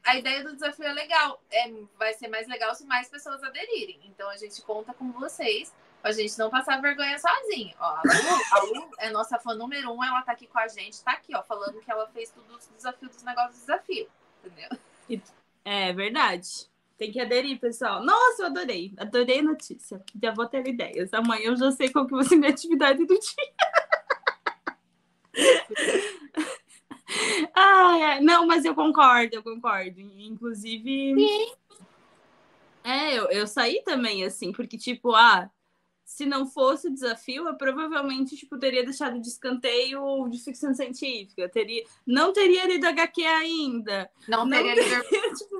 a ideia do desafio é legal. É, vai ser mais legal se mais pessoas aderirem. Então a gente conta com vocês a gente não passar vergonha sozinha. Ó, a, Lu, a Lu é nossa fã número um, ela tá aqui com a gente, tá aqui, ó, falando que ela fez tudo os desafios dos negócios do desafio. Entendeu? É verdade. Tem que aderir, pessoal. Nossa, eu adorei. Adorei a notícia. Já vou ter ideias. Amanhã eu já sei qual que vai ser minha atividade do dia. ah, é. Não, mas eu concordo, eu concordo. Inclusive. Sim. É, eu, eu saí também, assim, porque, tipo, ah, se não fosse o desafio, eu provavelmente tipo, teria deixado de escanteio de ficção científica. Teria, não teria lido HQ ainda. Não, não teria lido. Tipo,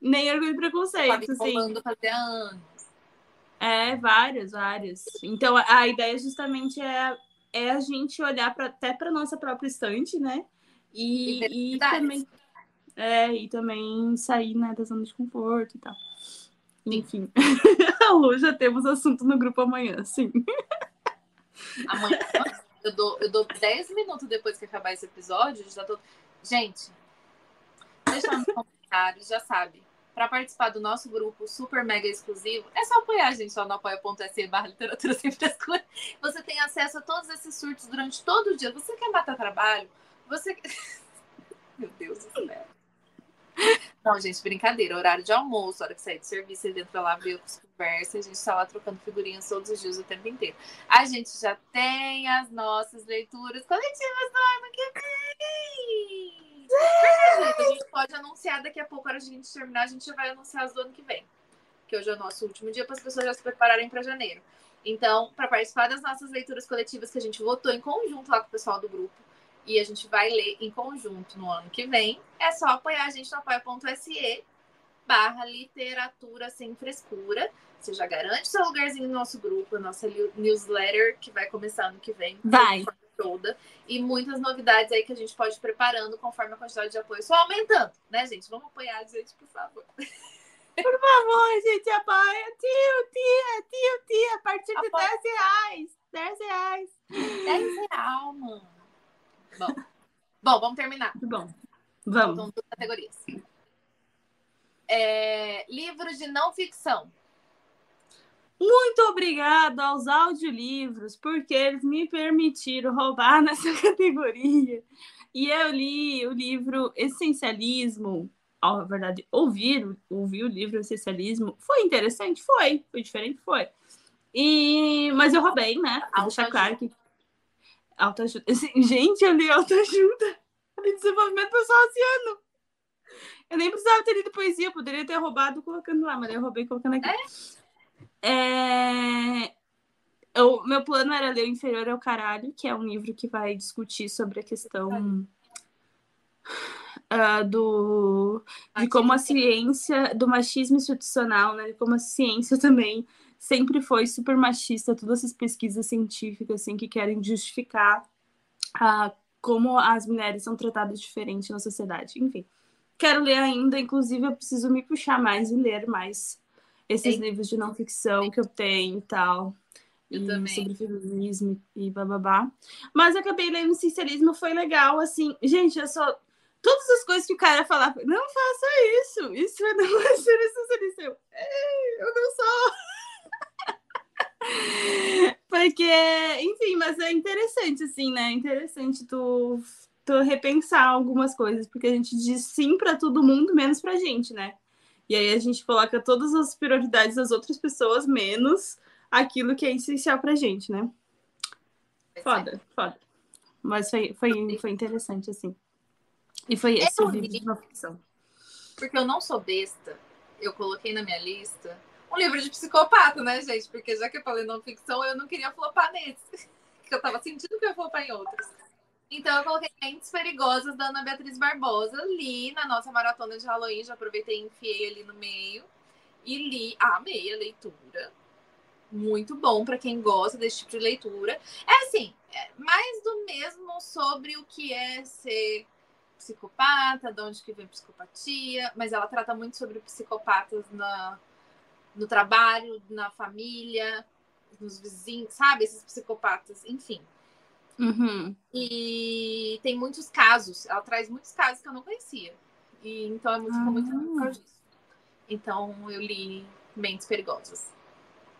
nem orgulho e preconceito. Assim. fazer anos. É, vários, vários. Então a, a ideia justamente é, é a gente olhar pra, até para nossa própria estante, né? E, e também. É, e também sair né, da zona de conforto e tal. Enfim. Lu, já temos assunto no grupo amanhã, sim. Amanhã, eu dou, eu dou 10 minutos depois que acabar esse episódio, já tô. Gente, deixa nos comentários, já sabe. Para participar do nosso grupo super mega exclusivo, é só apoiar a gente lá no apoia.se barra literatura. Você tem acesso a todos esses surtos durante todo o dia. Você quer matar trabalho? Você. Meu Deus do céu. Não, gente, brincadeira. Horário de almoço, hora que sair do serviço, ele entra lá, vê as conversas, a gente está lá trocando figurinhas todos os dias, o tempo inteiro. A gente já tem as nossas leituras coletivas no ano que vem! a gente pode anunciar daqui a pouco, a hora de a gente terminar, a gente vai anunciar as do ano que vem. Que hoje é o nosso último dia para as pessoas já se prepararem para janeiro. Então, para participar das nossas leituras coletivas que a gente votou em conjunto lá com o pessoal do grupo, e a gente vai ler em conjunto no ano que vem, é só apoiar a gente no apoia.se barra literatura sem frescura. Você já garante seu lugarzinho no nosso grupo, a nossa newsletter, que vai começar ano que vem. Vai. Toda. E muitas novidades aí que a gente pode ir preparando conforme a quantidade de apoio só aumentando, né, gente? Vamos apoiar a gente, por favor. Por favor, gente, apoia. Tio, tia, tio, tia, a partir de 10 reais. 10 reais. 10 reais, mano. Bom, bom vamos terminar. Bom, vamos. São duas categorias. É, livros de não ficção. Muito obrigado aos audiolivros, porque eles me permitiram roubar nessa categoria. E eu li o livro Essencialismo. Na verdade, ouvir, ouvir o livro Essencialismo foi interessante? Foi. Foi diferente? Foi. E... Mas eu roubei, né? Vou deixar claro que Autoajuda. Assim, gente, eu li autoajuda. Eu li desenvolvimento pessoal esse ano. Eu nem precisava ter lido poesia, poderia ter roubado colocando lá, mas eu roubei colocando aqui. É? É... Eu, meu plano era ler O Inferior ao Caralho, que é um livro que vai discutir sobre a questão uh, do, de como a ciência, do machismo institucional, né? De como a ciência também sempre foi super machista, todas essas pesquisas científicas assim que querem justificar ah, como as mulheres são tratadas diferente na sociedade. Enfim, quero ler ainda, inclusive eu preciso me puxar mais e ler mais esses Ei. livros de não ficção que eu tenho e tal. Eu e também. sobre feminismo e bababá. Mas eu acabei lendo Sincerismo, foi legal, assim. Gente, eu só. Todas as coisas que o cara falava, não faça isso, isso é não é ser essencialista. Eu, eu não sou. Porque, enfim, mas é interessante, assim, né? É interessante tu, tu repensar algumas coisas, porque a gente diz sim para todo mundo, menos pra gente, né? E aí a gente coloca todas as prioridades das outras pessoas, menos aquilo que é essencial pra gente, né? Foda, foda. Mas foi, foi, foi interessante, assim. E foi esse o livro de uma ficção. Porque eu não sou besta. Eu coloquei na minha lista livro de psicopata, né, gente? Porque já que eu falei não ficção, eu não queria flopar nesse. Porque eu tava sentindo que eu ia flopar em outros. Então eu coloquei Mentes Perigosas da Ana Beatriz Barbosa. Li na nossa maratona de Halloween, já aproveitei e enfiei ali no meio. E li, amei a leitura. Muito bom para quem gosta desse tipo de leitura. É assim, é mais do mesmo sobre o que é ser psicopata, de onde que vem psicopatia, mas ela trata muito sobre psicopatas na, no trabalho, na família, nos vizinhos, sabe? Esses psicopatas, enfim. Uhum. E tem muitos casos, ela traz muitos casos que eu não conhecia. E então é muito, ficou muito legal por causa disso. Então eu li Mentes Perigosas.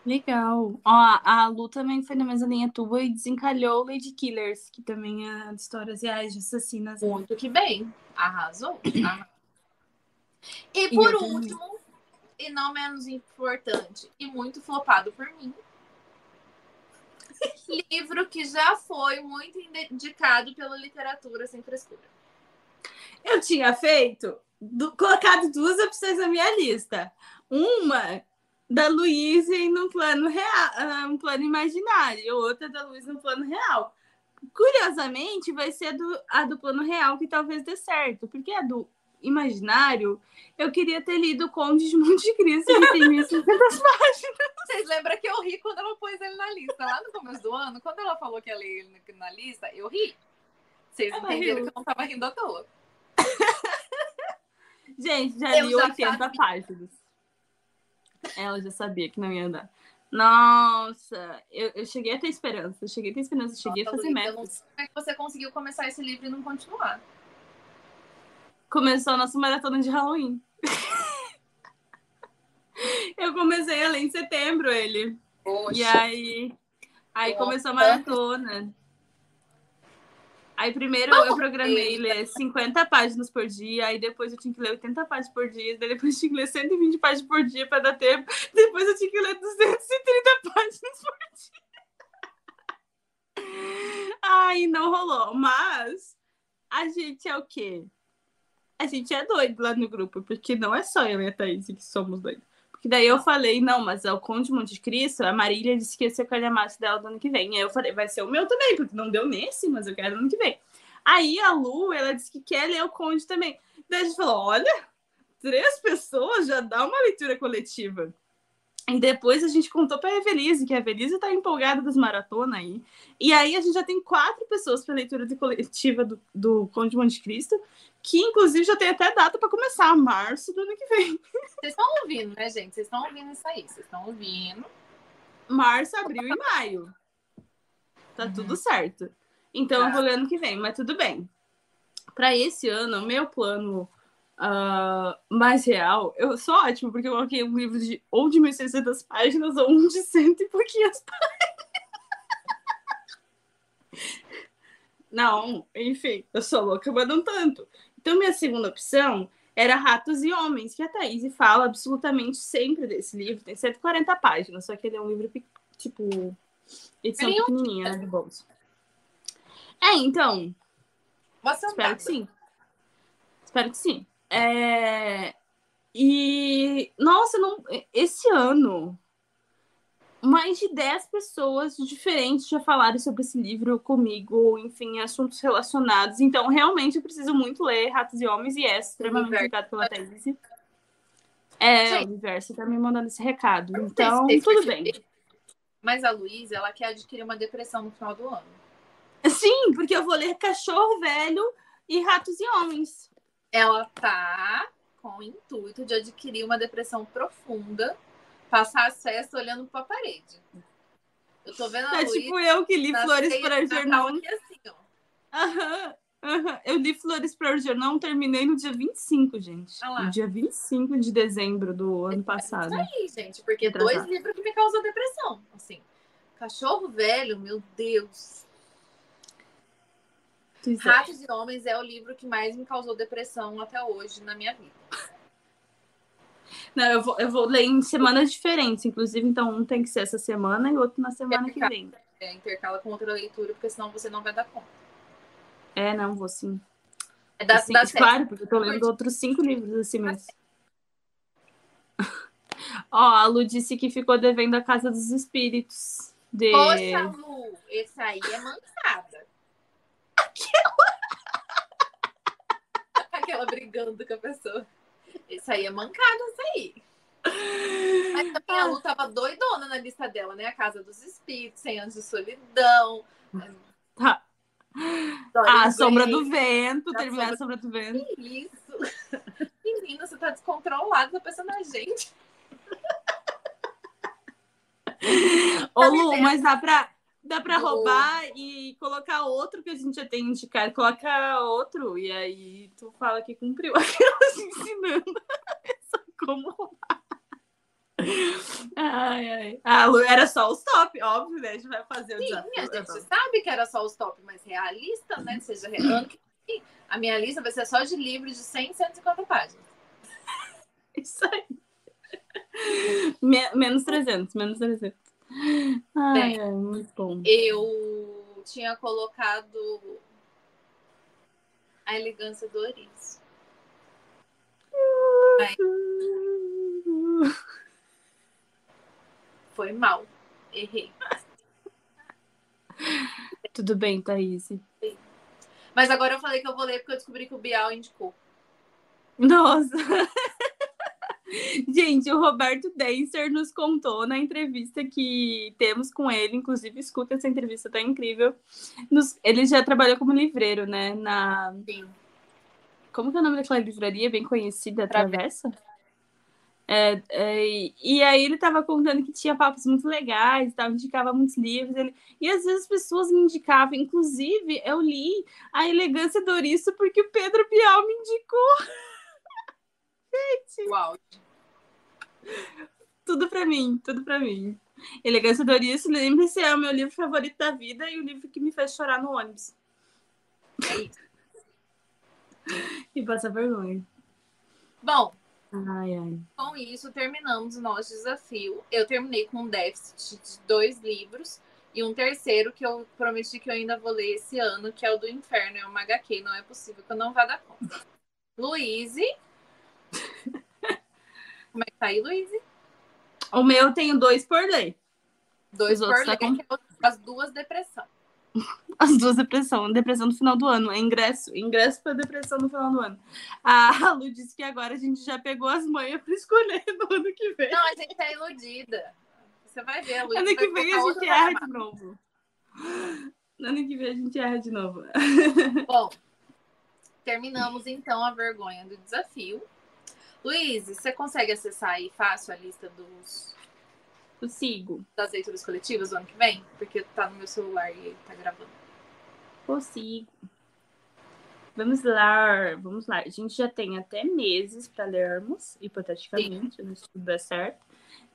Legal. Ó, a Lu também foi na mesma linha tua e desencalhou Lady Killers, que também é de histórias reais de assassinas. Muito que bem. Arrasou. Arrasou. E E por eu também. E não menos importante, e muito flopado por mim, livro que já foi muito indicado pela literatura sem frescura. Eu tinha feito, du- colocado duas opções na minha lista. Uma da Luísa no plano real, ah, um plano imaginário, e outra da Luísa no plano real. Curiosamente, vai ser a do, a do plano real que talvez dê certo, porque a do imaginário, eu queria ter lido o Conde de Monte Cristo, que tem 1.600 páginas. Vocês lembram que eu ri quando ela pôs ele na lista, lá no começo do ano? Quando ela falou que ia ler ele na- lista, eu ri. Vocês Ela entenderam riu. que eu não tava rindo à toa. Gente, já Eu li já 80 sabia. páginas. Ela já sabia que não ia dar. Nossa, eu, eu cheguei a ter esperança. Eu cheguei a ter esperança, eu cheguei a Nossa, fazer eu não metas. é que você conseguiu começar esse livro e não continuar. Começou a nossa maratona de Halloween. eu comecei a ler em setembro ele. E aí, aí Nossa. começou a maratona. Aí primeiro eu programei ler 50 páginas por dia, aí depois eu tinha que ler 80 páginas por dia, depois eu tinha que ler 120 páginas por dia para dar tempo, depois eu tinha que ler 230 páginas por dia. Ai, não rolou, mas a gente é o quê? A gente é doido lá no grupo, porque não é só eu e a Thaís que somos doidos. Porque daí eu falei, não, mas é o Conde de Monte Cristo, a Marília disse que ia ser o calhamaço dela do ano que vem. Aí eu falei, vai ser o meu também, porque não deu nesse, mas eu quero no ano que vem. Aí a Lu, ela disse que quer ler o Conde também. Daí a gente falou, olha, três pessoas já dá uma leitura coletiva. E depois a gente contou para a Evelise, que a Evelise tá empolgada das maratonas aí. E aí a gente já tem quatro pessoas para leitura coletiva do, do Conde de Monte Cristo, que inclusive já tem até data para começar, março do ano que vem. Vocês estão ouvindo, né, gente? Vocês estão ouvindo isso aí. Vocês estão ouvindo. março, abril e maio. Tá Uhum. tudo certo. Então eu vou ler ano que vem, mas tudo bem. Para esse ano, meu plano ah, mais real, eu sou ótimo, porque eu coloquei um livro de ou de 1.600 páginas ou um de cento e pouquinhas páginas. Não, enfim, eu sou louca, mas não tanto. Então, minha segunda opção era Ratos e Homens, que a Thaís fala absolutamente sempre desse livro. Tem 140 páginas, só que ele é um livro, tipo, edição Pequenininho. pequenininha, né, de bolso. É, então, Você não espero que sim. Espero que sim. É... E, nossa, não... esse ano, mais de 10 pessoas diferentes já falaram sobre esse livro comigo, enfim, assuntos relacionados. Então, realmente, eu preciso muito ler Ratos e Homens e é extremamente indicado pela Thaís. É, Gente. o universo tá me mandando esse recado. Então, tudo bem. Mas a Luísa, ela quer adquirir uma depressão no final do ano. Sim, porque eu vou ler Cachorro Velho e Ratos e Homens. Ela tá com o intuito de adquirir uma depressão profunda, passar as festas olhando pra parede. Eu tô vendo a É Luísa tipo eu que li Flores para o Jornal. aqui assim, ó. Aham, aham. Eu li Flores para o Jornal, terminei no dia 25, gente. Ah lá. No dia 25 de dezembro do ano passado. É isso aí, gente, porque Atrasado. dois livros que me causam depressão. Assim, Cachorro Velho, meu Deus. Pois é. Ratos e Homens é o livro que mais me causou depressão até hoje na minha vida. Não, eu vou, eu vou ler em semanas diferentes, inclusive, então um tem que ser essa semana e outro na semana que vem. É, intercala com outra leitura, porque senão você não vai dar conta. É, não, vou sim. É da, Assim, da claro, porque eu tô lendo outros cinco livros assim mesmo. Ó, a Lu disse que ficou devendo a Casa dos Espíritos. De... Poxa, Lu, esse aí é mancada. Aquela brigando com a pessoa. Esse aí é mancada, isso aí. Mas também a Lu tava doidona na lista dela, né? A Casa dos Espíritos, 100 anos de solidão. Tá. Ah, a Sombra do Vento, terminar a Sombra- do Vento. Que isso? Menina, você tá descontrolada, tá pensando na gente. Ô, Tá Lu, mas dá pra, dá pra Do- roubar e colocar outro que a gente já tem indicado. Coloca outro e aí tu fala que cumpriu aquelas ensinando só como roubar. Ai, ai. Ah, Lu, era só os top, óbvio, né? A gente vai fazer o Sim, desafio. a gente sabe que era só os top mais realistas, né? Seja A minha lista vai ser só de livros de 100, 150 páginas. Isso aí. Me- menos 300, menos 300. Ai, ai, muito bom. Eu tinha colocado a elegância do ouriço. Foi mal. Errei. Tudo bem, Thaís. Mas agora eu falei que eu vou ler porque eu descobri que o Bial indicou. Nossa! Gente, o Roberto Denser nos contou na entrevista que temos com ele, inclusive escuta essa entrevista, tá incrível. Nos- ele já trabalhou como livreiro, né? Na. Sim. Como que é o nome daquela livraria bem conhecida, Travessa. Travessa? É, é, e- aí ele tava contando que tinha papos muito legais, tava, indicava muitos livros. ele- e às vezes as pessoas me indicavam, inclusive eu li A Elegância do Ouriço porque o Pedro Bial me indicou. O áudio. Tudo pra mim, tudo pra mim. Elegância do Ouriço, lembre-se, é o meu livro favorito da vida e o livro que me fez chorar no ônibus. É isso. E passar vergonha. Bom, Ai, ai. com isso terminamos o nosso desafio. Eu terminei com um déficit de dois livros e um terceiro que eu prometi que eu ainda vou ler esse ano, que é o do Inferno. É uma HQ, não é possível que eu não vá dar conta. Luíse. Como é que tá aí, Luíse? O meu tenho dois por ler. Dois Os por tá ler, com- que é as duas depressão. As duas depressão, depressão no final do ano, é ingresso, ingresso para depressão no final do ano. A Lu disse que agora a gente já pegou as manhas para escolher no ano que vem. Não, a gente tá iludida. Você vai ver, a Luíse ano que vem a gente erra de novo. Ano que vem a gente erra de novo. Bom, terminamos então a vergonha do desafio. Luiz, você consegue acessar aí fácil a lista dos, Eu sigo. das leituras coletivas do ano que vem? Porque tá no meu celular e tá gravando. Consigo. Vamos lá, vamos lá. A gente já tem até meses para lermos, hipoteticamente, né, se tudo der certo.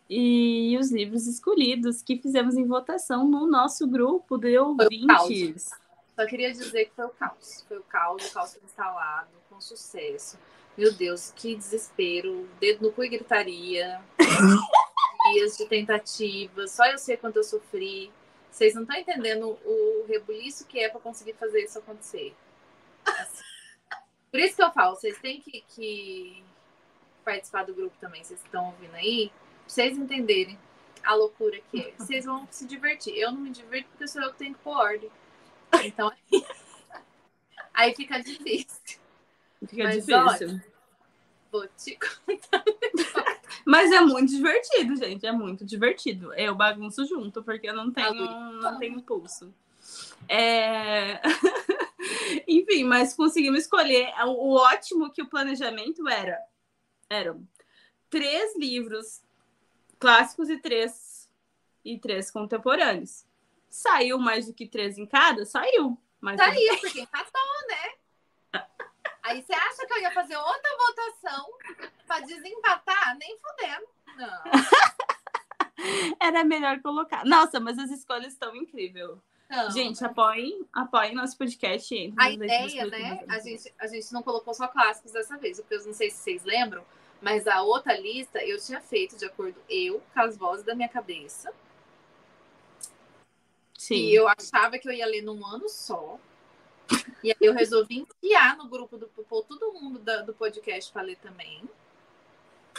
E os livros escolhidos que fizemos em votação no nosso grupo de ouvintes. Só queria dizer que foi o caos. Foi o caos, o caos foi instalado com sucesso. Meu Deus, que desespero. Dedo no cu e gritaria. Dias de tentativas. Só eu sei quanto eu sofri. Vocês não estão entendendo o rebuliço que é para conseguir fazer isso acontecer. Por isso que eu falo, vocês têm que, que participar do grupo também, vocês estão ouvindo aí, pra vocês entenderem a loucura que é. Vocês vão se divertir. Eu não me divirto porque sou eu que tenho que pôr ordem. Então, aí fica difícil. Fica Mas, difícil. Vou te Mas é muito divertido, gente. É muito divertido. Eu bagunço junto, porque eu não tenho, não tenho impulso. É... Enfim, mas conseguimos escolher. O ótimo que o planejamento era eram três livros clássicos e três e três contemporâneos. Saiu mais do que três em cada? Saiu. Mas Saiu, porque empatou, né? Aí você acha que eu ia fazer outra votação pra desempatar? Nem fudendo. Não. era melhor colocar. Nossa, mas as escolhas estão incríveis. não. Gente, apoiem, apoiem nosso podcast. A ideia, né? A gente, a gente não colocou só clássicos dessa vez, porque eu não sei se vocês lembram, mas a outra lista eu tinha feito de acordo eu com as vozes da minha cabeça. Sim. E eu achava que eu ia ler num ano só. E aí eu resolvi enfiar no grupo do pôr todo mundo da- do podcast para ler também.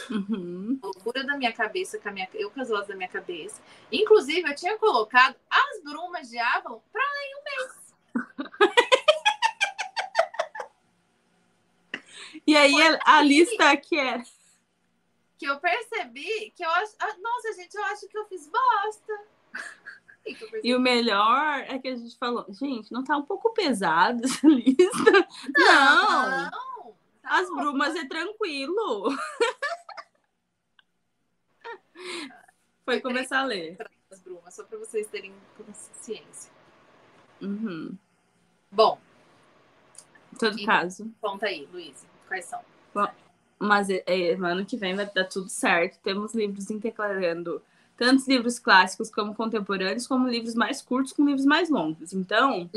Uhum. Loucura da minha cabeça, com a minha, eu com as vozes da minha cabeça. Inclusive, eu tinha colocado as brumas de Avon para ler em um mês. E aí a, a lista que é. Que eu percebi que eu acho. ah, Nossa, gente, eu acho que eu fiz bosta. E o melhor é que a gente falou, gente, não tá um pouco pesado essa lista? Não! Não, tá As brumas é tranquilo. Foi começar a ler. Bruma, só para vocês terem consciência. Uhum. Bom. Em todo e, caso. Conta aí, Luiz, quais são? Bom, mas é, é, ano que vem vai dar tudo certo. Temos livros intercalando tantos livros clássicos como contemporâneos, como livros mais curtos com livros mais longos. Então,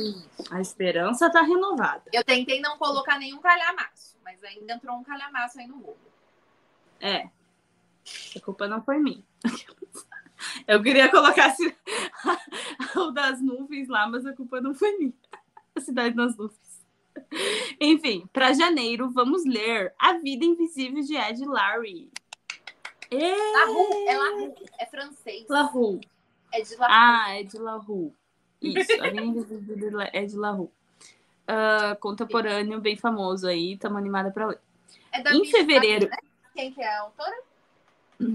a esperança está renovada. Eu tentei não colocar nenhum calhamaço, mas ainda entrou um calhamaço aí no rolo. É. A culpa não foi minha. Eu queria colocar o das nuvens lá, mas a culpa não foi minha. A cidade das nuvens. Enfim, para janeiro, vamos ler A Vida Invisível de Ed Larry. É Larue, é francês. Larue. É de Larue. Ah, é de Larue. Isso, A Invisível é de Larue. Uh, contemporâneo, bem famoso aí, estamos animada para ler. É da em fevereiro. né? Quem que é a autora?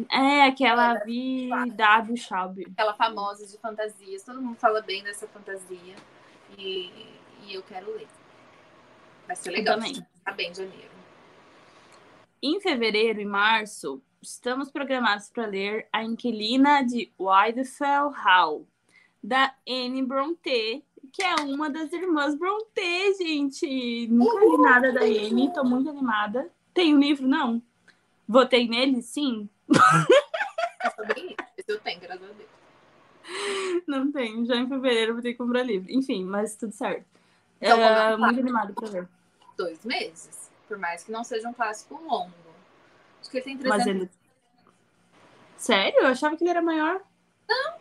É, aquela Vi W. Schaub. Aquela famosa de fantasias. Todo mundo fala bem dessa fantasia. E, e eu quero ler. Vai ser legal. Eu também. Tá bem em janeiro. Em fevereiro e março, estamos programados para ler A Inquilina de Widefell Hall, da Anne Brontë, que é uma das irmãs Brontë, gente. Nunca li nada da Anne, tô muito animada. Tem um livro, não? Votei nele, sim. Esse eu tenho, graças a Deus. Não tenho, já em fevereiro vou ter que comprar livro. Enfim, mas tudo certo. Então, é, muito animado para ver. Dois meses, por mais que não seja um clássico longo. Acho que ele tem 300. Mas ele... Sério? Eu achava que ele era maior. Não.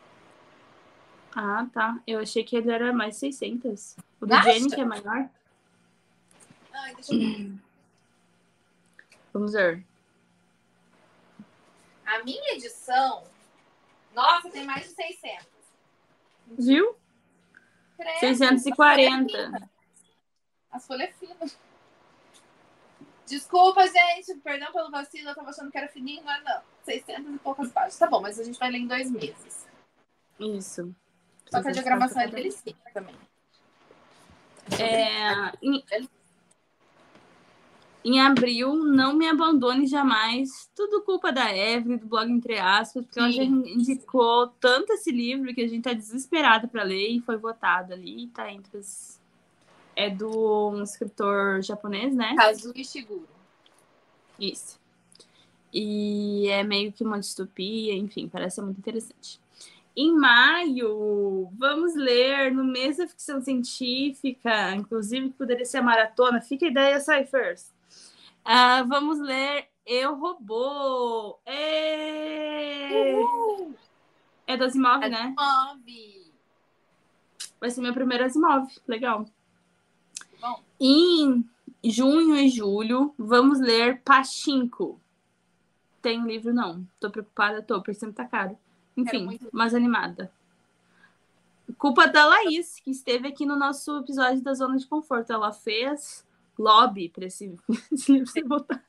Ah, tá. Eu achei que ele era mais 600. O do Jenny, que é maior. Ai, deixa eu ver. Vamos ver. A minha edição, nossa, tem mais de 600. Viu? Credo, 640. As folhas finas. Desculpa, gente. Perdão pelo vacilo. Eu tava achando que era fininho, mas não. 600 e poucas páginas. Tá bom, mas a gente vai ler em dois meses. Isso. Só que a diagramação é delicinha também. É, em, em abril, não me abandone jamais. Tudo culpa da Evelyn, do blog Entre Aspas, porque Sim. ela já indicou tanto esse livro que a gente tá desesperado para ler e foi votado ali. Tá entre os... É do um escritor japonês, né? Kazuo Ishiguro. Isso. E é meio que uma distopia, enfim, parece muito interessante. Em maio, vamos ler no mês da ficção científica, inclusive poderia ser a maratona. Fica a ideia, Cyphers. Uh, vamos ler Eu Robô. É, é do Asimov, né? Asimov. Vai ser meu primeiro Asimov. Legal. Bom. Em junho e julho, vamos ler Pachinko. Tem livro, não. Tô preocupada, tô, porque sempre tá caro. Enfim, mais animada. Culpa da Laís, que esteve aqui no nosso episódio da Zona de Conforto. Ela fez lobby para esse, esse livro ser votado.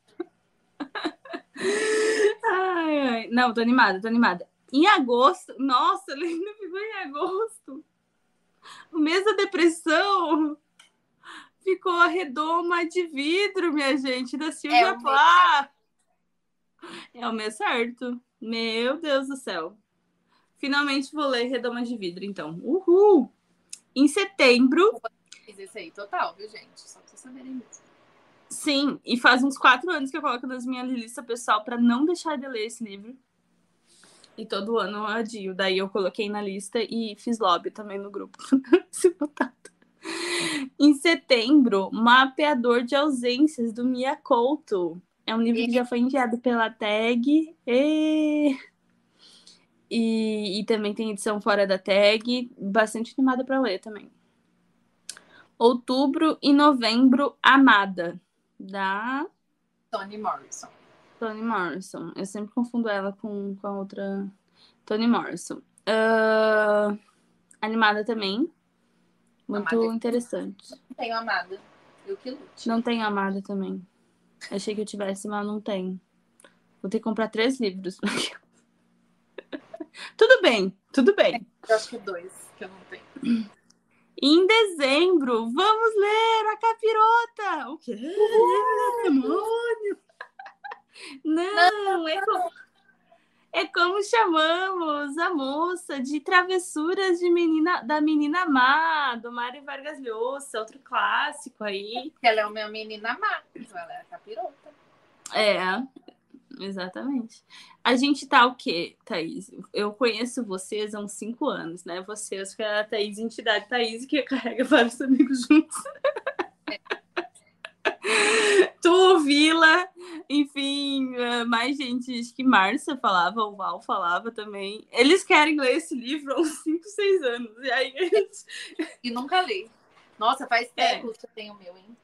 ai, ai. Não, tô animada, tô animada. Em agosto, nossa, ele ainda ficou em agosto. O mês da depressão ficou a redoma de vidro, minha gente, da Silvia é Plá. É o mês certo. Meu Deus do céu. Finalmente vou ler Redoma de Vidro, então. Uhul! Em setembro. Fiz esse aí total, viu, gente? Só pra vocês saberem mesmo. Sim, e faz uns quatro anos que eu coloco nas minhas listas pessoal para não deixar de ler esse livro. E todo ano eu adio. Daí eu coloquei na lista e fiz lobby também no grupo. Se votado. Em setembro, Mapeador de Ausências, do Mia Couto. É um livro que já foi enviado pela tag. E... E, e também tem edição fora da tag. Bastante animada para ler também. Outubro e novembro, Amada, da Toni Morrison. Toni Morrison. Eu sempre confundo ela com, com a outra Toni Morrison. Uh, animada também. Muito amada. interessante. Não tenho amada. Eu que lute. Não tenho amada também. Achei que eu tivesse, mas não tenho. Vou ter que comprar três livros. tudo bem, tudo bem. Eu acho que dois que eu não tenho. Em dezembro, vamos ler a capirota. O quê? Uhul. Demônio. Não, não, é com... É como chamamos a moça de Travessuras de menina, da Menina Má, do Mário Vargas Llosa, outro clássico aí. Ela é uma menina má, então ela é capirota. É, exatamente. A gente tá o quê, Thaís? Eu conheço vocês há uns cinco anos, né? Vocês que é a Thaís, entidade Thaís, que carrega vários amigos juntos. tu, Vila, enfim, eh, mais gente, acho que Márcia falava, o Val falava também. Eles querem ler esse livro há uns 5, 6 anos. E aí eles... E nunca li. Nossa, faz é. séculos é. que eu tenho o meu, hein?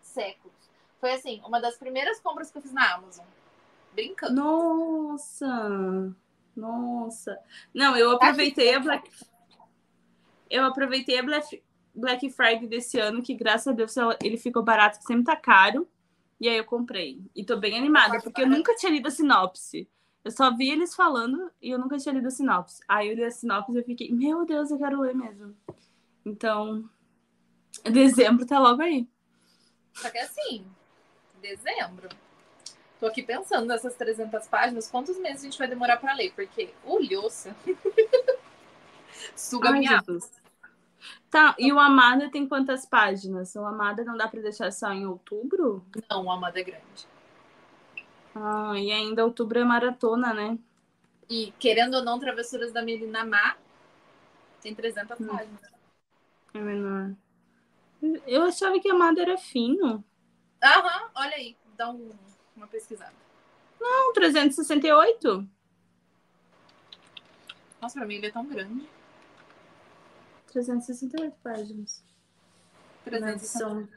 Séculos. Foi assim, uma das primeiras compras que eu fiz na Amazon. Brincando. Nossa! Nossa! Não, eu aproveitei a Black. Eu aproveitei a Black, Black Friday desse ano, que graças a Deus ele ficou barato, que sempre tá caro. E aí eu comprei. E tô bem animada, porque eu nunca tinha lido a sinopse. Eu só vi eles falando e eu nunca tinha lido a sinopse. Aí eu li a sinopse e eu fiquei, meu Deus, eu quero ler mesmo. Então, dezembro tá logo aí. Só que assim, dezembro. Tô aqui pensando nessas 300 páginas, quantos meses a gente vai demorar para ler? Porque o Lhosa suga Ai, minha Jesus. Tá, e o Amada tem quantas páginas? O Amada não dá para deixar só em outubro? Não, o Amada é grande. Ah, e ainda outubro é maratona, né? E querendo ou não, Travessuras da Melina Má tem 300 hum. páginas. É menor. Eu achava que Amada era fino. Aham, olha aí, dá um, uma pesquisada. Não, 368. Nossa, pra mim ele é tão grande. 368 páginas. 368.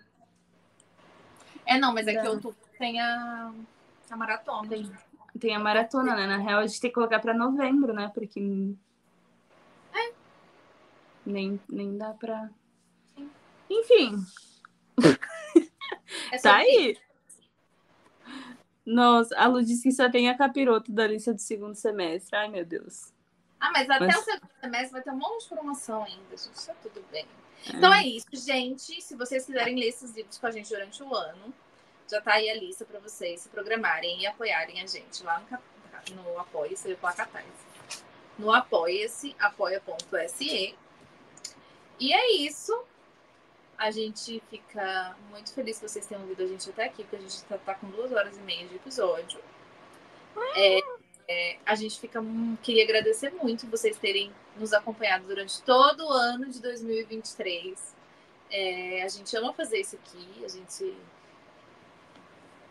É, não, mas é que outubro tem a, a maratona. Tem, tem a maratona, né? Na real, a gente tem que colocar pra novembro, né? Porque. É. Nem, nem dá pra. Sim. Enfim. É tá aí. Nossa, a Lu disse que só tem a capiroto da lista do segundo semestre. Ai, meu Deus. Ah, mas até mas... o segundo semestre vai ter um monte de promoção ainda, gente. Tá tudo bem. É. Então é isso, gente. Se vocês quiserem ler esses livros com a gente durante o ano, já tá aí a lista para vocês se programarem e apoiarem a gente lá no, no Apoia-se, Catarse. No Apoia-se, apoia.se. E é isso. A gente fica muito feliz que vocês tenham ouvido a gente até aqui, porque a gente tá, tá com duas horas e meia de episódio. É, é, a gente fica queria agradecer muito vocês terem nos acompanhado durante todo o ano de 2023. É, a gente ama fazer isso aqui, a gente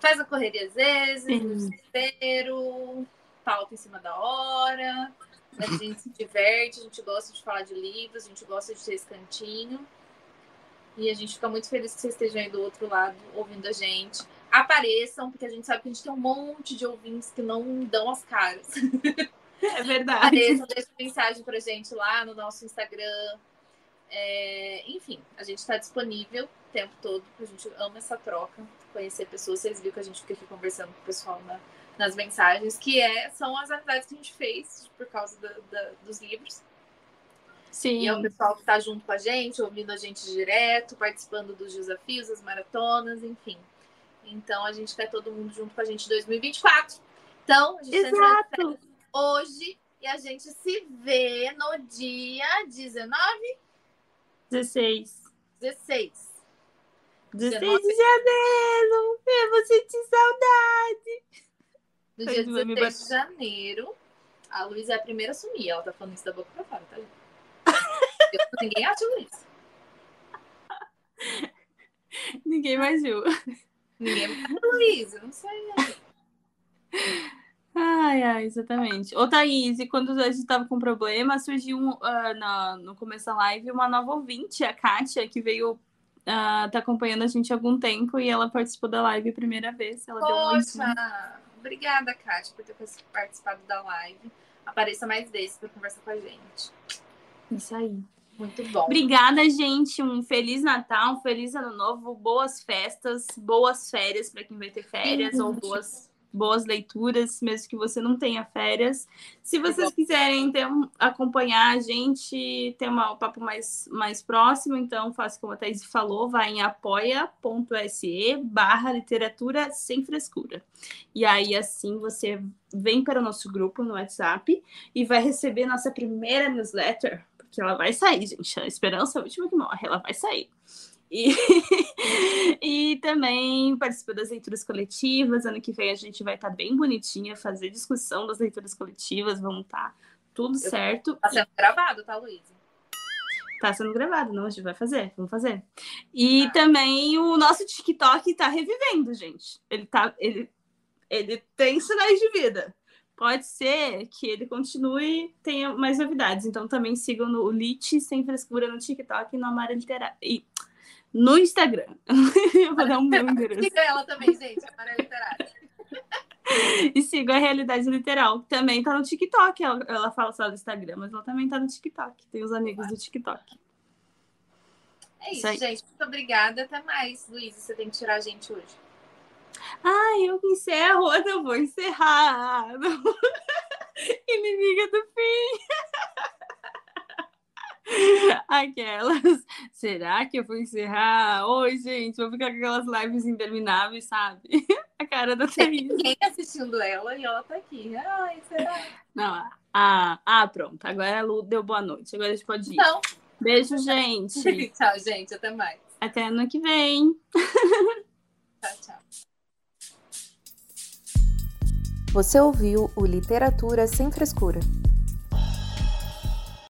faz a correria às vezes, no desespero, pauta em cima da hora, a gente se diverte, a gente gosta de falar de livros, a gente gosta de ter esse cantinho. E a gente fica muito feliz que vocês estejam aí do outro lado ouvindo a gente apareçam, porque a gente sabe que a gente tem um monte de ouvintes que não dão as caras. É verdade. Apareçam, deixem mensagem pra gente lá no nosso Instagram. É, enfim, a gente está disponível o tempo todo, a gente ama essa troca, conhecer pessoas. Vocês viram que a gente fica aqui conversando com o pessoal na, nas mensagens, que é, são as amizades que a gente fez por causa da, da, dos livros. Sim. E é o pessoal que está junto com a gente, ouvindo a gente direto, participando dos desafios, das maratonas, enfim. Então a gente quer todo mundo junto com a gente em 2024. Então, a gente tá Exato. hoje e a gente se vê no dia 19? 16. 16. 16 de janeiro. Eu vou sentir saudade. No dia 16 de janeiro, a Luísa é a primeira a sumir. Ela tá falando isso da boca pra fora, tá? Ninguém acha isso. Ninguém mais viu. Ninguém Luiz, não sei. Ai, ai, exatamente. Ô, Thaís, e quando a gente estava com problema, surgiu um, uh, na, no começo da live uma nova ouvinte, a Kátia, que veio uh, tá acompanhando a gente há algum tempo e ela participou da live a primeira vez. Ela Poxa, deu um obrigada, Kátia, por ter participado da live. Apareça mais vezes para conversar com a gente. Isso aí. Muito bom. Obrigada, gente. Um feliz Natal, um feliz ano novo, boas festas, boas férias para quem vai ter férias, ou boas boas leituras, mesmo que você não tenha férias. Se vocês quiserem ter um, acompanhar a gente, ter uma, um papo mais, mais próximo, então faça como a Thaís falou, vai em apoia.se barra literatura sem frescura. E aí, assim, você vem para o nosso grupo no WhatsApp e vai receber nossa primeira newsletter, porque ela vai sair, gente. A esperança é a última que morre, ela vai sair. E, e também participa das leituras coletivas. Ano que vem a gente vai estar tá bem bonitinha, fazer discussão das leituras coletivas, vamos estar tá tudo Eu, certo. Tá sendo e... gravado, tá, Luísa? Tá sendo gravado, não? A gente vai fazer, vamos fazer. E ah. também o nosso TikTok tá revivendo, gente. Ele tá. Ele, ele tem sinais de vida. Pode ser que ele continue tenha mais novidades. Então também sigam no Lit Sem Frescura no TikTok e no Amara Literária. E no Instagram. Eu vou dar um meu endereço. Siga ela também, gente, Amara Literária. E siga a Realidade Literal, também tá no TikTok. Ela, ela fala só do Instagram, mas ela também tá no TikTok. Tem os amigos do TikTok. É isso, isso gente. Muito obrigada. Até mais, Luiz. Você tem que tirar a gente hoje. Ai, eu encerro, eu não vou encerrar. Inimiga do fim. Aquelas. Será que eu vou encerrar? Oi, gente, vou ficar com aquelas lives intermináveis, sabe? A cara da Thaís. Ninguém assistindo ela e ela tá aqui. Ai, será? Não, ah, ah, pronto. Agora a Lu deu boa noite. Agora a gente pode ir. Não. Beijo, gente. tchau, gente. Até mais. Até ano que vem. tchau, tchau. Você ouviu o Literatura Sem Frescura